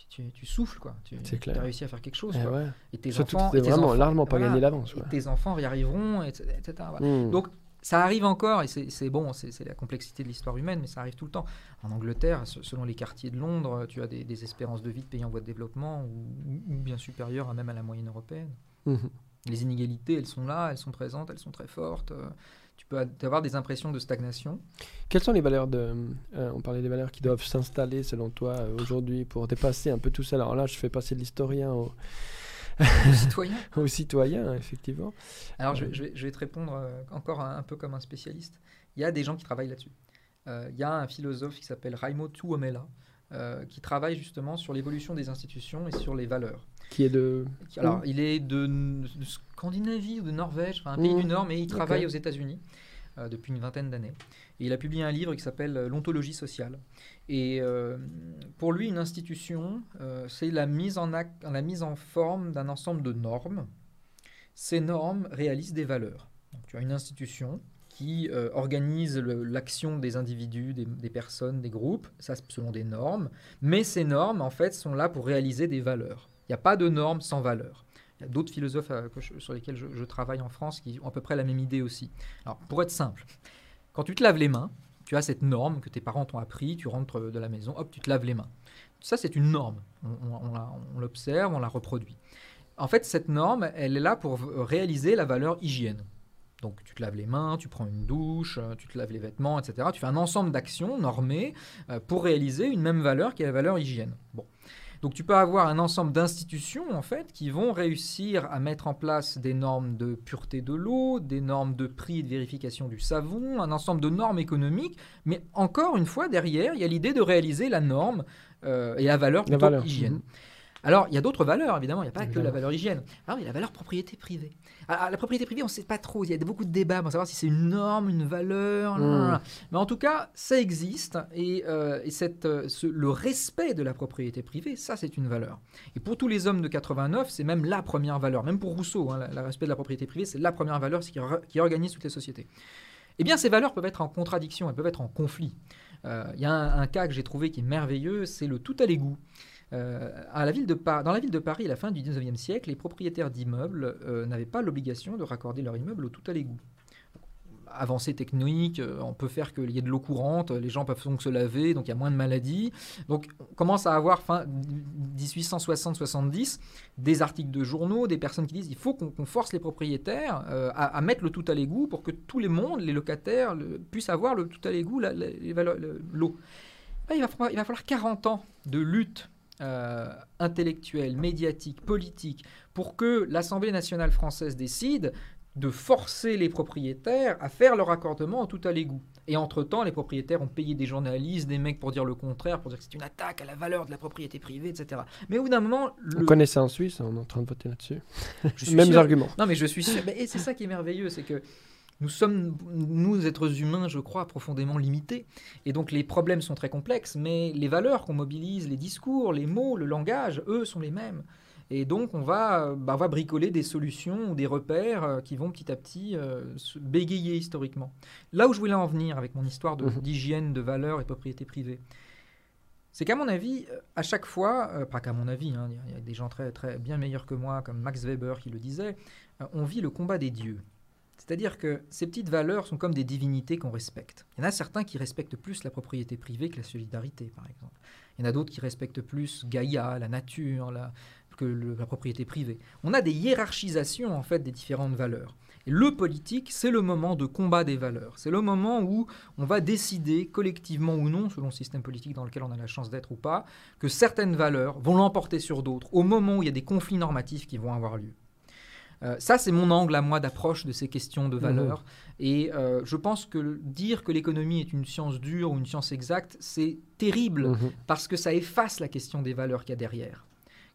Speaker 2: tu, souffles, quoi. Tu
Speaker 1: C'est clair.
Speaker 2: as réussi à faire quelque chose.
Speaker 1: Eh
Speaker 2: quoi.
Speaker 1: ouais.
Speaker 2: Et tes
Speaker 1: Surtout
Speaker 2: enfants,
Speaker 1: que
Speaker 2: et tes
Speaker 1: vraiment
Speaker 2: enfants-
Speaker 1: largement pas
Speaker 2: voilà,
Speaker 1: gagné
Speaker 2: et
Speaker 1: ouais.
Speaker 2: tes enfants y arriveront, etc. etc., voilà.
Speaker 1: Mm.
Speaker 2: Donc, ça arrive encore, et c'est bon, c'est la complexité de l'histoire humaine, mais ça arrive tout le temps. En Angleterre, se- selon les quartiers de Londres, tu as des, des espérances de vie de pays en voie de développement ou, ou- ou bien supérieures à même à la moyenne européenne.
Speaker 1: Mhm.
Speaker 2: Les inégalités, elles sont là, elles sont présentes, elles sont très fortes. euh, Tu peux avoir des impressions de stagnation.
Speaker 1: Quelles sont les valeurs de. euh, on parlait des valeurs qui doivent s'installer selon toi euh, aujourd'hui pour dépasser un peu tout ça? Alors là, je fais passer de l'historien au,
Speaker 2: Les citoyens.
Speaker 1: effectivement.
Speaker 2: Alors, je, vais- je vais, je vais te répondre euh, encore un, un peu comme un spécialiste. Il y a des gens qui travaillent là-dessus. Euh, il y a un philosophe qui s'appelle Raimo Tuomela, euh, qui travaille justement sur l'évolution des institutions et sur les valeurs.
Speaker 1: Qui est de.
Speaker 2: Alors, il est de, de Scandinavie ou de Norvège, enfin, un pays
Speaker 1: Mhm.
Speaker 2: du Nord, mais il travaille aux États-Unis euh, depuis une vingtaine d'années. Il a publié un livre qui s'appelle euh, L'ontologie sociale. Et euh, pour lui, une institution, c'est la mise en la mise en forme d'un ensemble de normes. Ces normes réalisent des valeurs. Donc, tu as une institution qui organisent l'action des individus, des, personnes, des groupes, ça selon des normes, mais ces normes, en fait, sont là pour réaliser des valeurs. Il n'y a pas de normes sans valeurs. D'autres philosophes euh, sur lesquels je, travaille en France qui ont à peu près la même idée aussi. Alors, pour être simple, quand tu te laves les mains, tu as cette norme que tes parents t'ont appris, tu rentres de la maison, hop, tu te laves les mains. Ça, c'est une norme. On, l'observe, on la reproduit. En fait, cette norme, elle est là pour réaliser la valeur hygiène. Donc tu te laves les mains, tu prends une douche, euh, tu te laves les vêtements, etc. Tu fais un ensemble d'actions normées euh, pour réaliser une même valeur qui est la valeur hygiène. Bon. Donc tu peux avoir un ensemble d'institutions en fait qui vont réussir à mettre en place des normes de pureté de l'eau, des normes de prix et de vérification du savon, un ensemble de normes économiques, mais encore une fois derrière il y a l'idée de réaliser la norme euh, et la valeur plutôt hygiène. Alors, il y a d'autres valeurs, évidemment. Il n'y a pas que la valeur hygiène. Alors, il y a la valeur propriété privée. Alors, la propriété privée, on ne sait pas trop. Il y a beaucoup de débats pour savoir si c'est une norme, une valeur. Hmm. Mais en tout cas, ça existe. Et, euh, cette, euh, le respect de la propriété privée, ça, c'est une valeur. Et pour tous les hommes de 89, c'est même la première valeur. Même pour Rousseau, hein, le respect de la propriété privée, c'est la première valeur qui, qui organise toutes les sociétés. Eh bien, ces valeurs peuvent être en contradiction, elles peuvent être en conflit. Euh, il y a un, cas que j'ai trouvé qui est merveilleux, c'est le tout à l'égout. Euh, dans la ville de Paris, à la fin du 19e siècle, les propriétaires d'immeubles euh, n'avaient pas l'obligation de raccorder leur immeuble au tout à l'égout avancée technique, euh, on peut faire qu'il y ait de l'eau courante, les gens peuvent donc se laver, donc il y a moins de maladies. Donc on commence à avoir, fin 1860-70, des articles de journaux, des personnes qui disent il faut qu'on force les propriétaires à, mettre le tout à l'égout pour que tous les mondes, les locataires, puissent avoir le tout à l'égout, l'eau. il va falloir 40 ans de lutte euh, intellectuelle, médiatique, politique, pour que l'Assemblée nationale française décide de forcer les propriétaires à faire leur accordement en tout à l'égout. Et entre-temps, les propriétaires ont payé des journalistes, des mecs pour dire le contraire, pour dire que c'est une attaque à la valeur de la propriété privée, etc. Mais au bout d'un moment...
Speaker 1: Le... On connaît ça en Suisse, on est en train de voter là-dessus. Mêmes arguments.
Speaker 2: Non, mais je suis sûr. Et c'est ça qui est merveilleux, c'est que nous sommes, nous êtres humains, je crois, profondément limités. Et donc les problèmes sont très complexes, mais les valeurs qu'on mobilise, les discours, les mots, le langage, eux, sont les mêmes. Et donc, on va, bah, va bricoler des solutions ou des repères euh, qui vont petit à petit euh, se bégayer historiquement. Là où je voulais en venir avec mon histoire mhm. d'hygiène, de, valeur et propriété privée, c'est qu'à mon avis, euh, à chaque fois, pas qu'à mon avis, hein, il y a des gens très, très bien meilleurs que moi, comme Max Weber qui le disait, on vit le combat des dieux. C'est-à-dire que ces petites valeurs sont comme des divinités qu'on respecte. Il y en a certains qui respectent plus la propriété privée que la solidarité, par exemple. Il y en a d'autres qui respectent plus Gaïa, la nature, que la propriété privée. On a des hiérarchisations en fait des différentes valeurs. Le politique, c'est le moment de combat des valeurs. C'est le moment où on va décider collectivement ou non, selon le système politique dans lequel on a la chance d'être ou pas, que certaines valeurs vont l'emporter sur d'autres au moment où il y a des conflits normatifs qui vont avoir lieu. Euh, ça, c'est mon angle à moi d'approche de ces questions de valeurs. Mmh. Et euh, je pense que dire que l'économie est une science dure ou une science exacte, c'est terrible mmh. parce que ça efface la question des valeurs qu'il y a derrière.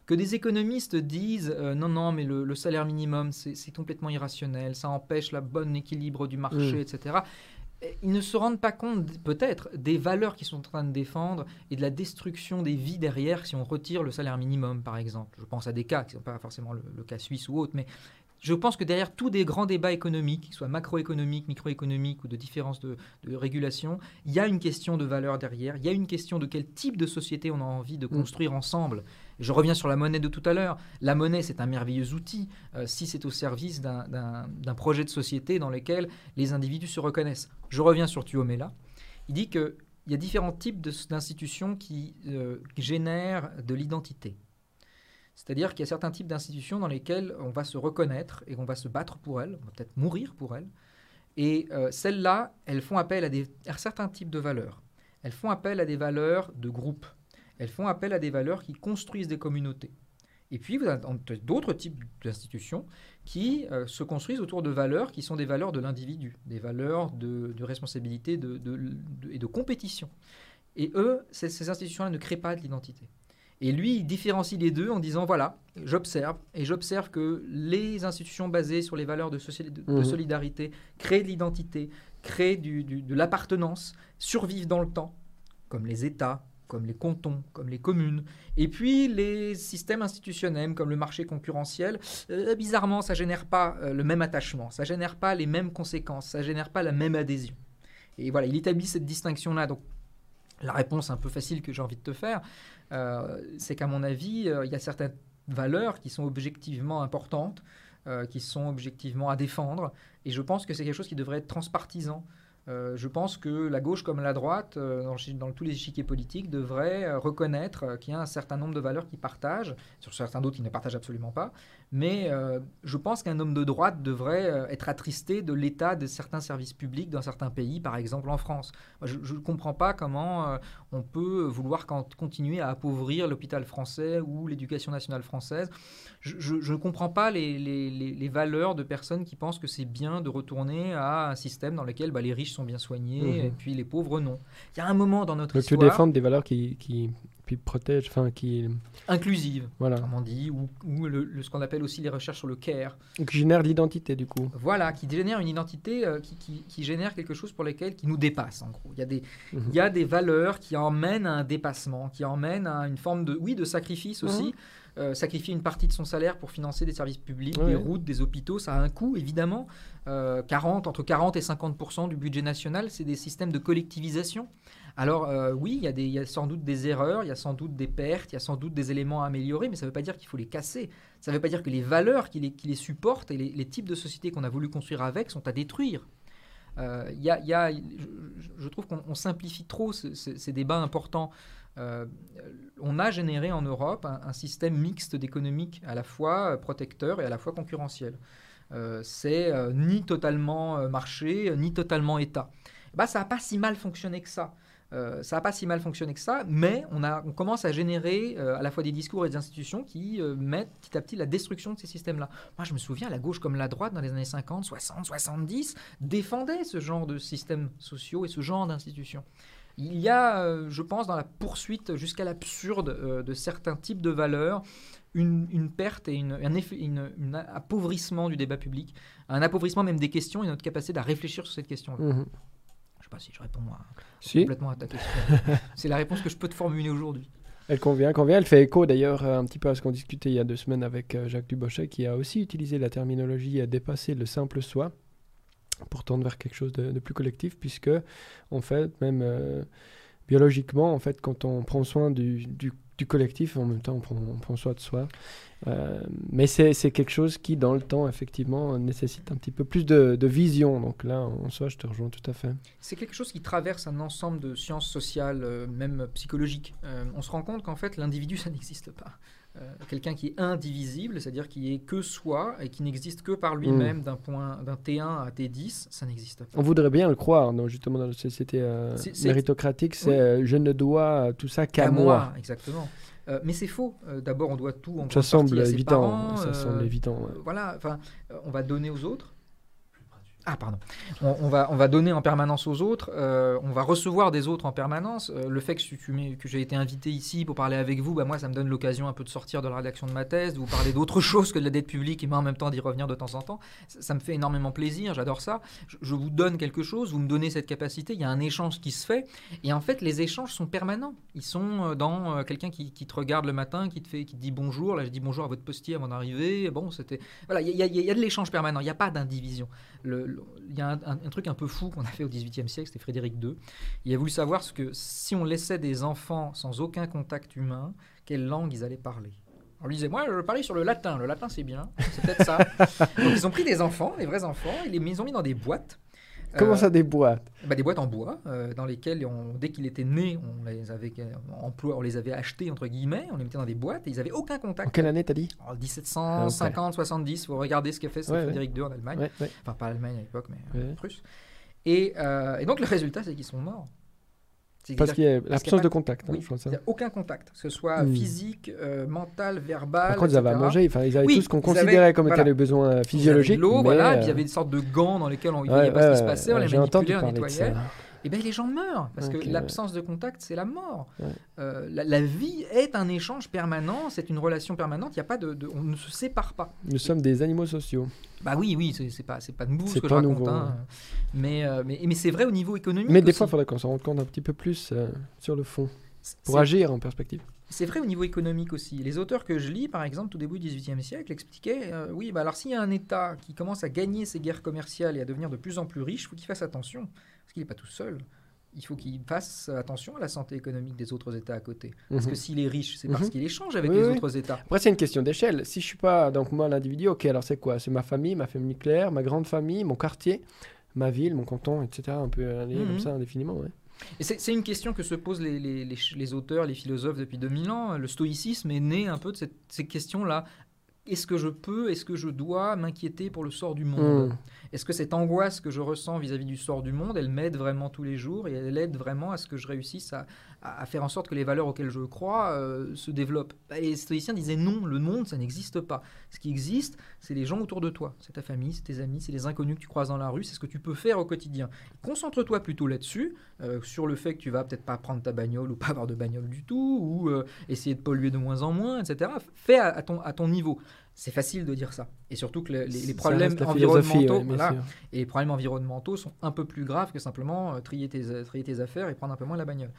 Speaker 2: Que des économistes disent euh, non, non, mais le, salaire minimum, c'est complètement irrationnel, ça empêche le bon équilibre du marché, mm. etc. Ils ne se rendent pas compte, peut-être, des valeurs qu'ils sont en train de défendre et de la destruction des vies derrière si on retire le salaire minimum, par exemple. Je pense à des cas qui ne sont pas forcément le, cas suisse ou autre, mais je pense que derrière tous des grands débats économiques, qu'ils soient macroéconomiques, microéconomiques ou de différences de, de, régulation, il y a une question de valeur derrière, il y a une question de quel type de société on a envie de mm. construire ensemble. Je reviens sur la monnaie de tout à l'heure. La monnaie, c'est un merveilleux outil euh, si c'est au service d'un projet de société dans lequel les individus se reconnaissent. Je reviens sur Tuomela. Il dit qu'il y a différents types d'institutions qui euh, génèrent de l'identité. C'est-à-dire qu'il y a certains types d'institutions dans lesquelles on va se reconnaître et on va se battre pour elles, on va peut-être mourir pour elles. Et euh, celles-là, elles font appel à, certains types de valeurs. Elles font appel à des valeurs de groupe. Elles font appel à des valeurs qui construisent des communautés. Et puis, vous avez d'autres types d'institutions qui euh, se construisent autour de valeurs qui sont des valeurs de l'individu, des valeurs de, responsabilité et de compétition. Et eux, ces, institutions-là ne créent pas de l'identité. Et lui, il différencie les deux en disant, voilà, j'observe, et j'observe que les institutions basées sur les valeurs de, mmh. solidarité créent de l'identité, créent de l'appartenance, survivent dans le temps, comme les États, comme les cantons, comme les communes, et puis les systèmes institutionnels comme le marché concurrentiel, euh, bizarrement, ça génère pas euh, le même attachement, ça génère pas les mêmes conséquences, ça génère pas la même adhésion. Et voilà, il établit cette distinction-là. Donc, la réponse un peu facile que j'ai envie de te faire, c'est qu'à mon avis, il y a certaines valeurs qui sont objectivement importantes, qui sont objectivement à défendre, et je pense que c'est quelque chose qui devrait être transpartisan. Euh, je pense que la gauche comme la droite, euh, dans, tous les échiquiers politiques, devraient euh, reconnaître qu'il y a un certain nombre de valeurs qu'ils partagent, sur certains d'autres qui ne partagent absolument pas. Mais je pense qu'un homme de droite devrait être attristé de l'état de certains services publics dans certains pays, par exemple en France. je ne comprends pas comment on peut vouloir continuer à appauvrir l'hôpital français ou l'éducation nationale française. Je ne comprends pas les, valeurs de personnes qui pensent que c'est bien de retourner à un système dans lequel bah, les riches sont bien soignés mhm. et puis les pauvres non. Il y a un moment dans notre histoire...
Speaker 1: Tu défends des valeurs qui, qui, protègent, enfin qui...
Speaker 2: Inclusives, voilà. comme on dit, ou, le, ce qu'on appelle aussi les recherches sur le care.
Speaker 1: Qui génère l'identité du coup.
Speaker 2: Voilà, qui génère une identité euh, qui, qui, génère quelque chose pour lequel qui nous dépasse en gros. Il y, a des, mhm. il y a des valeurs qui emmènent à un dépassement, qui emmènent à une forme de, oui, de sacrifice aussi. Mhm. Euh, sacrifier une partie de son salaire pour financer des services publics, des routes, des hôpitaux, ça a un coût évidemment. 40, euh, entre 40 et 50 du budget national, c'est des systèmes de collectivisation. Alors euh, oui, il y, a sans doute des erreurs, il y a sans doute des pertes, il y a sans doute des éléments à améliorer, mais ça ne veut pas dire qu'il faut les casser. Ça ne veut pas dire que les valeurs qui les, supportent et les, types de sociétés qu'on a voulu construire avec sont à détruire. a, je, trouve qu'on simplifie trop ces débats importants. Euh, on a généré en Europe un, système mixte d'économique à la fois protecteur et à la fois concurrentiel. Euh, c'est euh, ni totalement marché, ni totalement État. Bah, ça n'a pas si mal fonctionné que ça. Ça n'a pas si mal fonctionné que ça, mais on, commence à générer à la fois des discours et des institutions qui mettent petit à petit la destruction de ces systèmes-là. Moi, je me souviens, la gauche comme la droite, dans les années 50, 60, 70, défendait ce genre de systèmes sociaux et ce genre d'institutions. Il y a, euh, je pense, dans la poursuite jusqu'à l'absurde euh, de certains types de valeurs, une, perte et un, appauvrissement du débat public, un appauvrissement même des questions et notre capacité à réfléchir sur cette question. -là. Sais pas si je réponds complètement à ta question. C'est la réponse que je peux te formuler aujourd'hui.
Speaker 1: Elle convient, convient. Elle fait écho d'ailleurs un petit peu à ce qu'on discutait il y a deux semaines avec euh, Jacques Dubochet, qui a aussi utilisé la terminologie à dépasser le simple soi pour tendre vers quelque chose de, plus collectif, puisque en fait, même euh, biologiquement, en fait, quand on prend soin du, du, collectif, en même temps, on prend, soin de soi. Euh, mais c'est quelque chose qui, dans le temps, effectivement, nécessite un petit peu plus de, vision. Donc là, en soi, je te rejoins tout à fait.
Speaker 2: C'est quelque chose qui traverse un ensemble de sciences sociales, euh, même psychologiques. on se rend compte qu'en fait, l'individu, ça n'existe pas. Euh, quelqu'un qui est indivisible, c'est-à-dire qui est que soi et qui n'existe que par lui-même hmm. d'un point d'un T1 à T10, ça n'existe pas.
Speaker 1: On voudrait bien le croire, non, justement dans la société euh, méritocratique, c'est euh, je ne dois tout ça qu'à moi.
Speaker 2: Exactement. mais c'est faux. D'abord, on doit tout en
Speaker 1: ça semble évident. ça semble évident.
Speaker 2: Voilà. Enfin, on va donner aux autres. Ah, pardon. On, va, on va donner en permanence aux autres, euh, on va recevoir des autres en permanence. Euh, le fait que, que j'ai été invité ici pour parler avec vous, bah, moi, ça me donne l'occasion un peu de sortir de la rédaction de ma thèse, de vous parler d'autre chose que de la dette publique et en même temps d'y revenir de temps en temps. Ça, me fait énormément plaisir, j'adore ça. Je, vous donne quelque chose, vous me donnez cette capacité, il y a un échange qui se fait. Et en fait, les échanges sont permanents. Ils sont euh, dans quelqu'un qui, te regarde le matin, qui te, fait, qui dit bonjour. Là, je dis bonjour à votre postier avant d'arriver. Bon, c'était. Voilà, il y, y, a de l'échange permanent, il n'y a pas d'indivision. Il y a un, truc un peu fou qu'on a fait au XVIIIe siècle, c'était Frédéric II. Il a voulu savoir ce que si on laissait des enfants sans aucun contact humain, quelle langue ils allaient parler. On lui disait, moi je parlais sur le latin, le latin c'est bien, c'est peut-être ça. Donc ils ont pris des enfants, des vrais enfants, et les, ils ont mis dans des boîtes.
Speaker 1: Comment ça, des boîtes
Speaker 2: bah, Des boîtes en bois, euh, dans lesquelles, dès qu'il était né, on les, avait, on les avait achetés, entre guillemets, on les mettait dans des boîtes, et ils n'avaient aucun contact.
Speaker 1: En quelle année, t'as dit
Speaker 2: 1750, 70, vous regardez ce qu'a fait Frédéric II en Allemagne. Enfin, pas Allemagne à l'époque, mais euh, Prusse. Et, euh, et, donc, le résultat, c'est qu'ils sont morts.
Speaker 1: Parce qu'il y a l'absence de contact. Hein,
Speaker 2: il n'y a aucun contact, que ce soit hmm. physique, euh, mental, verbal.
Speaker 1: Par contre, ils avaient à manger, enfin, ils avaient tout ce qu'on considérait comme étant les besoins physiologiques.
Speaker 2: L'eau, voilà, puis il y avait une sorte de gants dans lesquels on ne voyait pas ce qui se passait, on les manipulait, on nettoyait eh bien, les gens meurent, parce que l'absence de contact, c'est la mort. Euh, la, vie est un échange permanent, c'est une relation permanente, y a pas de, on ne se sépare pas.
Speaker 1: Nous sommes des animaux sociaux.
Speaker 2: Bah oui, oui, c'est pas, pas nouveau ce que je raconte. Hein. Mais, euh, mais, mais c'est vrai au niveau économique.
Speaker 1: Mais des fois, il faudrait qu'on se rende compte un petit peu plus euh, sur le fond. pour agir en perspective.
Speaker 2: C'est vrai au niveau économique aussi. Les auteurs que je lis, par exemple, tout début du XVIIIe siècle, expliquaient euh, oui, bah alors s'il y a un État qui commence à gagner ses guerres commerciales et à devenir de plus en plus riche, il faut qu'il fasse attention, parce qu'il n'est pas tout seul. Il faut qu'il fasse attention à la santé économique des autres États à côté. Parce que s'il est riche, c'est parce qu'il échange avec les autres États.
Speaker 1: Après, c'est une question d'échelle. Si je suis pas, donc moi, l'individu, ok, alors c'est quoi? C'est ma famille, ma famille nucléaire, ma grande famille, mon quartier, ma ville, mon canton, etc. On peut aller comme ça indéfiniment. Ouais.
Speaker 2: Et c'est une question que se posent les, les, les, auteurs, les philosophes depuis 2000 ans. Le stoïcisme est né un peu de cette, ces questions-là. Est-ce que je peux, est-ce que je dois m'inquiéter pour le sort du monde? Est-ce que cette angoisse que je ressens vis-à-vis du sort du monde, elle m'aide vraiment tous les jours et elle aide vraiment à ce que je réussisse à, à, faire en sorte que les valeurs auxquelles je crois euh, se développent. Et les stoïciens disaient non, le monde, ça n'existe pas. Ce qui existe, c'est les gens autour de toi. C'est ta famille, c'est tes amis, c'est les inconnus que tu croises dans la rue, c'est ce que tu peux faire au quotidien. Concentre-toi plutôt là-dessus, euh, sur le fait que tu vas peut-être pas prendre ta bagnole ou pas avoir de bagnole du tout, ou euh, essayer de polluer de moins en moins, etc. Fais à, ton, à ton niveau. C'est facile de dire ça. Et surtout que les, problèmes environnementaux, et les problèmes environnementaux sont un peu plus graves que simplement trier, tes, trier tes affaires et prendre un peu moins la bagnole.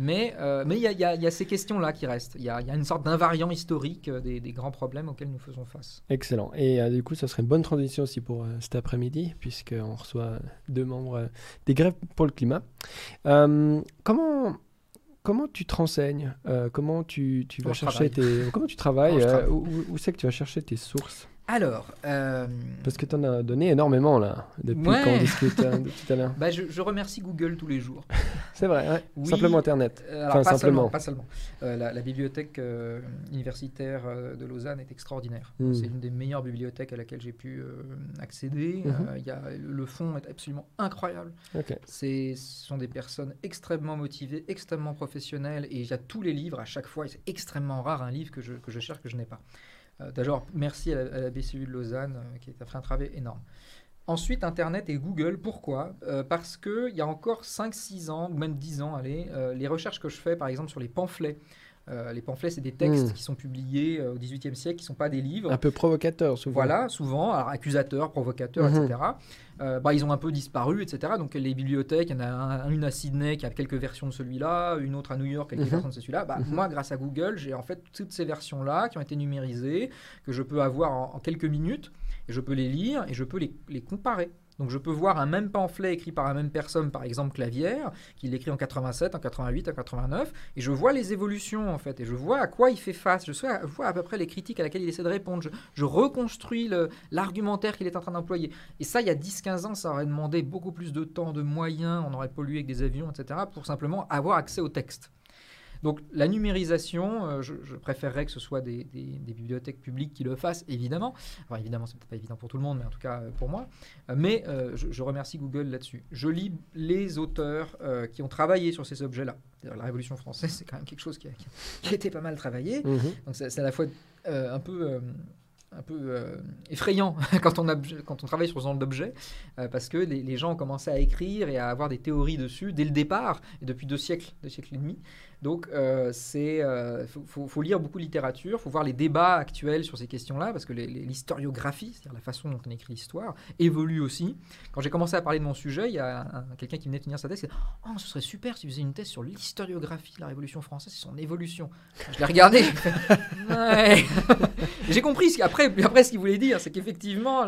Speaker 2: Mais euh, mais il y, a, ces questions-là qui restent. Il y, a, une sorte d'invariant historique euh, des, grands problèmes auxquels nous faisons face.
Speaker 1: Excellent. Et euh, du coup, ça serait une bonne transition aussi pour cet après-midi, puisqu'on reçoit deux membres des grèves pour le climat. comment comment tu te renseignes Comment tu, tu vas chercher tes... Comment tu travailles Où, où c'est que tu vas chercher tes sources?
Speaker 2: Alors. Euh,
Speaker 1: Parce que tu en as donné énormément là, depuis qu'on discute hein, tout à l'heure.
Speaker 2: Bah, je, remercie Google tous les jours.
Speaker 1: c'est vrai, simplement Internet.
Speaker 2: Euh, enfin, pas simplement. Seulement, pas seulement. Euh, la, bibliothèque universitaire de Lausanne est extraordinaire. Hmm. C'est une des meilleures bibliothèques à laquelle j'ai pu accéder. Mhm. y a, le fond est absolument incroyable. Ce sont des personnes extrêmement motivées, extrêmement professionnelles, et il y a tous les livres à chaque fois. C'est extrêmement rare un livre que je, que je cherche que je n'ai pas. Euh, d'abord, merci à la, BCU de Lausanne euh, qui a fait un travail énorme. Ensuite, Internet et Google. Pourquoi? Euh, Parce qu'il y a encore 5-6 ans, ou même 10 ans, les recherches que je fais, par exemple, sur les pamphlets, les pamphlets, c'est des textes hmm. qui sont publiés au XVIIIe siècle, qui ne sont pas des livres.
Speaker 1: Un peu provocateurs, souvent.
Speaker 2: Voilà, souvent, alors, accusateurs, provocateurs, etc. Hmm. bah, ils ont un peu disparu, etc. Donc les bibliothèques, il y en a une à Sydney qui a quelques versions de celui-là, une autre à New York, quelques hmm. versions de celui-là. Bah, Moi, grâce à Google, j'ai en fait toutes ces versions-là qui ont été numérisées, que je peux avoir en quelques minutes je peux les lire et je peux les, comparer. Donc je peux voir un même pamphlet écrit par la même personne, par exemple Clavière, qui l'écrit en 87, en 88, en 89, et je vois les évolutions en fait, et je vois à quoi il fait face, je vois à peu près les critiques à laquelle il essaie de répondre, je, reconstruis l'argumentaire qu'il est en train d'employer. Et ça, il y a 10-15 ans, ça aurait demandé beaucoup plus de temps, de moyens, on aurait pollué avec des avions, etc., pour simplement avoir accès au texte. Donc la numérisation, euh, je, préférerais que ce soit des, bibliothèques publiques qui le fassent, évidemment. Alors évidemment, c'est peut-être pas évident pour tout le monde, mais en tout cas euh, pour moi. Euh, mais je, remercie Google là-dessus. Je lis les auteurs qui ont travaillé sur ces objets-là. La Révolution française, c'est quand même quelque chose qui a, été pas mal travaillé. Mmh Donc c'est à la fois un peu un peu effrayant quand on, quand on travaille sur ce genre d'objet, parce que les, les, gens ont commencé à écrire et à avoir des théories dessus dès le départ, et depuis deux siècles, deux siècles et demi. Donc, euh, c'est, euh, faut, lire beaucoup de littérature, il faut voir les débats actuels sur ces questions-là, parce que l'historiographie, c'est-à-dire la façon dont on écrit l'histoire, évolue aussi. Quand j'ai commencé à parler de mon sujet, il y a quelqu'un qui venait tenir sa thèse, et oh, ce serait super si vous faisiez une thèse sur l'historiographie de la Révolution française et son évolution. Je l'ai regardé, j'ai compris après, après ce qu'il voulait dire, c'est qu'effectivement,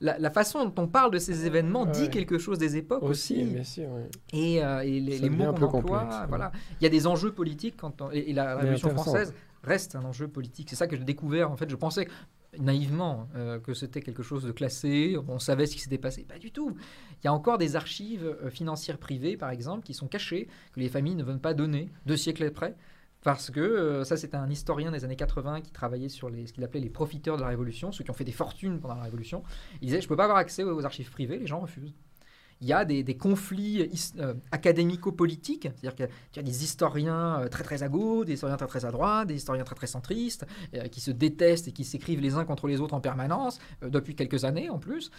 Speaker 2: la, façon dont on parle de ces événements dit quelque chose des époques aussi. et, euh, et, les, les mots qu'on emploie, voilà. Il y a des enjeux politique quand et, la Révolution française reste un enjeu politique. C'est ça que j'ai découvert. En fait, je pensais naïvement euh, que c'était quelque chose de classé, on savait ce qui s'était passé. Pas du tout. Il y a encore des archives euh, financières privées, par exemple, qui sont cachées, que les familles ne veulent pas donner deux siècles après. Parce que euh, ça, c'était un historien des années 80 qui travaillait sur les, ce qu'il appelait les profiteurs de la Révolution, ceux qui ont fait des fortunes pendant la Révolution. Il disait, je ne peux pas avoir accès aux archives privées, les gens refusent il y a des, conflits euh, académico-politiques, c'est-à-dire qu'il y a des historiens euh, très très à gauche, des historiens très très à droite, des historiens très très centristes, euh, qui se détestent et qui s'écrivent les uns contre les autres en permanence, depuis quelques années en plus.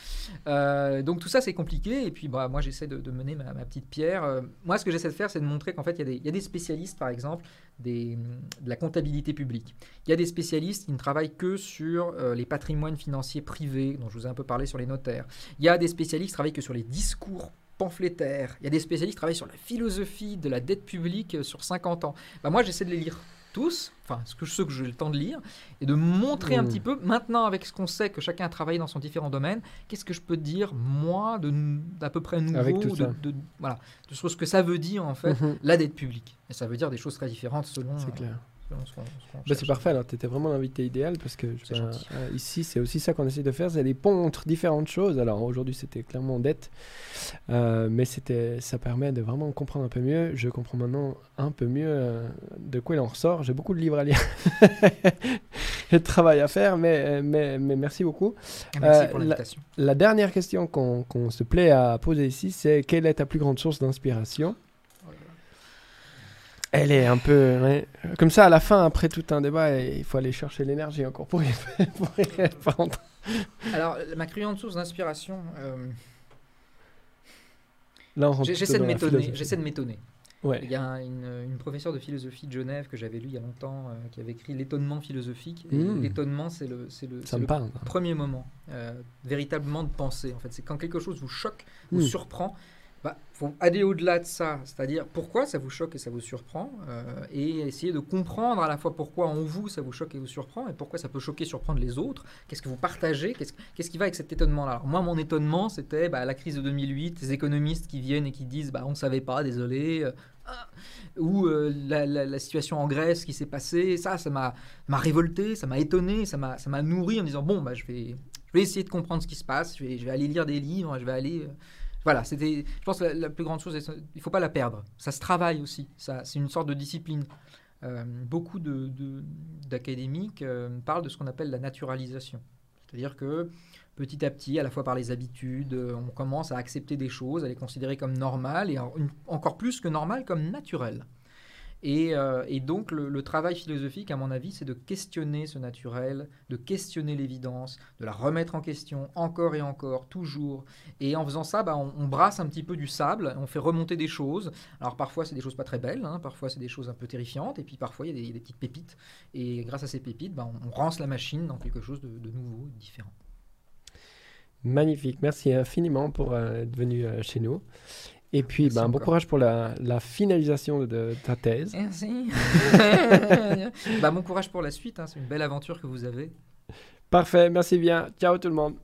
Speaker 2: donc tout ça c'est compliqué, et puis bah, moi j'essaie de, mener ma, petite pierre. moi ce que j'essaie de faire c'est de montrer qu'en fait il y, a des spécialistes par exemple de la comptabilité publique. Il y a des spécialistes qui ne travaillent que sur les patrimoines financiers privés, dont je vous ai un peu parlé sur les notaires. Il y a des spécialistes qui travaillent que sur les discours pamphlétaires. Il y a des spécialistes qui travaillent sur la philosophie de la dette publique euh, sur 50 ans. Bah, moi, j'essaie de les lire tous, enfin ce que, ceux que j'ai le temps de lire, et de montrer un
Speaker 1: Mm.
Speaker 2: petit peu, maintenant avec ce qu'on sait que chacun a travaillé dans son différent domaine, qu'est-ce que je peux dire, moi, d'à peu près nouveau,
Speaker 1: Avec tout
Speaker 2: de, voilà, de ce que ça veut dire en fait,
Speaker 1: Mhm.
Speaker 2: la dette publique. Et ça veut dire des choses très différentes selon,
Speaker 1: C'est
Speaker 2: euh,
Speaker 1: clair.
Speaker 2: selon
Speaker 1: Bah, c'est parfait, alors tu étais vraiment l'invité idéal parce que
Speaker 2: gentil.
Speaker 1: euh, ici c'est aussi ça qu'on essaie de faire, c'est des ponts entre différentes choses. Alors aujourd'hui c'était clairement dette, euh, mais c'était, ça permet de vraiment comprendre un peu mieux. Je comprends maintenant un peu mieux euh, de quoi il en ressort. J'ai beaucoup de livres à lire et de travail à faire, mais, mais, mais merci beaucoup.
Speaker 2: Merci
Speaker 1: Euh,
Speaker 2: pour l'invitation.
Speaker 1: La dernière question qu'on, qu'on se plaît à poser ici, c'est quelle est ta plus grande source d'inspiration? Elle est un peu. ouais. Comme ça, à la fin, après tout un débat, il faut aller chercher l'énergie encore pour y, pour y répondre.
Speaker 2: Alors, ma cruante source d'inspiration, euh, j'essaie de m'étonner. J'essaie de m'étonner.
Speaker 1: Ouais.
Speaker 2: Il y a une, une professeure de philosophie de Genève que j'avais lu il y a longtemps, euh, qui avait écrit L'étonnement philosophique. Et
Speaker 1: Mm.
Speaker 2: L'étonnement, c'est le, le, le
Speaker 1: parle.
Speaker 2: premier moment euh, véritablement de pensée. En fait, c'est quand quelque chose vous choque, vous
Speaker 1: Mm.
Speaker 2: surprend. Bah, faut aller au-delà de ça, c'est-à-dire pourquoi ça vous choque et ça vous surprend, euh, et essayer de comprendre à la fois pourquoi en vous ça vous choque et vous surprend, et pourquoi ça peut choquer, surprendre les autres. Qu'est-ce que vous partagez? Qu'est-ce qui va avec cet étonnement-là? Moi, mon étonnement, c'était bah, la crise de 2008, les économistes qui viennent et qui disent bah, on ne savait pas, désolé. euh, ah, ou euh, la, situation en Grèce qui s'est passée, ça, ça m'a révolté, ça m'a étonné, ça m'a nourri en disant bon, je, vais, essayer de comprendre ce qui se passe, je vais, aller lire des livres, je vais aller. Voilà, c'était, je pense la, la plus grande chose, il faut pas la perdre. Ça se travaille aussi, ça, c'est une sorte de discipline. Euh, beaucoup de, d'académiques euh, parlent de ce qu'on appelle la naturalisation. C'est-à-dire que petit à petit, à la fois par les habitudes, euh, on commence à accepter des choses, à les considérer comme normales et encore plus que normales, comme naturelles. Et, euh, et donc le, travail philosophique, à mon avis, c'est de questionner ce naturel, de questionner l'évidence, de la remettre en question encore et encore, toujours. Et en faisant ça, bah, on, brasse un petit peu du sable, on fait remonter des choses. Alors parfois c'est des choses pas très belles, hein, parfois c'est des choses un peu terrifiantes, et puis parfois il y a des, des petites pépites. Et grâce à ces pépites, bah, on, on rance la machine dans quelque chose de, de nouveau, de différent.
Speaker 1: Magnifique. Merci infiniment pour euh, être venu euh, chez nous. Et puis,
Speaker 2: Merci
Speaker 1: ben, bon courage pour la, la finalisation de ta thèse.
Speaker 2: Merci. bah, bon courage pour la suite, hein, c'est une belle aventure que vous avez.
Speaker 1: Parfait. Merci bien. Ciao tout le monde.